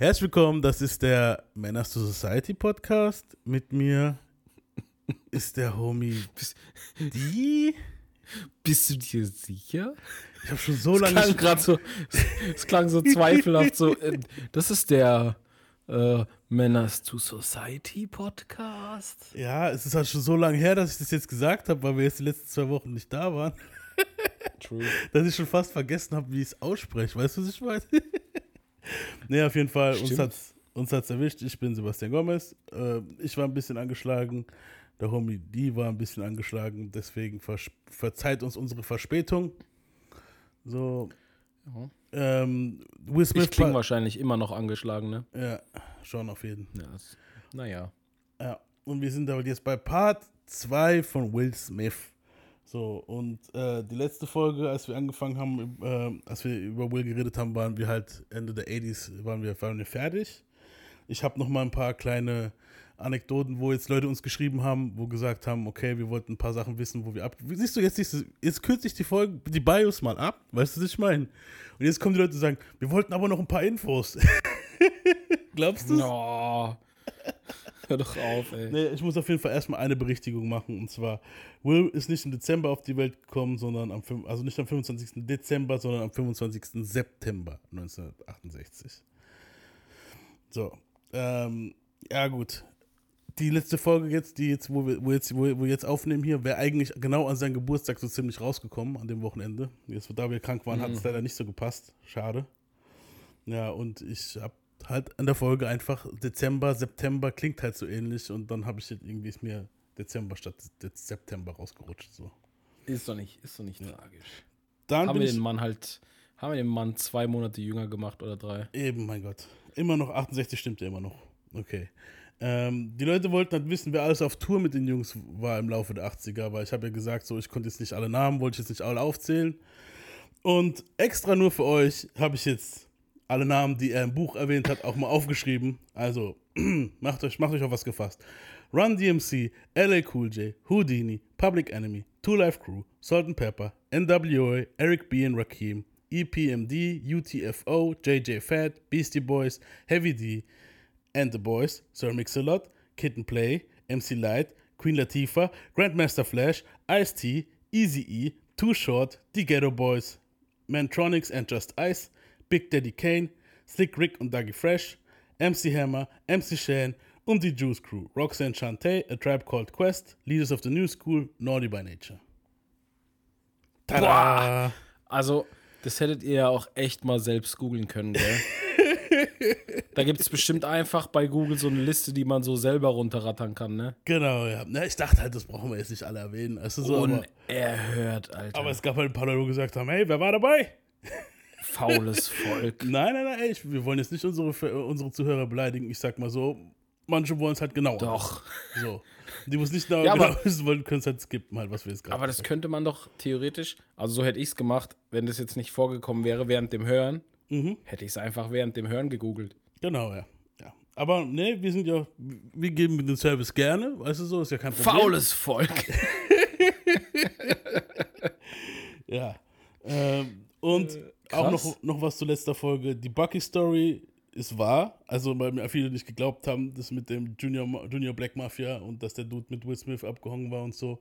Herzlich willkommen, das ist der Manners to Society Podcast. Mit mir ist der Homie die. Bist du dir sicher? Ich habe schon so Es lange. klang gerade so, es klang so zweifelhaft. So, äh, das ist der äh, Manners to Society Podcast. Ja, es ist halt schon so lange her, dass ich das jetzt gesagt habe, weil wir jetzt die letzten zwei Wochen nicht da waren, True. dass ich schon fast vergessen habe, wie ich es ausspreche. Weißt du, was ich meine? Nee, auf jeden Fall, uns Stimmt. hat's, uns hat's erwischt. Ich bin Sebastian Gomez. Äh, ich war ein bisschen angeschlagen. Der Homie die war ein bisschen angeschlagen. Deswegen vers verzeiht uns unsere Verspätung. So. Ja. Ähm, Will Smith Ich klinge war- wahrscheinlich immer noch angeschlagen, ne? Ja, schon auf jeden. Ja, das, naja. Ja, und wir sind aber jetzt bei Part 2 von Will Smith. So, und äh, die letzte Folge, als wir angefangen haben, äh, als wir über Will geredet haben, waren wir halt Ende der 80s, waren wir, waren wir fertig. Ich habe noch mal ein paar kleine Anekdoten, wo jetzt Leute uns geschrieben haben, wo gesagt haben, okay, wir wollten ein paar Sachen wissen, wo wir ab... Siehst du, jetzt, siehst jetzt kürze ich die Folge, die Bios mal ab, weißt du, was ich meine? Und jetzt kommen die Leute und sagen, wir wollten aber noch ein paar Infos. Glaubst du? No. Hör doch auf, ey. Nee, ich muss auf jeden Fall erstmal eine Berichtigung machen. Und zwar, Will ist nicht im Dezember auf die Welt gekommen, sondern am, also nicht am 25. Dezember, sondern am 25. September 1968. So, ähm, ja gut. Die letzte Folge jetzt, die jetzt, wo wir, wo jetzt, wo wir jetzt aufnehmen hier, wäre eigentlich genau an seinem Geburtstag so ziemlich rausgekommen, an dem Wochenende. Jetzt, da wir krank waren, hat es leider nicht so gepasst. Schade. Ja, und ich habe halt an der Folge einfach Dezember, September klingt halt so ähnlich und dann habe ich jetzt irgendwie ist mir Dezember statt September rausgerutscht. So. Ist doch nicht, ist doch nicht tragisch. Dann Haben wir den Mann halt, haben wir den Mann zwei Monate jünger gemacht oder drei? eben, mein Gott, immer noch 68 stimmt ja immer noch. Okay. Ähm, die Leute wollten halt wissen, wer alles auf Tour mit den Jungs war im Laufe der 80er, weil ich habe ja gesagt, so ich konnte jetzt nicht alle Namen, wollte ich jetzt nicht alle aufzählen. Und extra nur für euch habe ich jetzt alle Namen, die er im Buch erwähnt hat, auch mal aufgeschrieben. Also macht euch, macht euch auf was gefasst. Run DMC, LA Cool J, Houdini, Public Enemy, Two Life Crew, Salt and Pepper, NWA, Eric B. and Rakim, E EPMD, UTFO, JJ Fat, Beastie Boys, Heavy D, and the Boys, Sir Mix-a-Lot, Kid Play, MC Light, Queen Latifah, Grandmaster Flash, Ice-T, Easy-E, Too Short, The Ghetto Boys, Mantronics and Just Ice, Big Daddy Kane, Slick Rick und Dougie Fresh, MC Hammer, MC Shan und die Juice Crew, Roxanne Shante, A Tribe Called Quest, Leaders of the New School, Naughty by Nature. Tada! Also, das hättet ihr ja auch echt mal selbst googeln können, gell? da gibt es bestimmt einfach bei Google so eine Liste, die man so selber runterrattern kann, ne? Genau, ja. Na, ich dachte halt, das brauchen wir jetzt nicht alle erwähnen. Also so, aber, Unerhört, Alter. aber es gab halt ein paar Leute, die gesagt haben, hey, wer war dabei? Faules Volk. Nein, nein, nein, ey, ich, wir wollen jetzt nicht unsere, unsere Zuhörer beleidigen. Ich sag mal so, manche wollen es halt genauer. Doch. So. Die, es nicht genau, Ja, aber- genau wissen wollen, können es halt skippen, halt, was wir jetzt gerade Aber das könnte man doch theoretisch, also so hätte ich es gemacht, wenn das jetzt nicht vorgekommen wäre während dem Hören, Mhm. hätte ich es einfach während dem Hören gegoogelt. Genau, ja. ja. Aber ne, wir sind ja, wir geben den Service gerne, weißt du so, ist ja kein Problem. Faules Volk. Ja. Ähm, und auch krass. noch, noch was zur letzter Folge. Die Bucky-Story ist wahr. Also, weil mir viele nicht geglaubt haben, das mit dem Junior, Junior Black Mafia und dass der Dude mit Will Smith abgehangen war und so.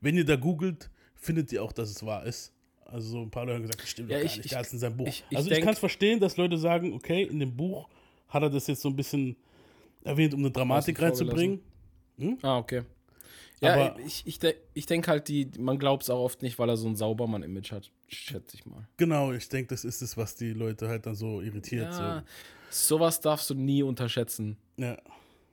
Wenn ihr da googelt, findet ihr auch, dass es wahr ist. Also, so ein paar Leute haben gesagt, das stimmt Ja, doch gar ich- nicht. ich- da ist in seinem Buch. ich- ich also, ich kann es verstehen, dass Leute sagen, okay, in dem Buch hat er das jetzt so ein bisschen erwähnt, um eine Dramatik reinzubringen. ah, okay. Ja, Aber- ich, ich, ich denke halt, die, man glaubt es auch oft nicht, weil er so ein Saubermann-Image hat, schätze ich mal. Genau, ich denke, das ist es, was die Leute halt dann so irritiert. Ja, sowas darfst du nie unterschätzen. So. Ja.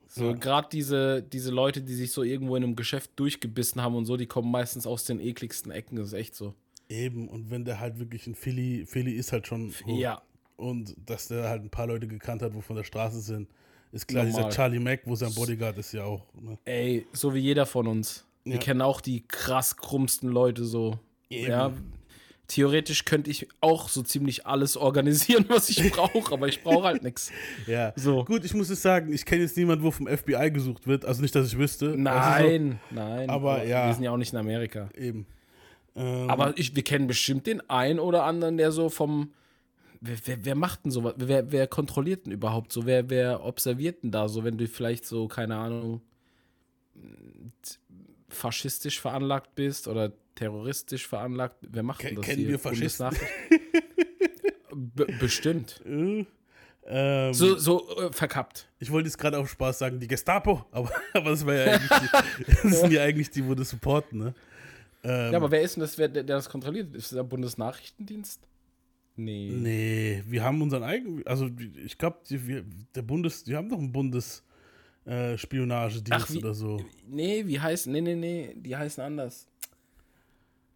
So, Ja. gerade diese, diese Leute, die sich so irgendwo in einem Geschäft durchgebissen haben und so, die kommen meistens aus den ekligsten Ecken, das ist echt so. Eben, und wenn der halt wirklich ein Philly, Philly ist halt schon. hoch. Ja. Und dass der halt ein paar Leute gekannt hat, wo von der Straße sind, ist klar. Normal. Dieser Charlie Mack, wo sein Bodyguard ist ja auch. Ne? Ey, so wie jeder von uns. Wir Ja. kennen auch die krass krummsten Leute so. Eben. Ja, theoretisch könnte ich auch so ziemlich alles organisieren, was ich brauche, aber ich brauche halt nichts. Ja. So. Gut, ich muss es sagen, ich kenne jetzt niemanden, wo vom FBI gesucht wird. Also nicht, dass ich wüsste. Also Nein, nein. Aber ja. Wir sind ja auch nicht in Amerika. so, eben. Ähm, Aber ich, wir kennen bestimmt den einen oder anderen, der so vom wer, wer, wer macht denn sowas? Wer, wer kontrolliert denn überhaupt so? Wer, wer observiert denn da so, wenn du vielleicht so, keine Ahnung, faschistisch veranlagt bist oder terroristisch veranlagt? Wer macht denn das Kennen hier? wir Faschisten? Be bestimmt. Äh, ähm, So, so äh, verkappt. Ich wollte jetzt gerade auf Spaß sagen, die Gestapo, aber, aber das, war ja eigentlich die, das sind ja eigentlich die, wo das supporten, ne? Ähm, Ja, aber wer ist denn das, wer, der, der das kontrolliert? Ist das der Bundesnachrichtendienst? Nee. Nee, wir haben unseren eigenen, also ich glaube, der Bundes, die haben doch einen Bundesspionagedienst äh, oder so. Nee, wie heißen? Nee, nee, nee, die heißen anders.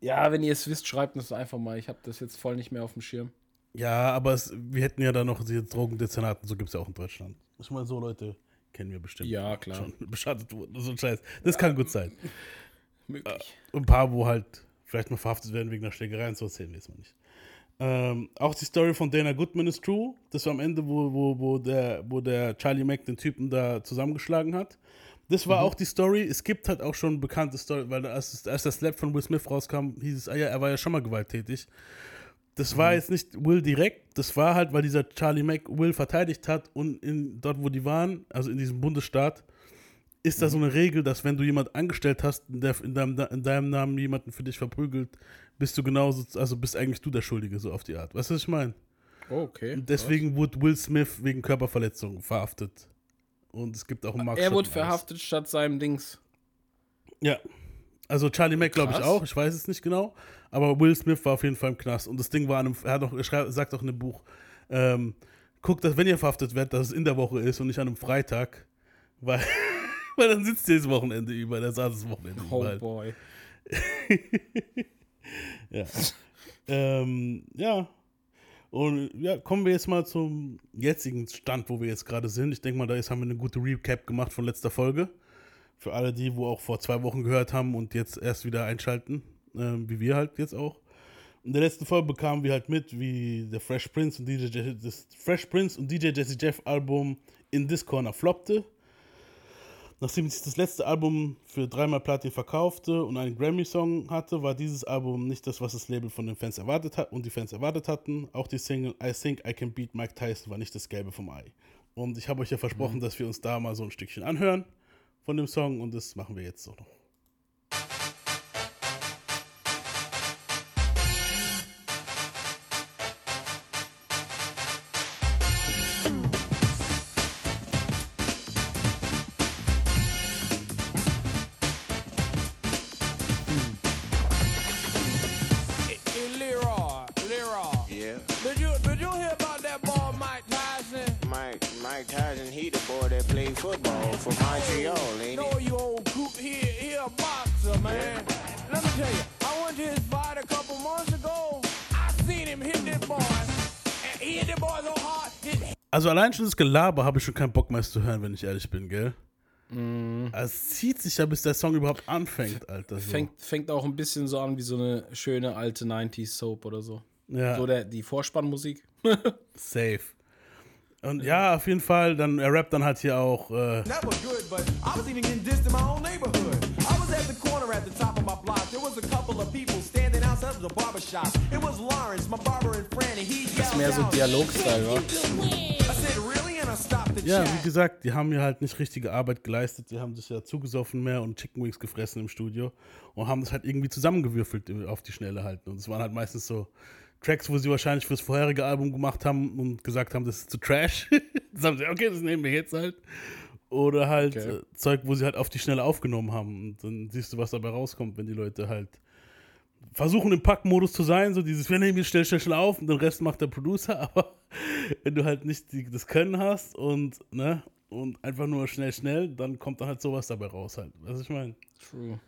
Ja, wenn ihr es wisst, schreibt uns einfach mal. Ich habe das jetzt voll nicht mehr auf dem Schirm. Ja, aber es, wir hätten ja da noch die Drogendezernaten, so gibt es ja auch in Deutschland. Ich meine, so Leute kennen wir bestimmt. Ja, klar. Schon beschattet wurden, so ein Scheiß. Das kann gut sein. Möglich. Und ein paar, wo halt vielleicht mal verhaftet werden wegen einer Schlägerei und so erzählen wir es mal nicht. Ähm, auch die Story von Dana Goodman ist true. Das war am Ende, wo, wo, wo, der, wo der Charlie Mack den Typen da zusammengeschlagen hat. Das war auch die Story. Es gibt halt auch schon bekannte Story, weil als, als das Slap von Will Smith rauskam, hieß es, ah ja, er war ja schon mal gewalttätig. Das war jetzt nicht Will direkt, das war halt, weil dieser Charlie Mack Will verteidigt hat und in, dort, wo die waren, also in diesem Bundesstaat, ist da so eine Regel, dass wenn du jemand angestellt hast, der in deinem, in deinem Namen jemanden für dich verprügelt, bist du genauso, also bist eigentlich du der Schuldige, so auf die Art. Weißt du, was ich meine? Oh, okay. Und deswegen wurde Will Smith wegen Körperverletzung verhaftet. Und es gibt auch einen Mark er wurde verhaftet statt seinem Dings. Ja. Also Charlie Mack glaube ich auch, ich weiß es nicht genau. Aber Will Smith war auf jeden Fall im Knast. Und das Ding war an einem, er, hat auch, er schreibt, sagt auch in dem Buch, ähm, guckt, dass wenn ihr verhaftet werdet, dass es in der Woche ist und nicht an einem Freitag. Weil, weil dann sitzt ihr das Wochenende über, der saß das Wochenende Oh über. boy. Ja. ähm, ja. Und ja, kommen wir jetzt mal zum jetzigen Stand, wo wir jetzt gerade sind. Ich denke mal, da ist, haben wir eine gute Recap gemacht von letzter Folge. Für alle die, wo auch vor zwei Wochen gehört haben und jetzt erst wieder einschalten, ähm, wie wir halt jetzt auch. In der letzten Folge bekamen wir halt mit, wie der Fresh Prince und DJ Jesse, das Fresh Prince und DJ Jesse Jeff Album In This Corner floppte. Nachdem sich das letzte Album für dreimal Platin verkaufte und einen Grammy-Song hatte, war dieses Album nicht das, was das Label von den Fans erwartet hat und die Fans erwartet hatten. Auch die Single I Think I Can Beat Mike Tyson war nicht das Gelbe vom Ei. Und ich habe euch ja versprochen, dass wir uns da mal so ein Stückchen anhören von dem Song und das machen wir jetzt so noch. Also allein schon das Gelaber habe ich schon keinen Bock mehr zu hören, wenn ich ehrlich bin, gell? Also es zieht sich ja, bis der Song überhaupt anfängt, Alter. So. Fängt, fängt auch ein bisschen so an wie so eine schöne alte 90s Soap oder so. ja. So der, die Vorspannmusik. Safe. Und ja, auf jeden Fall, dann, er rappt dann halt hier auch, äh, That was good, but I was even getting dissed in my own neighborhood. I was at the corner at the top block. There was a couple of people standing outside of the barber shop. It was Lawrence, my barber and friend, and he Das ist mehr yelled so out. Dialogstyle, wa? Ja, wie gesagt, die haben mir halt nicht richtige Arbeit geleistet. Die haben sich ja zugesoffen mehr und Chicken Wings gefressen im Studio und haben das halt irgendwie zusammengewürfelt auf die Schnelle halt. Und es waren halt meistens so Tracks, wo sie wahrscheinlich fürs vorherige Album gemacht haben und gesagt haben, das ist zu Trash. das haben sie, okay, das nehmen wir jetzt halt. Oder halt Okay. äh, Zeug, wo sie halt auf die Schnelle aufgenommen haben. Und dann siehst du, was dabei rauskommt, wenn die Leute halt versuchen im Packmodus zu sein, so dieses, wir nehmen jetzt schnell, schnell, schnell auf und den Rest macht der Producer, aber wenn du halt nicht die, das Können hast und, ne, und einfach nur schnell, schnell, dann kommt dann halt sowas dabei raus halt. Was ich meine? True.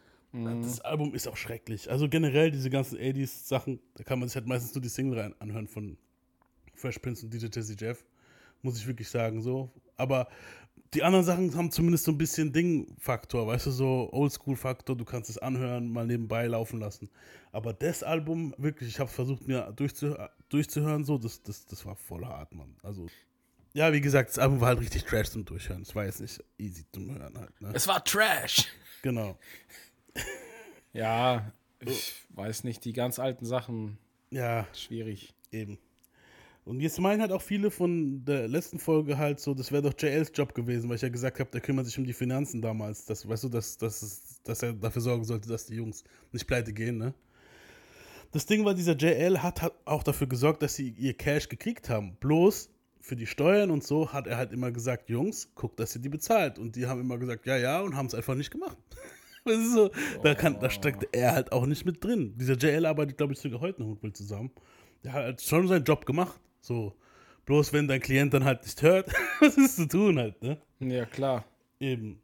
Das Album ist auch schrecklich. Also generell diese ganzen 80s-Sachen, da kann man sich halt meistens nur die Single rein anhören von Fresh Prince und DJ Jesse Jeff. Muss ich wirklich sagen, so. Aber die anderen Sachen haben zumindest so ein bisschen Ding-Faktor, weißt du, so Oldschool-Faktor, du kannst es anhören, mal nebenbei laufen lassen. Aber das Album, wirklich, ich habe versucht, mir durchzu durchzuhören, so, das, das, das war voll hart, Mann. Also, ja, wie gesagt, das Album war halt richtig trash zum Durchhören. Es war jetzt nicht easy zum Hören halt, ne? Es war Trash. Genau. Ja, ich weiß nicht, die ganz alten Sachen, Ja, schwierig. Eben. Und jetzt meinen halt auch viele von der letzten Folge halt so, das wäre doch JLs Job gewesen, weil ich ja gesagt habe, der kümmert sich um die Finanzen damals. Das, weißt du, dass, dass, dass er dafür sorgen sollte, dass die Jungs nicht pleite gehen, ne? Das Ding war, dieser JL hat, hat auch dafür gesorgt, dass sie ihr Cash gekriegt haben. Bloß für die Steuern und so hat er halt immer gesagt, Jungs, guckt, dass ihr die bezahlt. Und die haben immer gesagt, ja, ja, und haben es einfach nicht gemacht. Das ist so, da, kann, da steckt er halt auch nicht mit drin. Dieser JL arbeitet, glaube ich, sogar heute noch mit Will zusammen. Der hat halt schon seinen Job gemacht. So, bloß wenn dein Klient dann halt nicht hört, was ist zu tun halt, ne? Ja, klar. Eben.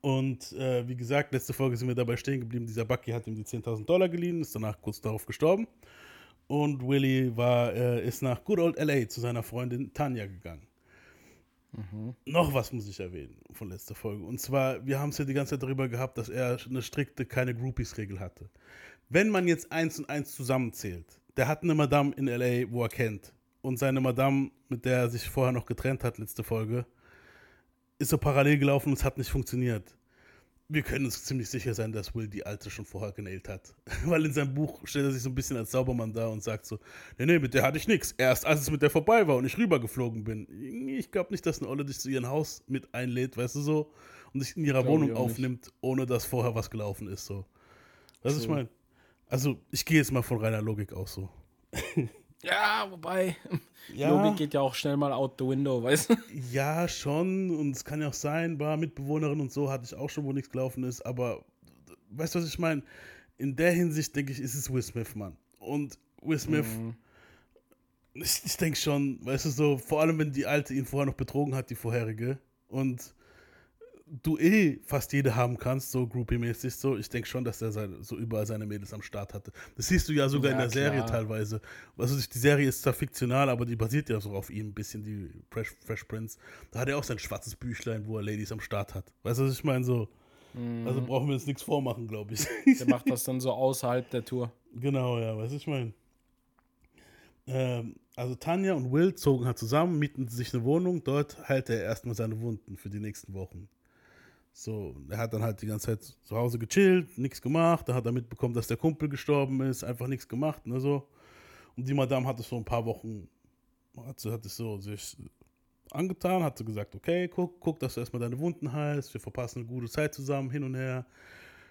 Und äh, wie gesagt, letzte Folge sind wir dabei stehen geblieben. Dieser Bucky hat ihm die 10.000 Dollar geliehen, ist danach kurz darauf gestorben. Und Willy war, äh, ist nach Good Old LA zu seiner Freundin Tanja gegangen. Noch was muss ich erwähnen von letzter Folge. Und zwar, wir haben es ja die ganze Zeit darüber gehabt, dass er eine strikte keine Groupies-Regel hatte. Wenn man jetzt eins und eins zusammenzählt, der hat eine Madame in LA, wo er kennt. Und seine Madame, mit der er sich vorher noch getrennt hat, letzte Folge, ist so parallel gelaufen und es hat nicht funktioniert. Wir können uns ziemlich sicher sein, dass Will die alte schon vorher genäht hat. Weil in seinem Buch stellt er sich so ein bisschen als Saubermann da und sagt so, nee, nee, mit der hatte ich nichts. Erst als es mit der vorbei war und ich rübergeflogen bin. Ich glaube nicht, dass eine Olle dich zu ihrem Haus mit einlädt, weißt du so, und dich in ihrer Wohnung auch nicht. aufnimmt, ohne dass vorher was gelaufen ist, so. Was ich True. meine? Also, ich gehe jetzt mal von reiner Logik aus so. Ja, wobei, Ja. Logik geht ja auch schnell mal out the window, weißt du? Ja, schon. Und es kann ja auch sein, war Mitbewohnerin und so hatte ich auch schon, wo nichts gelaufen ist. Aber weißt du, was ich meine? In der Hinsicht denke ich, ist es Will Smith, Mann. Und Will Smith, ich, ich denke schon, weißt du, so, vor allem wenn die Alte ihn vorher noch betrogen hat, die vorherige. Und du eh fast jede haben kannst, so groupie-mäßig, so. Ich denke schon, dass er seine, so überall seine Mädels am Start hatte. Das siehst du ja sogar in Ja, der Serie klar. teilweise. Also die Serie ist zwar fiktional, aber die basiert ja so auf ihm ein bisschen, die Fresh, Fresh Prince. Da hat er auch sein schwarzes Büchlein, wo er Ladies am Start hat. Weißt du, was ich meine? So. Also brauchen wir uns nichts vormachen, glaube ich. Der macht das dann so außerhalb der Tour. Genau, ja, was ich meine. Ähm, also Tanja und Will zogen halt zusammen, mieten sich eine Wohnung. Dort heilte er erstmal seine Wunden für die nächsten Wochen. So, er hat dann halt die ganze Zeit zu Hause gechillt, nichts gemacht. Da hat er mitbekommen, dass der Kumpel gestorben ist, einfach nichts gemacht, ne, so. Und die Madame hat es so ein paar Wochen, hat, sie- hat es so sich angetan, hat sie gesagt, okay, guck, guck, dass du erstmal deine Wunden heilst, wir verpassen eine gute Zeit zusammen, hin und her,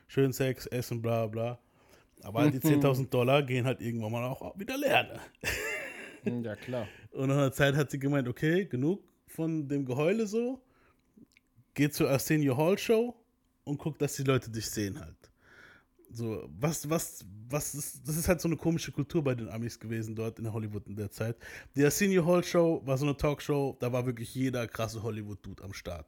schön Sex, Essen, bla bla. Aber halt die 10.000 Dollar gehen halt irgendwann mal auch wieder leer. Ne? Hm, Ja, klar. Und nach einer Zeit hat sie gemeint, okay, genug von dem Geheule so. Geh zur Arsenio Hall Show und guck, dass die Leute dich sehen halt. So, was, was, was ist, das ist halt so eine komische Kultur bei den Amis gewesen dort in Hollywood in der Zeit. Die Arsenio Hall Show war so eine Talkshow, da war wirklich jeder krasse Hollywood-Dude am Start.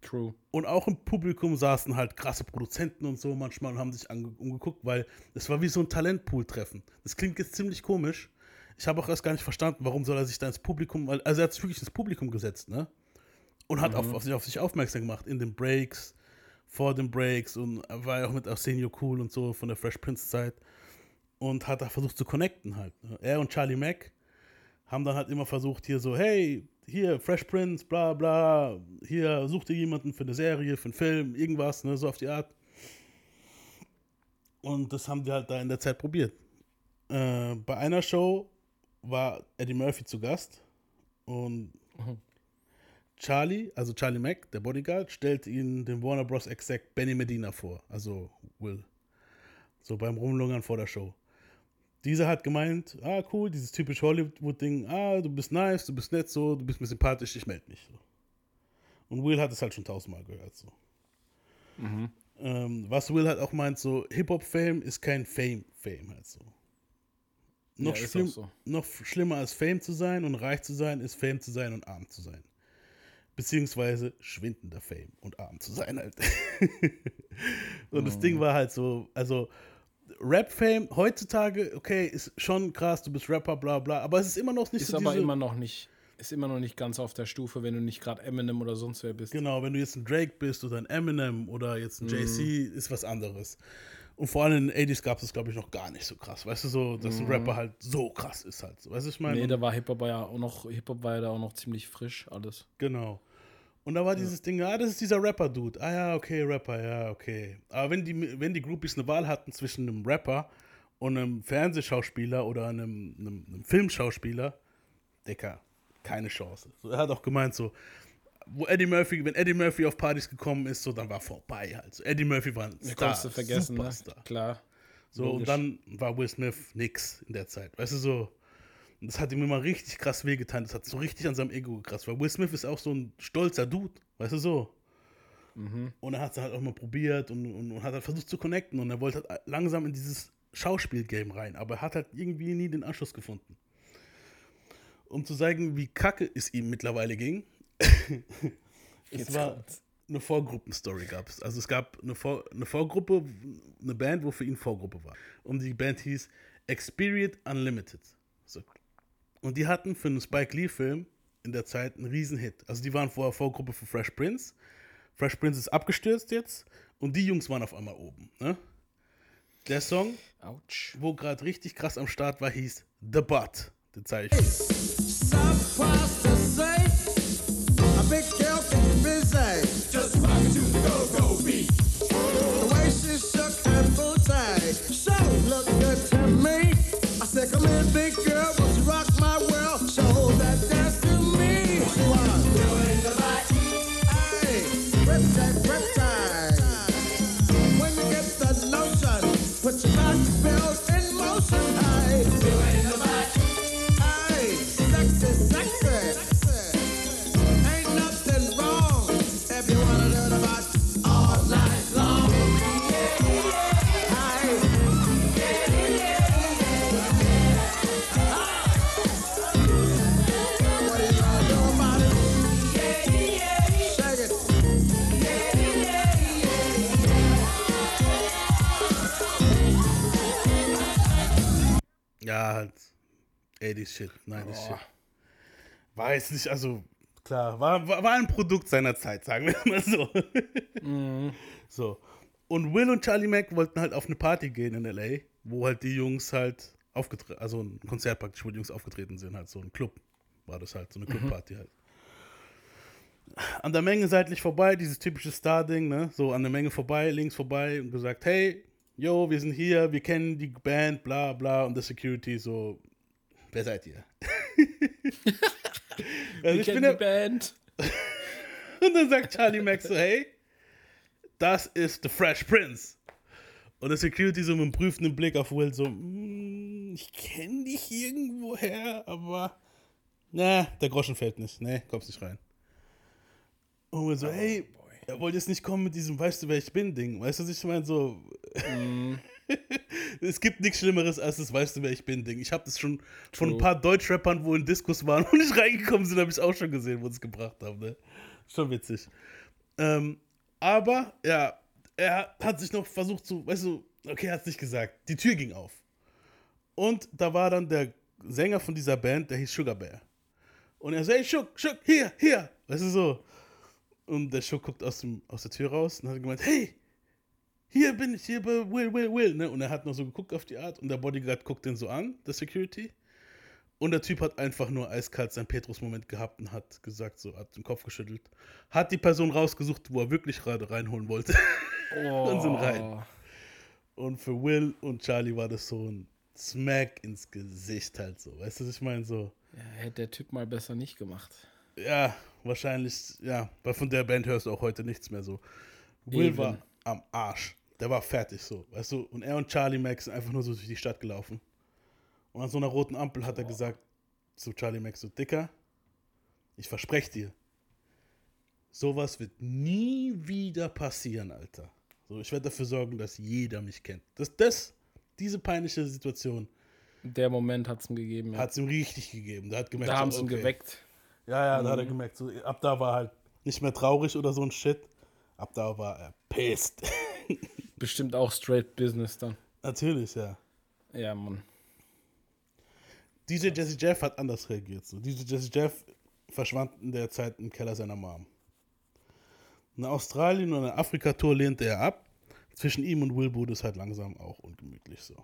True. Und auch im Publikum saßen halt krasse Produzenten und so manchmal und haben sich umgeguckt, weil es war wie so ein Talentpool-Treffen. Das klingt jetzt ziemlich komisch. Ich habe auch erst gar nicht verstanden, warum soll er sich da ins Publikum, also er hat sich wirklich ins Publikum gesetzt, ne? Und hat auf, auf, sich, auf sich aufmerksam gemacht in den Breaks, vor den Breaks und war ja auch mit Arsenio cool und so von der Fresh Prince Zeit und hat da versucht zu connecten halt. Ne? Er und Charlie Mack haben dann halt immer versucht, hier so, hey, hier, Fresh Prince, bla bla, hier, such dir jemanden für eine Serie, für einen Film, irgendwas, ne, so auf die Art. Und das haben die halt da in der Zeit probiert. Äh, bei einer Show war Eddie Murphy zu Gast und Charlie, also Charlie Mack, der Bodyguard, stellt ihn dem Warner Bros. Exec Benny Medina vor, also Will. So beim Rumlungern vor der Show. Dieser hat gemeint, ah cool, dieses typische Hollywood-Ding, ah, du bist nice, du bist nett so, du bist mir sympathisch, ich melde mich. So. Und Will hat es halt schon tausendmal gehört. So. Ähm, was Will halt auch meint, so Hip-Hop-Fame ist kein Fame-Fame halt so. Noch, Ja, schlimm, so. noch schlimmer als Fame zu sein und reich zu sein, ist Fame zu sein und arm zu sein. Beziehungsweise schwindender Fame und arm zu sein halt. und das Mhm. Ding war halt so, also Rap-Fame heutzutage, okay, ist schon krass, du bist Rapper, bla bla, aber es ist immer noch nicht Ist so aber diese, immer noch nicht, ist immer noch nicht ganz auf der Stufe, wenn du nicht gerade Eminem oder sonst wer bist. Genau, wenn du jetzt ein Drake bist oder ein Eminem oder jetzt ein Mhm. JC, ist was anderes. Und vor allem in den 80s gab es, glaube ich, noch gar nicht so krass. Weißt du, so, dass ein Rapper halt so krass ist halt. Weißt du, ich meine? Mhm. Nee, da war Hip-Hop ja auch noch, Hip-Hop war ja da auch noch ziemlich frisch, alles. Genau. Und da war dieses Ding, ah, das ist dieser Rapper-Dude. Ah ja, okay, Rapper, ja, okay. Aber wenn die, wenn die Groupies eine Wahl hatten zwischen einem Rapper und einem Fernsehschauspieler oder einem, einem, einem Filmschauspieler, Dicker, keine Chance. So, er hat auch gemeint, so, wo Eddie Murphy, wenn Eddie Murphy auf Partys gekommen ist, so, dann war vorbei halt. So, Eddie Murphy war ein Star, kannst du vergessen, ne? Superstar. Klar. So, Logisch. und dann war Will Smith nix in der Zeit. Weißt du, so. Und das hat ihm immer richtig krass wehgetan. Das hat so richtig an seinem Ego gekratzt. Weil Will Smith ist auch so ein stolzer Dude. Weißt du, so. Und er hat es halt auch mal probiert und, und, und hat halt versucht zu connecten. Und er wollte halt langsam in dieses Schauspielgame rein. Aber er hat halt irgendwie nie den Anschluss gefunden. Um zu zeigen, wie kacke es ihm mittlerweile ging. es war kommt's. eine Vorgruppenstory gab es. Also es gab eine, Vor eine Vorgruppe, eine Band, wo für ihn Vorgruppe war. Und die Band hieß Experience Unlimited. Und die hatten für einen Spike Lee-Film in der Zeit einen Riesenhit. Also die waren vorher Vorgruppe für Fresh Prince. Fresh Prince ist abgestürzt jetzt und die Jungs waren auf einmal oben. Ne? Der Song, Autsch. wo gerade richtig krass am Start war, hieß The Butt. Den zeige ich. Surprised to say, a big girl can busy. Just rockin' to the go-go beat. The way she shook her booty, so look good to me. I said, come in, big girl, Ja, halt 80s Shit, 90s Shit. Weiß nicht, also klar, war, war, war ein Produkt seiner Zeit, sagen wir mal so. So. Und Will und Charlie Mack wollten halt auf eine Party gehen in L.A., wo halt die Jungs halt aufgetreten, also ein Konzert praktisch, wo die Jungs aufgetreten sind, halt so ein Club war das halt, so eine Clubparty halt. An der Menge seitlich vorbei, dieses typische Star-Ding, ne? So an der Menge vorbei, links vorbei und gesagt, hey, yo, wir sind hier, wir kennen die Band, bla bla und der Security so, wer seid ihr? also Ich bin der, die Band. und dann sagt Charlie Max so, hey, das ist The Fresh Prince. Und der Security so mit einem prüfenden Blick auf Will so, "Mm, ich kenne dich irgendwoher, aber na, der Groschen fällt nicht. Nee, kommst nicht rein. Und Will so, hey, er wollte jetzt nicht kommen mit diesem Weißt du, wer ich bin Ding. Weißt du, was ich meine? So, es gibt nichts Schlimmeres als das Weißt du, wer ich bin Ding. Ich habe das schon von ein paar Deutschrappern, wo in Diskus waren und nicht reingekommen sind, habe ich auch schon gesehen, wo sie es gebracht haben. Ne? Schon witzig. Ähm, aber, ja, er hat sich noch versucht zu, weißt du, okay, er hat es nicht gesagt. Die Tür ging auf. Und da war dann der Sänger von dieser Band, der hieß Sugar Bear. Und er so, hey, Schuck, Schuck, hier, hier. Weißt du so. Und der Schuck guckt aus, dem, aus der Tür raus und hat gemeint, hey, hier bin ich, hier bei Will, Will, Will. Ne? Und er hat noch so geguckt auf die Art und der Bodyguard guckt den so an, der Security. Und der Typ hat einfach nur eiskalt seinen Petrus-Moment gehabt und hat gesagt, so, hat den Kopf geschüttelt. Hat die Person rausgesucht, wo er wirklich gerade reinholen wollte. und sind rein. Und für Will und Charlie war das so ein Smack ins Gesicht halt so. Weißt du, was ich meine? So, Ja, hätte der Typ mal besser nicht gemacht. ja, wahrscheinlich, ja, weil von der Band hörst du auch heute nichts mehr so. Will Eben. war am Arsch. Der war fertig so, weißt du? Und er und Charlie Max sind einfach nur so durch die Stadt gelaufen. Und an so einer roten Ampel hat er gesagt zu Charlie Max so, Dicker, ich verspreche dir, sowas wird nie wieder passieren, Alter. So, ich werde dafür sorgen, dass jeder mich kennt. Das, das, diese peinliche Situation Der Moment hat es ihm gegeben. Ja. hat es ihm richtig gegeben. Der hat gemerkt, Da haben so, sie ihn okay. geweckt. Ja, ja, da hat er gemerkt, so, ab da war halt nicht mehr traurig oder so ein Shit. Ab da war er pissed. Bestimmt auch straight Business dann. Natürlich, ja. Ja, Mann. DJ Jesse Jeff hat anders reagiert. So. DJ Jesse Jeff verschwand in der Zeit im Keller seiner Mom. In Australien und einer Afrika-Tour lehnte er ab. Zwischen ihm und Will wurde es halt langsam auch ungemütlich so.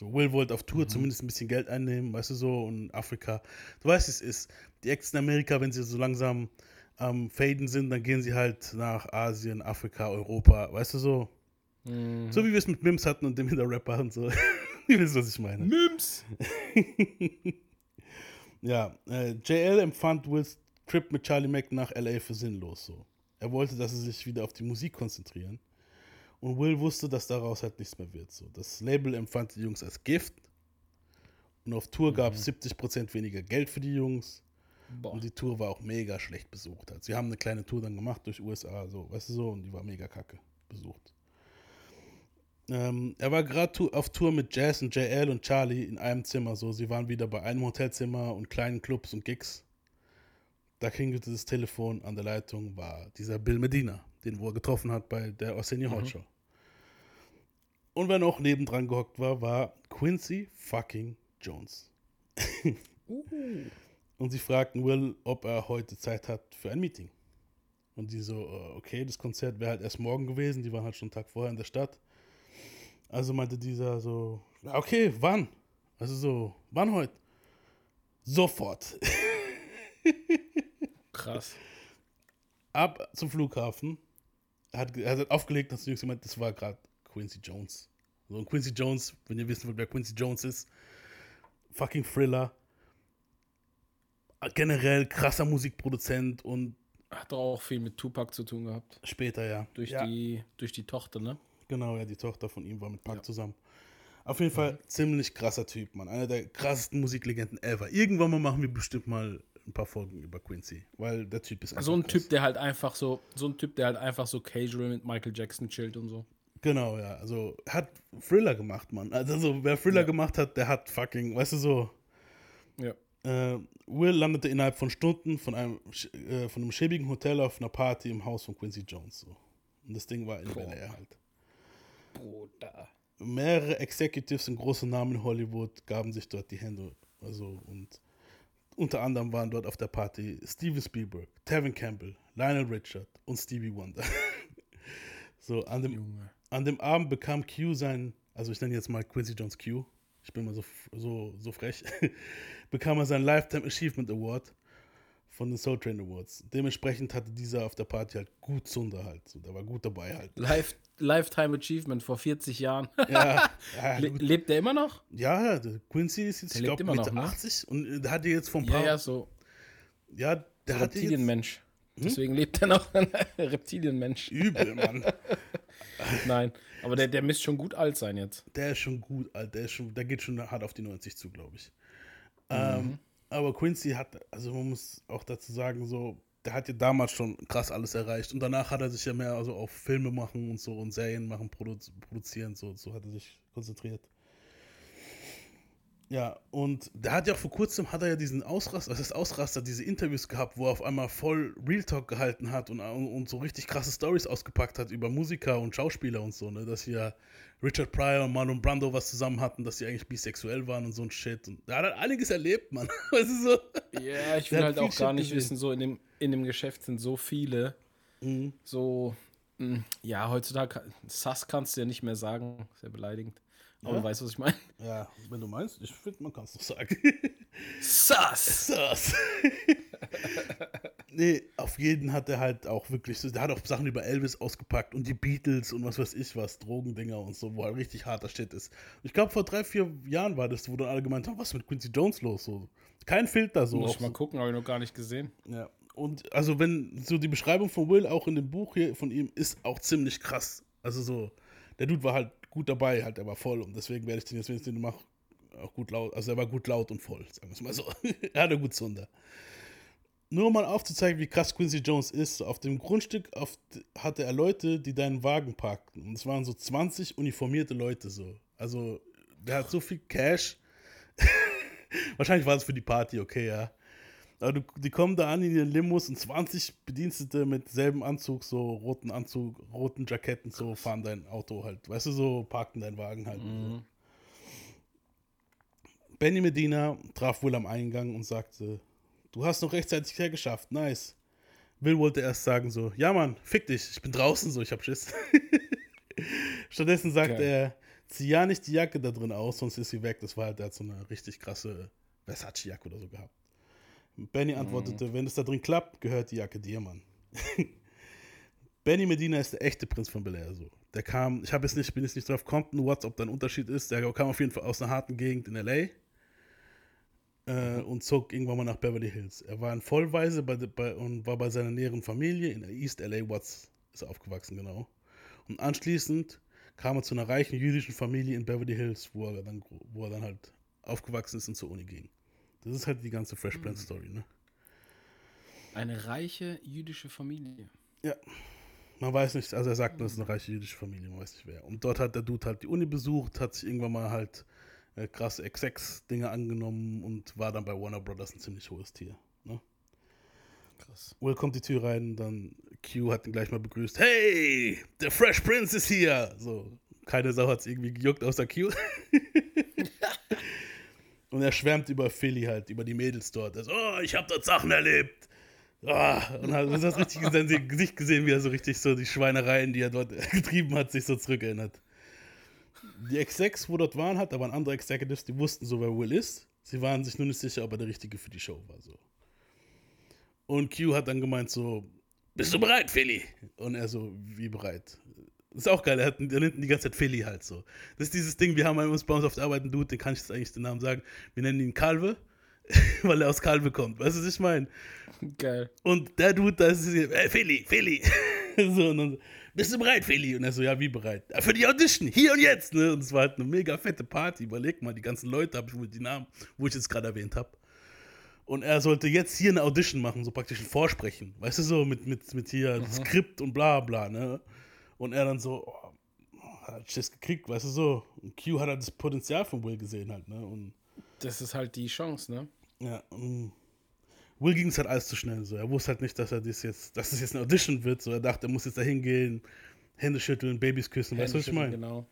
So, Will wollte auf Tour zumindest ein bisschen Geld einnehmen, weißt du so, und Afrika. Du weißt, es ist. Die Acts in Amerika, wenn sie so langsam am Faden sind, dann gehen sie halt nach Asien, Afrika, Europa, weißt du so. So wie wir es mit Mims hatten und dem Hinter-Rapper und so. Ihr wisst, was ich meine. Mims! Ja, äh, JL empfand Wills Trip mit Charlie Mack nach LA für sinnlos so. Er wollte, dass sie sich wieder auf die Musik konzentrieren. Und Will wusste, dass daraus halt nichts mehr wird. So. Das Label empfand die Jungs als Gift. Und auf Tour gab es 70% weniger Geld für die Jungs. Boah. Und die Tour war auch mega schlecht besucht. Also sie haben eine kleine Tour dann gemacht durch USA, so, weißt du so, und die war mega kacke besucht. Ähm, er war gerade auf Tour mit Jazz und JL und Charlie in einem Zimmer, so. Sie waren wieder bei einem Hotelzimmer und kleinen Clubs und Gigs. Da klingelte das Telefon an der Leitung, war dieser Bill Medina, den wo er getroffen hat bei der Arsenio Hall Show. Und wer noch nebendran gehockt war, war Quincy fucking Jones. Und sie fragten Will, ob er heute Zeit hat für ein Meeting. Und die so, äh, okay, das Konzert wäre halt erst morgen gewesen, die waren halt schon einen Tag vorher in der Stadt. Also meinte dieser so, okay, wann? Also so, wann heute? Sofort. Krass. Ab zum Flughafen. Er hat, hat aufgelegt, dass die Jungs gemeint, das war gerade Quincy Jones. So, und Quincy Jones, wenn ihr wissen wollt, wer Quincy Jones ist, fucking Thriller. Generell krasser Musikproduzent und Hat auch viel mit Tupac zu tun gehabt. später ja. Durch, ja, die, durch die Tochter, ne? Genau, ja, die Tochter von ihm war mit Pac zusammen. Auf jeden Fall ziemlich krasser Typ, Mann. Einer der krassesten Musiklegenden ever. Irgendwann mal machen wir bestimmt mal ein paar Folgen über Quincy, weil der Typ ist einfach So ein krass. Typ, der halt einfach so, so ein Typ, der halt einfach so casual mit Michael Jackson chillt und so. Genau, ja. Also hat Thriller gemacht, Mann. Also so, wer Thriller gemacht hat, der hat fucking, weißt du so. Ja. Äh, Will landete innerhalb von Stunden von einem, äh, von einem schäbigen Hotel auf einer Party im Haus von Quincy Jones. So. Und das Ding war in Bel Air halt. Bruder. Mehrere Executives und große Namen in Hollywood gaben sich dort die Hände. Also und unter anderem waren dort auf der Party Steven Spielberg, Tevin Campbell, Lionel Richard und Stevie Wonder. so an dem, Junge. an dem Abend bekam Q sein, also ich nenne jetzt mal Quincy Jones Q, ich bin mal so, so, so frech, bekam er seinen Lifetime Achievement Award von den Soul Train Awards. Dementsprechend hatte dieser auf der Party halt gut Zunder halt, so, der war gut dabei halt. Life, Lifetime Achievement vor 40 Jahren. Ja, ja, Le gut. lebt der immer noch? ja Quincy ist jetzt, Der ich glaube, immer noch, Mitte ne? 80 und äh, der hatte jetzt vor ein Ja, paar, ja, so ja, der hatte jetzt Reptilienmensch. Deswegen lebt er noch. Reptilienmensch. übel, Mann. Nein, aber der, der müsste schon gut alt sein jetzt. Der ist schon gut, Alter. Der, ist schon, der geht schon hart auf die 90 zu, glaube ich. Ähm, aber Quincy hat, also man muss auch dazu sagen, so, der hat ja damals schon krass alles erreicht. Und danach hat er sich ja mehr also auf Filme machen und so und Serien machen, produ produzieren, so, so hat er sich konzentriert. Ja, und der hat ja auch vor kurzem, hat er ja diesen Ausraster, was heißt Ausraster, diese Interviews gehabt, wo er auf einmal voll Real Talk gehalten hat und, und so richtig krasse Stories ausgepackt hat über Musiker und Schauspieler und so, ne, dass hier Richard Pryor und Marlon Brando was zusammen hatten, dass sie eigentlich bisexuell waren und so ein Shit. Und er hat halt einiges erlebt, Mann. Weißt du so? Ja, ich will halt auch gar Shit nicht gesehen. wissen, so in dem, in dem Geschäft sind so viele, Mhm. so, mh, ja, heutzutage, Sass kannst du ja nicht mehr sagen, sehr beleidigend. Aber Ja? du weißt, was ich meine. Ja, wenn du meinst, ich finde, man kann es doch sagen. Sass! das. nee, auf jeden hat er halt auch wirklich so, der hat auch Sachen über Elvis ausgepackt und die Beatles und was weiß ich was, Drogendinger und so, wo halt richtig harter Shit ist. Ich glaube, vor drei, vier Jahren war das, wo dann alle gemeint haben, was ist mit Quincy Jones los? So. Kein Filter so. Muss ich mal so. gucken, habe ich noch gar nicht gesehen. Ja. Und also wenn so die Beschreibung von Will auch in dem Buch hier von ihm ist auch ziemlich krass. Also so, der Dude war halt gut dabei, halt, er war voll und deswegen werde ich den jetzt, wenn ich den mache, auch gut laut. Also er war gut laut und voll, sagen wir es mal so. er hatte gut Zunder. Nur um mal aufzuzeigen, wie krass Quincy Jones ist, auf dem Grundstück auf, hatte er Leute, die deinen Wagen parkten. Und es waren so 20 uniformierte Leute so. Also der hat so viel Cash. Wahrscheinlich war es für die Party, okay, ja. Aber du, die kommen da an in ihren Limos und 20 Bedienstete mit selben Anzug, so roten Anzug, roten Jacketten, so fahren dein Auto halt. Weißt du, so parken deinen Wagen halt. So. Benny Medina traf Will am Eingang und sagte, du hast noch rechtzeitig hergeschafft, nice. Will wollte erst sagen so, ja Mann, fick dich, ich bin draußen so, ich hab Schiss. Stattdessen sagte Okay. er, zieh ja nicht die Jacke da drin aus, sonst ist sie weg. Das war halt, der hat so eine richtig krasse Versace-Jacke oder so gehabt. Benny antwortete, wenn es da drin klappt, gehört die Jacke dir, Mann. Benny Medina ist der echte Prinz von Bel Air. So. Der kam, ich habe jetzt nicht, bin jetzt nicht drauf nur was, ob da ein Unterschied ist. Der kam auf jeden Fall aus einer harten Gegend in L.A. äh, und zog irgendwann mal nach Beverly Hills. Er war in Vollweise bei, bei, und war bei seiner näheren Familie in East LA Watts ist er aufgewachsen, genau. Und anschließend kam er zu einer reichen jüdischen Familie in Beverly Hills, wo er dann, wo er dann halt aufgewachsen ist und zur Uni ging. Das ist halt die ganze Fresh Prince Story, ne? Eine reiche jüdische Familie. Ja. Man weiß nicht, also er sagt, das ist eine reiche jüdische Familie, man weiß nicht wer. Und dort hat der Dude halt die Uni besucht, hat sich irgendwann mal halt äh, krasse Execs-Dinge angenommen und war dann bei Warner Brothers ein ziemlich hohes Tier. Ne? Krass. Will kommt die Tür rein, dann Q hat ihn gleich mal begrüßt. Hey, der Fresh Prince ist hier. So, keine Sau hat es irgendwie gejuckt außer Q. und er schwärmt über Philly halt, über die Mädels dort. Er so, oh, ich habe dort Sachen erlebt. Ah, und hat das richtig in seinem Gesicht gesehen, wie er so richtig so die Schweinereien, die er dort getrieben hat, sich so zurückerinnert. Die Execs, wo dort waren, hat, da waren andere Executives, die wussten so, wer Will ist. Sie waren sich nur nicht sicher, ob er der Richtige für die Show war. So. Und Q hat dann gemeint so, bist du bereit, Philly? Und er so, wie bereit? Das ist auch geil, er, hat, er nennt ihn die ganze Zeit Philly halt so. Das ist dieses Ding, wir haben bei uns bei uns auf der Arbeit einen Dude, den kann ich jetzt eigentlich den Namen sagen. Wir nennen ihn Calve, weil er aus Calve kommt. Weißt du, was ich meine? Geil. Und der Dude, da ist es, hey, Philly, Philly. so, und dann, bist du bereit, Philly? Und er so, ja, wie bereit? Ja, für die Audition, hier und jetzt. Ne? Und es war halt eine mega fette Party. Überleg mal, die ganzen Leute, habe ich wohl die Namen, wo ich jetzt gerade erwähnt habe. Und er sollte jetzt hier eine Audition machen, so praktisch ein Vorsprechen. Weißt du, so mit, mit, mit hier Skript und bla bla, ne? Und er dann so, oh, hat Schiss gekriegt, weißt du so. Und Q hat halt das Potenzial von Will gesehen halt, ne? Und Das ist halt die Chance, ne? ja. Will ging es halt alles zu schnell so. Er wusste halt nicht, dass er das jetzt, dass es jetzt eine Audition wird. So, er dachte, er muss jetzt da hingehen, Hände schütteln, Babys küssen, weißt du, was ich meine? Genau.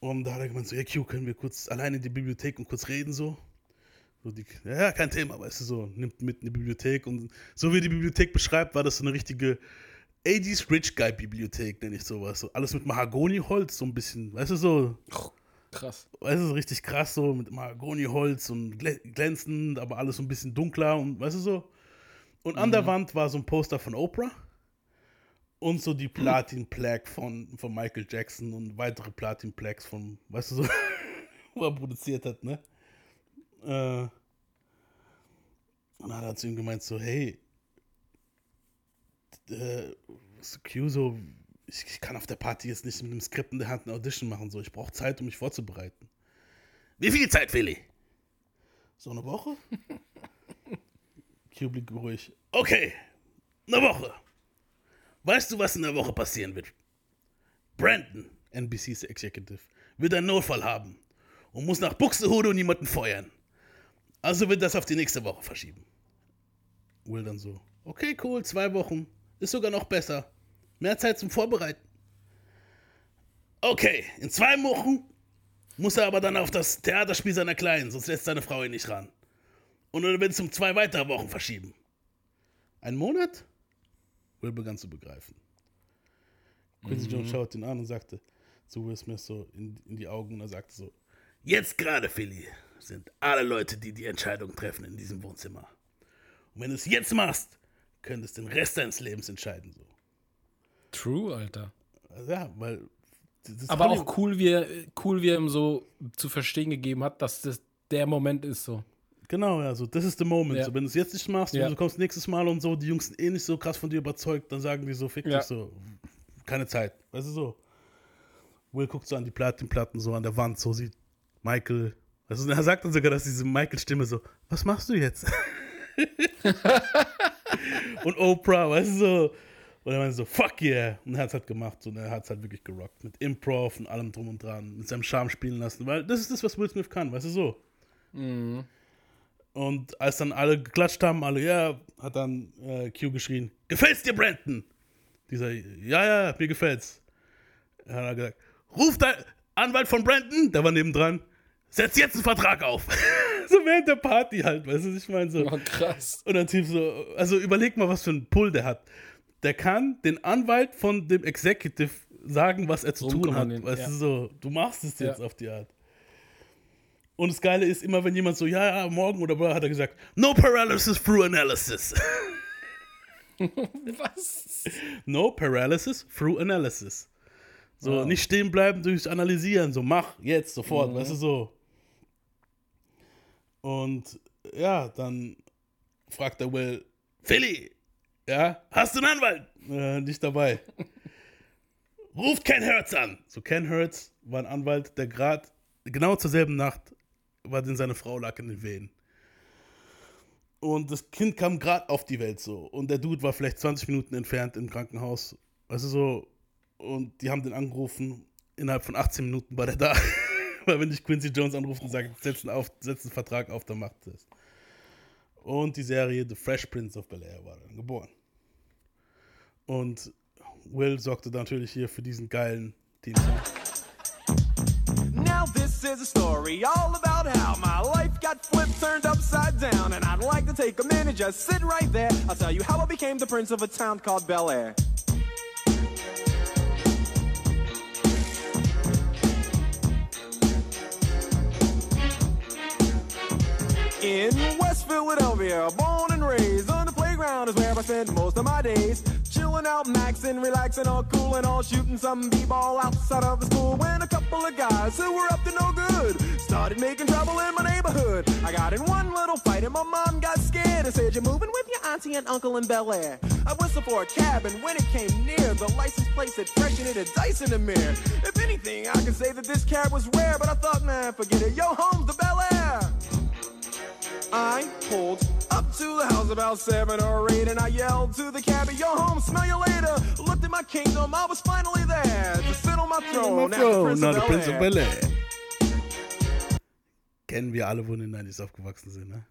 Und da hat er gemeint, so, ja, Q, können wir kurz alleine in die Bibliothek und kurz reden, so? so die, ja, kein Thema, weißt du, so, nimmt mit in die Bibliothek und so wie die Bibliothek beschreibt, war das so eine richtige 80s Rich Guy Bibliothek, nenne ich sowas. So, alles mit Mahagoniholz, so ein bisschen, weißt du, so, Krass. weißt du, so richtig krass, so mit Mahagoniholz und glä- glänzend, aber alles so ein bisschen dunkler und weißt du so. Und an der Wand war so ein Poster von Oprah und so die Platin-Plaque von, von Michael Jackson und weitere Platin-Plaques von, weißt du so, wo er produziert hat, ne? Äh, und dann hat er zu ihm gemeint, so, hey, äh, Q, so, ich, ich kann auf der Party jetzt nicht mit einem Skript in der Hand eine Audition machen, so, ich brauche Zeit, um mich vorzubereiten. Wie viel Zeit, Philly? So eine Woche? Q blieb ruhig. Okay, eine Woche. Weißt du, was in der Woche passieren wird? Brandon, NBC's Executive, wird einen Notfall haben und muss nach Buxtehude und jemanden feuern. Also wird das auf die nächste Woche verschieben. Will dann so, okay, cool, zwei Wochen. Ist sogar noch besser. Mehr Zeit zum Vorbereiten. Okay, in zwei Wochen muss er aber dann auf das Theaterspiel seiner Kleinen, sonst lässt seine Frau ihn nicht ran. Und er wird es um zwei weitere Wochen verschieben. Ein Monat? Will begann zu begreifen. Quincy Jones schaut ihn an und sagte zu Will Smith so in, in die Augen und er sagte so: Jetzt gerade, Philly, sind alle Leute, die die Entscheidung treffen in diesem Wohnzimmer. Und wenn du es jetzt machst, könntest den Rest deines Lebens entscheiden. So. True, Alter. Ja, weil. Aber auch cool, wie er, cool, wie er ihm so zu verstehen gegeben hat, dass das der Moment ist so. Genau, ja, so, das ist der Moment. Ja. So, wenn du es jetzt nicht machst Ja. und du kommst nächstes Mal und so, die Jungs sind eh nicht so krass von dir überzeugt, dann sagen die so, fick Ja. dich so, keine Zeit. Weißt du so? Will guckt so an die Platinplatten, so an der Wand, so sieht Michael. Also er sagt dann sogar, dass diese Michael-Stimme so, was machst du jetzt? und Oprah, weißt du so. Und er meinte so, fuck yeah. Und er hat es halt gemacht. Und er hat es halt wirklich gerockt. Mit Improv und allem drum und dran. Mit seinem Charme spielen lassen. Weil das ist das, was Will Smith kann, weißt du so. Und als dann alle geklatscht haben, alle, ja, hat dann äh, Q geschrien, gefällt's dir, Brandon? Dieser, ja, ja, mir gefällt's. Er hat er gesagt, ruf dein Anwalt von Brandon, der war nebendran, setz jetzt einen Vertrag auf. so während der Party halt, weißt du, ich meine? So. Oh, krass. Und dann Typ so, also überleg mal, was für einen Pull der hat. Der kann den Anwalt von dem Executive sagen, was er zu tun hat. Rumkommandieren, Weißt ja. du so, du machst es jetzt Ja. auf die Art. Und das Geile ist immer, wenn jemand so, ja, ja, morgen oder bla, hat er gesagt, no paralysis through analysis. Was? no paralysis through analysis. So, nicht stehen bleiben durchs Analysieren, so mach jetzt, sofort, weißt du so. Und ja, dann fragt der Will, Philly, ja, hast du einen Anwalt? Äh, nicht dabei. Ruft Ken Hertz an. So, Ken Hertz war ein Anwalt, der gerade genau zur selben Nacht war, denn seine Frau lag in den Wehen. Und das Kind kam gerade auf die Welt so. Und der Dude war vielleicht 20 Minuten entfernt im Krankenhaus. Weißt du so. Und die haben den angerufen. Innerhalb von 18 Minuten war der da. Weil wenn dich Quincy Jones anruft und sagt, setz einen, auf, setz einen Vertrag auf, dann macht das. Und die Serie The Fresh Prince of Bel-Air war dann geboren. Und Will sorgte natürlich hier für diesen geilen Teamsong. Now this is a story all about how my life got flipped, turned upside down, and I'd like to take a minute, just sit right there. I'll tell you how I became the prince of a town called Bel Air. In West Philadelphia, born and raised on the playground is where I spent most of my days. Chilling out, maxing, relaxing, all cool and all shooting some b-ball outside of the school. When a couple of guys who were up to no good started making trouble in my neighborhood. I got in one little fight and my mom got scared and said, "You're moving with your auntie and uncle in Bel Air." I whistled for a cab and when it came near, the license plate said fresh and it a dice in the mirror. If anything, I can say that this cab was rare, but I thought, man, forget it. Yo, home's the Bel. I pulled up to the house about seven or eight, and I yelled to the cabbie, "Yo, home, smell you later." Looked at my kingdom, I was finally there to sit on my throne. as the Prince der Prince of Bel-Air. Bel-Air. Kennen wir alle, wo in den 90s aufgewachsen sind, ne?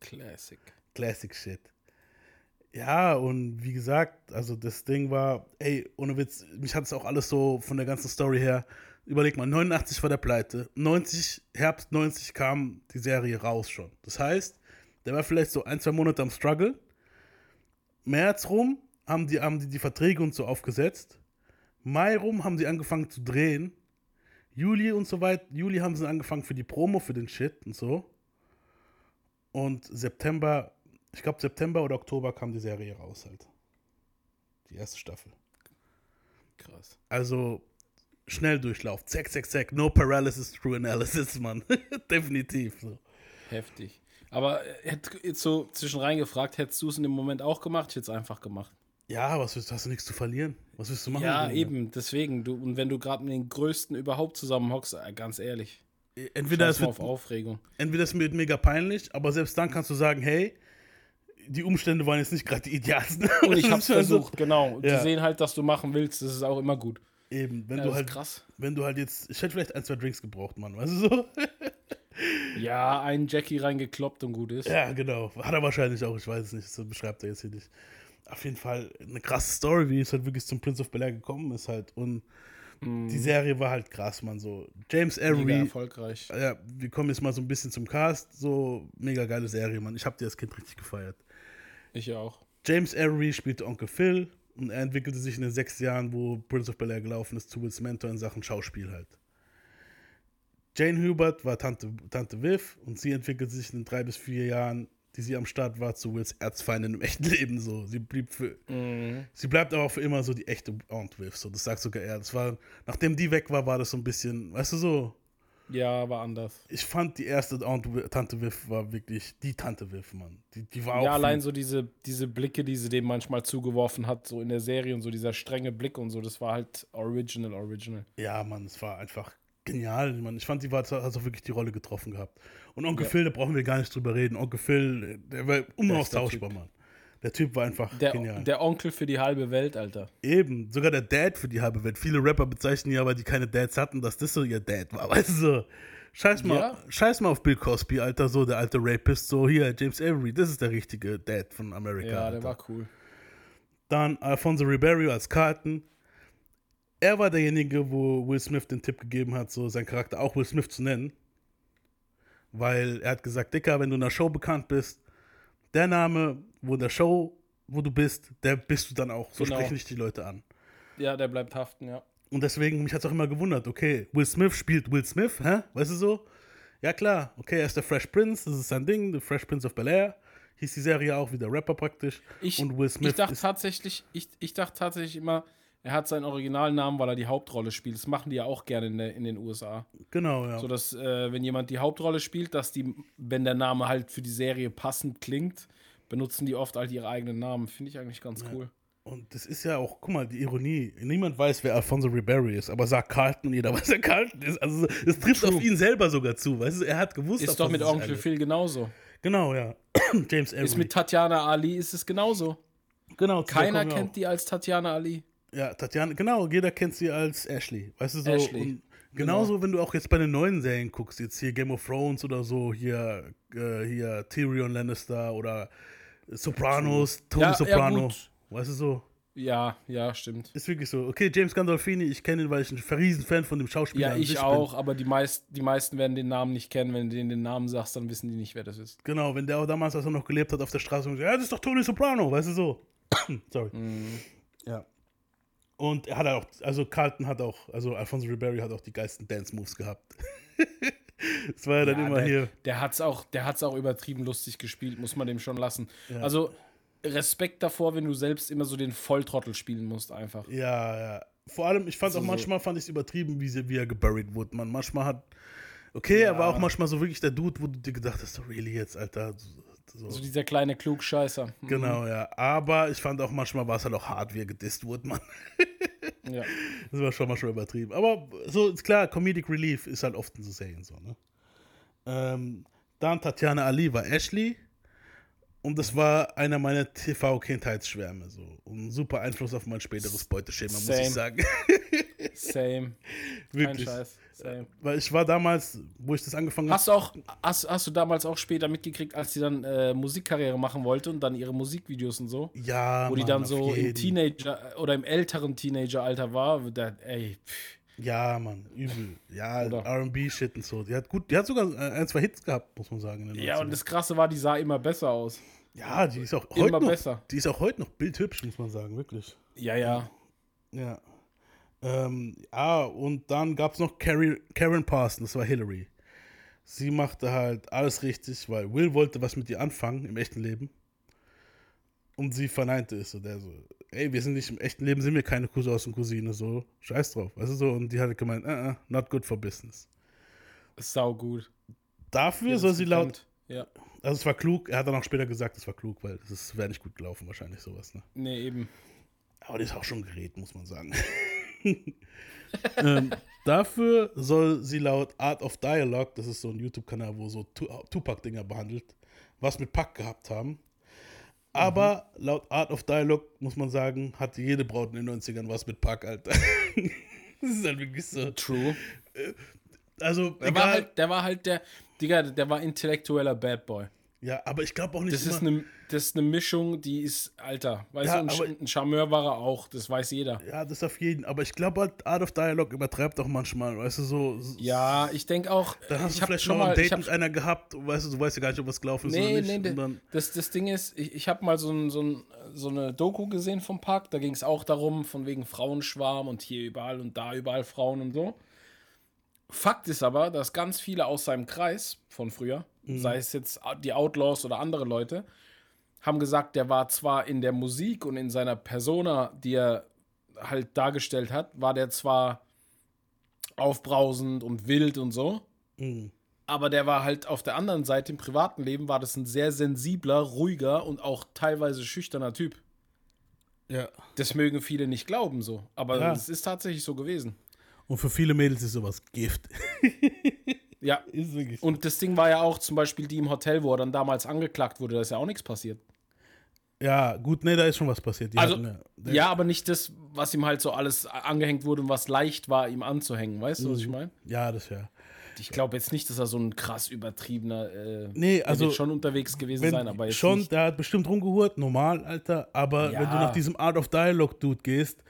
Classic. Classic Shit. Ja, und wie gesagt, also das Ding war, ey, ohne Witz, mich hat es auch alles so von der ganzen Story her, überleg mal, 89 war der Pleite, 90, Herbst 90 kam die Serie raus schon. Das heißt, der war vielleicht so ein, zwei Monate am Struggle. März rum haben die, haben die die Verträge und so aufgesetzt. Mai rum haben sie angefangen zu drehen. Juli und so weit, Juli haben sie angefangen für die Promo, für den Shit und so. Und September, ich glaube September oder Oktober kam die Serie raus halt. Die erste Staffel. Krass. Also Schnelldurchlauf. Zack, zack, zack. No paralysis through analysis, Mann. Definitiv. So. Heftig. Aber äh, jetzt so zwischen reingefragt, hättest du es in dem Moment auch gemacht? Ich hätte es einfach gemacht. Ja, was willst, hast du nichts zu verlieren? Was willst du machen? Ja, eben, deswegen. Du, und wenn du gerade mit den Größten überhaupt zusammenhockst, äh, ganz ehrlich, Entweder scheiß es, wird, auf Aufregung. entweder es wird mega peinlich, aber selbst dann kannst du sagen, hey, die Umstände waren jetzt nicht gerade die idealsten. Und ich hab's versucht, genau. Ja. Die sehen halt, dass du machen willst, das ist auch immer gut. Eben, wenn Ja, du das halt, krass. wenn du halt jetzt, ich hätte vielleicht ein, zwei Drinks gebraucht, Mann, weißt du so? Ja, einen Jackie reingekloppt und gut ist. Ja, genau. Hat er wahrscheinlich auch, ich weiß es nicht, das beschreibt er jetzt hier nicht. Auf jeden Fall eine krasse Story, wie es halt wirklich zum Prince of Bel-Air gekommen ist halt. Und die Serie war halt krass, man. So, James Mega Avery, erfolgreich. ja, wir kommen jetzt mal so ein bisschen zum Cast. So, mega geile Serie, Mann. Ich habe die als Kind richtig gefeiert. Ich auch. James Avery spielte Onkel Phil und er entwickelte sich in den sechs Jahren, wo Prince of Bel-Air gelaufen ist, zu Wills Mentor in Sachen Schauspiel halt. Jane Hubert war Tante, Tante Viv und sie entwickelte sich in den drei bis vier Jahren, die sie am Start war, zu Wills Erzfeindin im echten Leben so. Sie blieb für, sie bleibt aber auch für immer so die echte Aunt Viv, so. Das sagt sogar er. Das war, nachdem die weg war, war das so ein bisschen, weißt du so, Ja, war anders. ich fand die erste Tante Viv war wirklich die Tante Viv, Mann. Die, die war auch Ja, allein so diese, diese Blicke, die sie dem manchmal zugeworfen hat, so in der Serie und so, dieser strenge Blick und so, das war halt original, original. Ja, Mann, es war einfach genial. Mann. Ich fand, die war, hat auch wirklich die Rolle getroffen gehabt. Und Onkel Ja. Phil, da brauchen wir gar nicht drüber reden. Onkel Phil, der war unaustauschbar. Mann. Der Typ war einfach Der, genial. der Onkel für die halbe Welt, Alter. Eben, sogar der Dad für die halbe Welt. Viele Rapper bezeichnen ja, weil die keine Dads hatten, dass das so ihr Dad war. Weißt du so? Scheiß mal, Ja. scheiß mal auf Bill Cosby, Alter, so der alte Rapist, so hier, James Avery, das ist der richtige Dad von America. Ja, Alter. der war cool. Dann Alfonso Ribeiro als Carlton. Er war derjenige, wo Will Smith den Tipp gegeben hat, so seinen Charakter auch Will Smith zu nennen. Weil er hat gesagt, Dicker, wenn du in der Show bekannt bist, der Name, wo in der Show, wo du bist, der bist du dann auch. So Genau. sprechen dich die Leute an. Ja, der bleibt haften, ja. Und deswegen, mich hat es auch immer gewundert, okay, Will Smith spielt Will Smith, hä? Weißt du so? Ja klar, okay, er ist der Fresh Prince, das ist sein Ding, The Fresh Prince of Bel-Air. Hieß die Serie auch wie der Rapper praktisch. Ich, und Will Smith ich dachte tatsächlich, ich, ich dachte tatsächlich immer, er hat seinen Originalnamen, weil er die Hauptrolle spielt. Das machen die ja auch gerne in, der, in den USA. Genau, ja. So dass, äh, wenn jemand die Hauptrolle spielt, dass die, wenn der Name halt für die Serie passend klingt, benutzen die oft halt ihre eigenen Namen. Finde ich eigentlich ganz cool. Und das ist ja auch, guck mal, die Ironie. Niemand weiß, wer Alfonso Ribery ist, aber sagt Carlton und jeder weiß, wer Carlton ist. Also, es trifft auf ihn selber sogar zu. Weißt du, er hat gewusst, Ist doch mit Onkel. Phil genauso. Genau, ja. James Avery. Ist mit Tatjana Ali ist es genauso. genau, Keiner kennt die als Tatjana Ali. Ja, Tatjana, genau, jeder kennt sie als Ashley. Weißt du, so. Ashley. Und genauso, wenn du auch jetzt bei den neuen Serien guckst, jetzt hier Game of Thrones oder so, hier, äh, hier Tyrion Lannister oder Sopranos, Tony Ja, ja, Soprano. gut. weißt du so? Ja, ja, stimmt. Ist wirklich so. Okay, James Gandolfini, ich kenne ihn, weil ich ein riesen Fan von dem Schauspieler Ja, an ich sich auch, aber die, meist, die meisten werden den Namen nicht kennen. Wenn du denen den Namen sagst, dann wissen die nicht, wer das ist. bin. Genau, wenn der auch damals, als er noch gelebt hat, auf der Straße und gesagt, ja, das ist doch Tony Soprano, weißt du so. Sorry. Mhm. Ja. Und er hat auch, also Carlton hat auch, also Alfonso Ribery hat auch die geilsten Dance-Moves gehabt. das war ja dann Ja, immer der, hier. Der hat's auch, der hat's auch übertrieben lustig gespielt, muss man dem schon lassen. Also Respekt davor, wenn du selbst immer so den Volltrottel spielen musst, einfach. Ja, ja. Vor allem, ich fand So, auch manchmal fand ich es übertrieben, wie, sie, wie er geburied wurde. Man manchmal hat. Okay, er war auch manchmal so wirklich der Dude, wo du dir gedacht hast, so really jetzt, Alter. So. So dieser kleine Klugscheißer. Hm, Genau, ja. Aber ich fand auch manchmal war es halt auch hart, wie er gedisst wurde, Mann. Ja. Das war schon mal schon übertrieben. Aber so ist klar, Comedic Relief ist halt oft so Serien so, ne? Ähm, dann Tatjana Ali war Ashley. Und das war einer meiner TV-Kindheitsschwärme. So. Und ein super Einfluss auf mein späteres Beuteschema, muss Same. ich sagen. Same. Kein Wirklich. Scheiß. Same. Weil ich war damals, wo ich das angefangen habe. Hast du auch, hast, hast du damals auch später mitgekriegt, als sie dann äh, Musikkarriere machen wollte und dann ihre Musikvideos und so? Ja, Wo die Mann, dann auf so im. Teenager oder im älteren Teenageralter war, da, ey, pff, Ja, Mann, übel. Ja? RB-Shit und so. Die hat gut, die hat sogar äh, ein, zwei Hits gehabt, muss man sagen. ja, 90ern. und das Krasse war, die sah immer besser aus. ja, die ist auch Immer heute noch, besser. Die ist auch heute noch bildhübsch, muss man sagen, wirklich. Ja, ja. Ja. Ähm, ja, und dann gab es noch Carrie, Karen Parson, das war Hillary. Sie machte halt alles richtig, weil Will wollte was mit ihr anfangen im echten Leben. Und sie verneinte es. So, der so, ey, wir sind nicht im echten Leben, sind wir keine Cousins und Cousine, so, scheiß drauf. Du so? Und die hat gemeint, uh, uh, not good for business. Sau gut. Dafür soll sie laut, Ja. also es war klug, er hat dann auch später gesagt, es war klug, weil es wäre nicht gut gelaufen, wahrscheinlich sowas, ne? Nee, eben. Aber die ist auch schon gerät, muss man sagen. ähm, dafür soll sie laut Art of Dialogue, das ist so ein YouTube-Kanal, wo so Tu- Tupac-Dinger behandelt, was mit Pack gehabt haben. Aber laut Art of Dialogue, muss man sagen, hatte jede Braut in den 90ern was mit Pack, Alter. das ist halt wirklich so. True. Also, Der egal. war halt, der war halt der, Digga, der war intellektueller Bad Boy. Ja, aber ich glaube auch nicht Das ist, eine, das ist eine Mischung, die ist, Alter, weißt Ja, du, ein, aber- ein Charmeur war er auch, das weiß jeder. Ja, das auf jeden. Aber ich glaube halt, Art of Dialogue übertreibt auch manchmal, weißt du, so. Ja, ich denke auch, Dann hast du vielleicht schon mal ein Date hab, mit einer gehabt, weißt du, du weißt ja gar nicht, ob was gelaufen ist nee, oder nicht. nee, dann, das, das Ding ist, ich, ich habe mal so, ein, so, ein, so eine Doku gesehen vom Park, da ging es auch darum, von wegen Frauenschwarm und hier überall und da überall Frauen und so. Fakt ist aber, dass ganz viele aus seinem Kreis von früher, sei es jetzt die Outlaws oder andere Leute, haben gesagt, der war zwar in der Musik und in seiner Persona, die er halt dargestellt hat, war der zwar aufbrausend und wild und so, aber der war halt auf der anderen Seite im privaten Leben war das ein sehr sensibler, ruhiger und auch teilweise schüchterner Typ. ja. Das mögen viele nicht glauben so, aber Ja. es ist tatsächlich so gewesen. Und für viele Mädels ist sowas Gift. Ja. ist wirklich. Und das Ding war ja auch zum Beispiel die im Hotel, wo er dann damals angeklagt wurde, da ist ja auch nichts passiert. Ja, gut, nee, da ist schon was passiert. Die Also, hatten, der- ja, aber nicht das, was ihm halt so alles angehängt wurde und was leicht war, ihm anzuhängen. Weißt du, was ich Mhm. meine? Ja, das ja. Ich glaube jetzt nicht, dass er so ein krass übertriebener. Äh, Nee, also. wird schon unterwegs gewesen sein, aber jetzt schon, nicht. der hat bestimmt rumgehurt, normal, Alter. Aber Ja. wenn du nach diesem Art of Dialogue Dude gehst,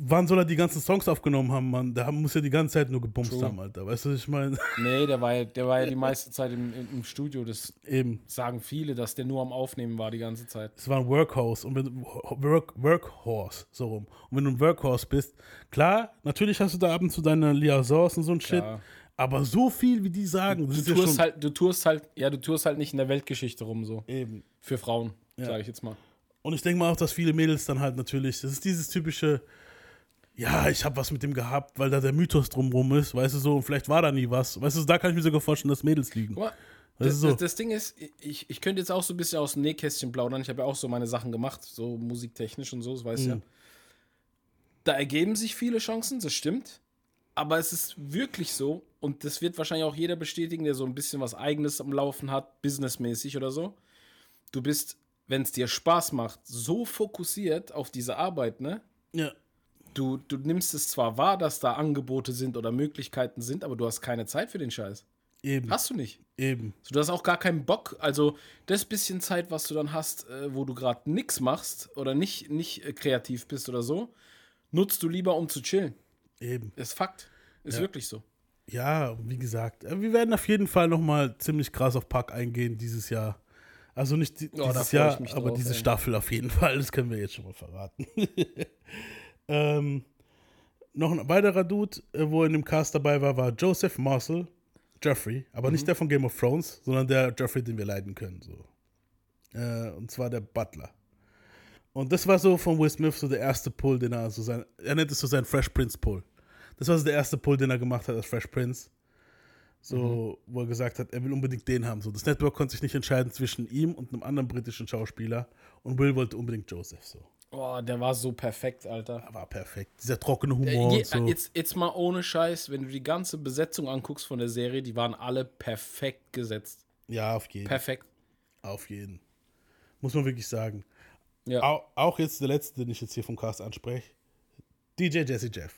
wann soll er die ganzen Songs aufgenommen haben, Mann? Der muss ja die ganze Zeit nur gebumst True. haben, Alter. Weißt du, was ich meine? Nee, der war, ja, der war ja die meiste Zeit im, im, Studio. Das Eben. sagen viele, dass der nur am Aufnehmen war die ganze Zeit. Es war ein Workhorse und wenn du, Work, Workhorse, so rum. Und wenn du ein Workhorse bist, klar, natürlich hast du da ab und zu deine Liaisons und so ein Shit, Klar. aber so viel, wie die sagen, Du ja tust, schon halt, du tust halt, ja, du tust halt nicht in der Weltgeschichte rum so. eben. Für Frauen, sage ich jetzt mal. Und ich denke mal auch, dass viele Mädels dann halt natürlich, das ist dieses typische, ja, ich habe was mit dem gehabt, weil da der Mythos drumrum ist, weißt du so, und vielleicht war da nie was. Weißt du, da kann ich mir sogar vorstellen, dass Mädels liegen. Guck mal, Weißt das, du so? das, das Ding ist, ich, ich könnte jetzt auch so ein bisschen aus dem Nähkästchen plaudern. Ich habe ja auch so meine Sachen gemacht, so musiktechnisch und so, das weißt du ja. Da ergeben sich viele Chancen, das stimmt. Aber es ist wirklich so, und das wird wahrscheinlich auch jeder bestätigen, der so ein bisschen was Eigenes am Laufen hat, businessmäßig oder so. Du bist, wenn es dir Spaß macht, so fokussiert auf diese Arbeit, ne? Ja. Du, du nimmst es zwar wahr, dass da Angebote sind oder Möglichkeiten sind, aber du hast keine Zeit für den Scheiß. Eben. Hast du nicht. Eben. So, du hast auch gar keinen Bock. Also, das bisschen Zeit, was du dann hast, äh, wo du gerade nichts machst oder nicht, nicht äh, kreativ bist oder so, nutzt du lieber, um zu chillen. Eben. Ist Fakt. Ist wirklich so. Ja, wie gesagt, äh, wir werden auf jeden Fall nochmal ziemlich krass auf Park eingehen dieses Jahr. Also nicht di Ja, da dieses Jahr, aber drauf, diese ey. Staffel auf jeden Fall. Das können wir jetzt schon mal verraten. ähm, noch ein weiterer Dude, äh, wo in dem Cast dabei war, war Joseph Marcel, Jeffrey, aber Mhm. nicht der von Game of Thrones, sondern der Jeffrey, den wir leiden können. So. Äh, und zwar der Butler. Und das war so von Will Smith so der erste Pull, den er so sein, er nennt es so sein Fresh Prince Pull. Das war so der erste Pull, den er gemacht hat als Fresh Prince. So, wo er gesagt hat, er will unbedingt den haben. So, das Network konnte sich nicht entscheiden zwischen ihm und einem anderen britischen Schauspieler. Und Will wollte unbedingt Joseph. So, Oh, der war so perfekt, Alter. er war perfekt. Dieser trockene Äh, Humor je, und so. jetzt, jetzt mal ohne Scheiß, wenn du die ganze Besetzung anguckst von der Serie, die waren alle perfekt gesetzt. ja, auf jeden. Perfekt. Auf jeden. Muss man wirklich sagen. Ja. Auch, auch jetzt der letzte, den ich jetzt hier vom Cast anspreche. DJ Jesse Jeff.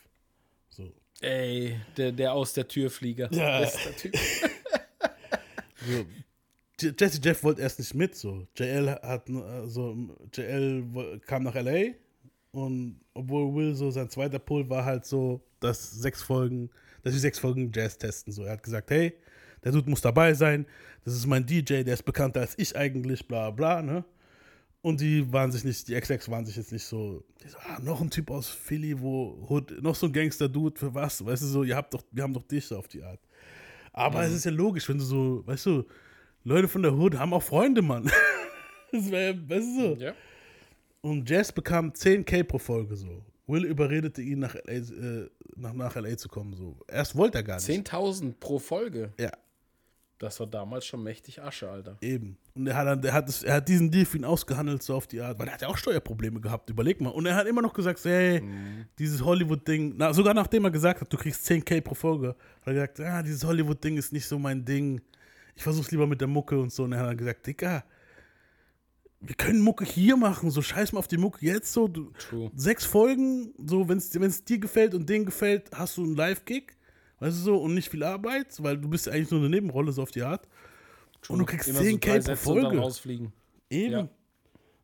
So. Ey, der, der aus der Türflieger. Ja. Bester Typ. so. Jesse Jeff wollte erst nicht mit. So. JL hat äh, so JL kam nach LA und obwohl Will so sein zweiter Pull war halt so, dass sechs Folgen, dass wir sechs Folgen Jazz testen. So. Er hat gesagt, hey, der Dude muss dabei sein, das ist mein DJ, der ist bekannter als ich eigentlich, bla bla, ne? Und die waren sich nicht, die XX waren sich jetzt nicht so, so ah, noch ein Typ aus Philly, wo noch so ein Gangster-Dude, für was? Weißt du so, ihr habt doch, wir haben doch dich so auf die Art. Aber es ist ja logisch, wenn du so, weißt du, Leute von der Hood haben auch Freunde, Mann. das wär, weißt du so. ja. Und Jazz bekam 10k pro Folge so. Will überredete ihn, nach LA, äh, nach, nach LA zu kommen. So. Erst wollte er gar nicht. 10.000 pro Folge. Ja, Das war damals schon mächtig Asche, Alter. eben. Und er hat, dann- der hat, das, er hat diesen Deal für ihn ausgehandelt, so auf die Art, weil er hat ja auch Steuerprobleme gehabt, überleg mal. Und er hat immer noch gesagt, hey, dieses Hollywood-Ding, na, sogar nachdem er gesagt hat, du kriegst 10k pro Folge, hat er gesagt, ah, dieses Hollywood-Ding ist nicht so mein Ding. Ich versuch's lieber mit der Mucke und so. Und er hat dann gesagt, Dicker, wir können Mucke hier machen, so scheiß mal auf die Mucke jetzt so. Du, True. sechs Folgen, so wenn es dir gefällt und denen gefällt, hast du einen Live-Gig, weißt du so, und nicht viel Arbeit, weil du bist ja eigentlich nur eine Nebenrolle, so auf die Art. Und du kriegst Immer so 10k drei pro Folge. rausfliegen. Eben. Ja.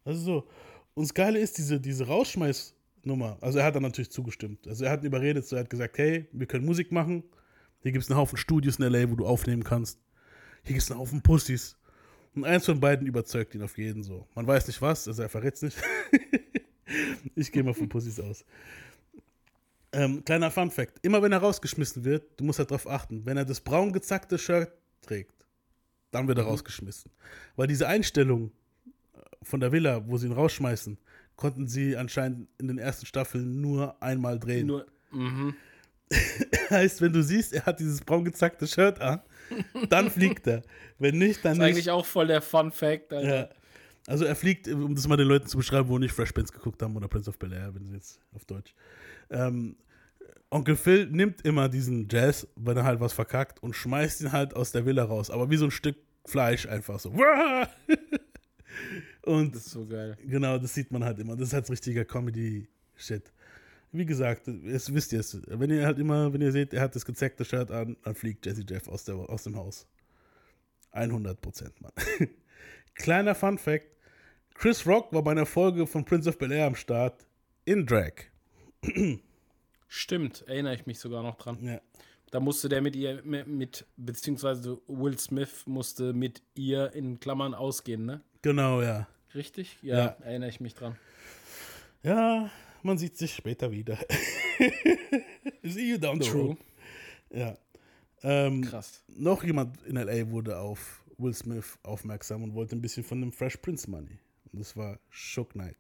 Also so. Und das Geile ist, diese, diese Rausschmeißnummer, also er hat dann natürlich zugestimmt. Also er hat ihn überredet, so er hat gesagt, hey, wir können Musik machen. Hier gibt es einen Haufen Studios in L.A., wo du aufnehmen kannst. Hier gibt es einen Haufen Pussys. Und eins von beiden überzeugt ihn auf jeden so. Man weiß nicht was, also er verrät es nicht. ich gehe mal von Pussys aus. Ähm, kleiner Fun Fact: Immer wenn er rausgeschmissen wird, du musst halt darauf achten, wenn er das braun gezackte Shirt trägt, dann wird er rausgeschmissen. Weil diese Einstellung von der Villa, wo sie ihn rausschmeißen, konnten sie anscheinend in den ersten Staffeln nur einmal drehen. Nur, mhm. heißt, wenn du siehst, er hat dieses braun gezackte Shirt an, dann fliegt er. Wenn nicht, dann ist nicht. eigentlich auch voll der Fun Fact. Ja. Also er fliegt, um das mal den Leuten zu beschreiben, wo nicht Fresh Prince geguckt haben oder Prince of Bel Air, wenn sie jetzt auf Deutsch. Ähm, Onkel Phil nimmt immer diesen Jazz, wenn er halt was verkackt und schmeißt ihn halt aus der Villa raus, aber wie so ein Stück Fleisch einfach so. Und Das ist so geil. Genau, das sieht man halt immer. Das ist halt richtiger Comedy-Shit. Wie gesagt, es wisst ihr es. Wenn ihr halt immer, wenn ihr seht, er hat das gezeckte Shirt an, dann fliegt Jesse Jeff aus, der, aus dem Haus. 100 Prozent, Mann. Kleiner Fun Fact: Chris Rock war bei einer Folge von Prince of Bel Air am Start in Drag. Stimmt, erinnere ich mich sogar noch dran. Ja. Da musste der mit ihr, mit, mit, beziehungsweise Will Smith musste mit ihr in Klammern ausgehen, ne? Genau, ja. Richtig? Ja, Ja. erinnere ich mich dran. Ja, man sieht sich später wieder. See you down the True. road. Ja. Ähm, Krass. noch jemand in LA wurde auf Will Smith aufmerksam und wollte ein bisschen von dem Fresh Prince Money. Und das war Shook Knight.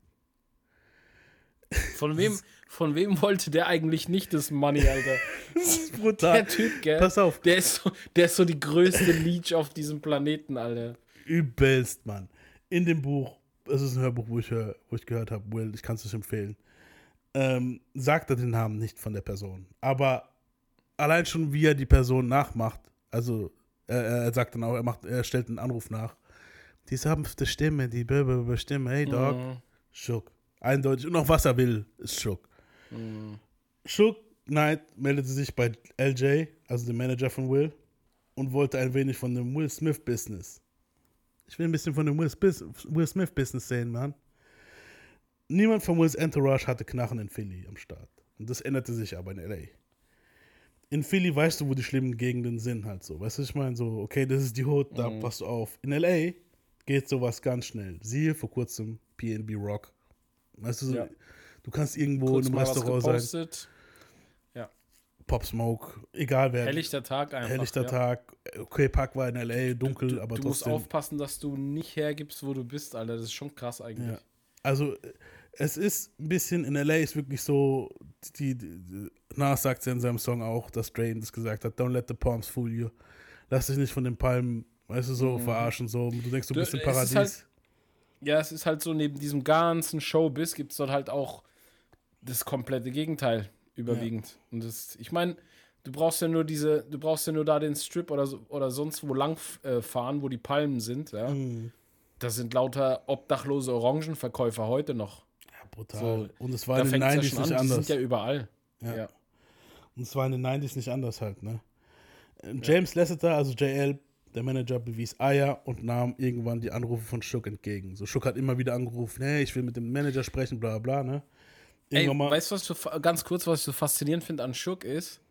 Von wem, von wem wollte der eigentlich nicht das Money, Alter? Das ist brutal. Der Typ, gell? Pass auf. Der ist so, der ist so die größte Leech auf diesem Planeten, Alter. Übelst, Mann. In dem Buch, es ist ein Hörbuch, wo ich, wo ich gehört habe, Will, ich kann es euch empfehlen, ähm, sagt er den Namen nicht von der Person. Aber allein schon, wie er die Person nachmacht, also er, er sagt dann auch, er, macht, er stellt einen Anruf nach. Die sanfte Stimme, die blablabla Stimme, hey Dog, Schuck. Eindeutig. Und auch was er will, ist Schuck. Schuck Knight meldete sich bei LJ, also dem Manager von Will, und wollte ein wenig von dem Will Smith Business. Ich will ein bisschen von dem Will Smith Business sehen, Mann. Niemand von Wills Entourage hatte Knarren in Philly am Start. Und das änderte sich aber in LA. In Philly weißt du, wo die schlimmen Gegenden sind, halt so. Weißt du, ich meine, so, okay, das ist die Hood, da passt du auf. In LA geht sowas ganz schnell. Siehe vor kurzem PNB Rock. Weißt du, so, Ja. du kannst irgendwo Kurz in einem Restaurant sein. gepostet. Pop Smoke, egal wer. Helllichter Tag einfach. Helllichter ja. Tag. Okay, Park war in LA, dunkel, aber Du musst trotzdem. aufpassen, dass du nicht hergibst, wo du bist, Alter. Das ist schon krass eigentlich. Ja. Also, es ist ein bisschen, in LA ist wirklich so, die, die, Nas sagt es ja in seinem Song auch, dass Drain das gesagt hat, don't let the palms fool you. Lass dich nicht von den Palmen, weißt du, so verarschen, so. Du denkst, du Mhm. Du, bist im ist Paradies. halt- Ja, es ist halt so, neben diesem ganzen Showbiz gibt es dort halt auch das komplette Gegenteil überwiegend. Und das, ich meine, du brauchst ja nur diese, du brauchst ja nur da den Strip oder, so, oder sonst wo lang äh, fahren, wo die Palmen sind, ja. Mhm. Das sind lauter obdachlose Orangenverkäufer heute noch. Ja, brutal. So, Und es war in den fängt es ja 90s schon nicht an, die anders. sind ja überall. Ja. Ja. Und es war in den 90s nicht anders halt, ne? Äh, James Lasseter, also JL, der Manager, bewies Eier und nahm irgendwann die Anrufe von Schuck entgegen. So, Schuck hat immer wieder angerufen, hey, ich will mit dem Manager sprechen, bla bla, ne? Ey, mal, weißt du, was so, ganz kurz, was ich so faszinierend finde an Shook ist,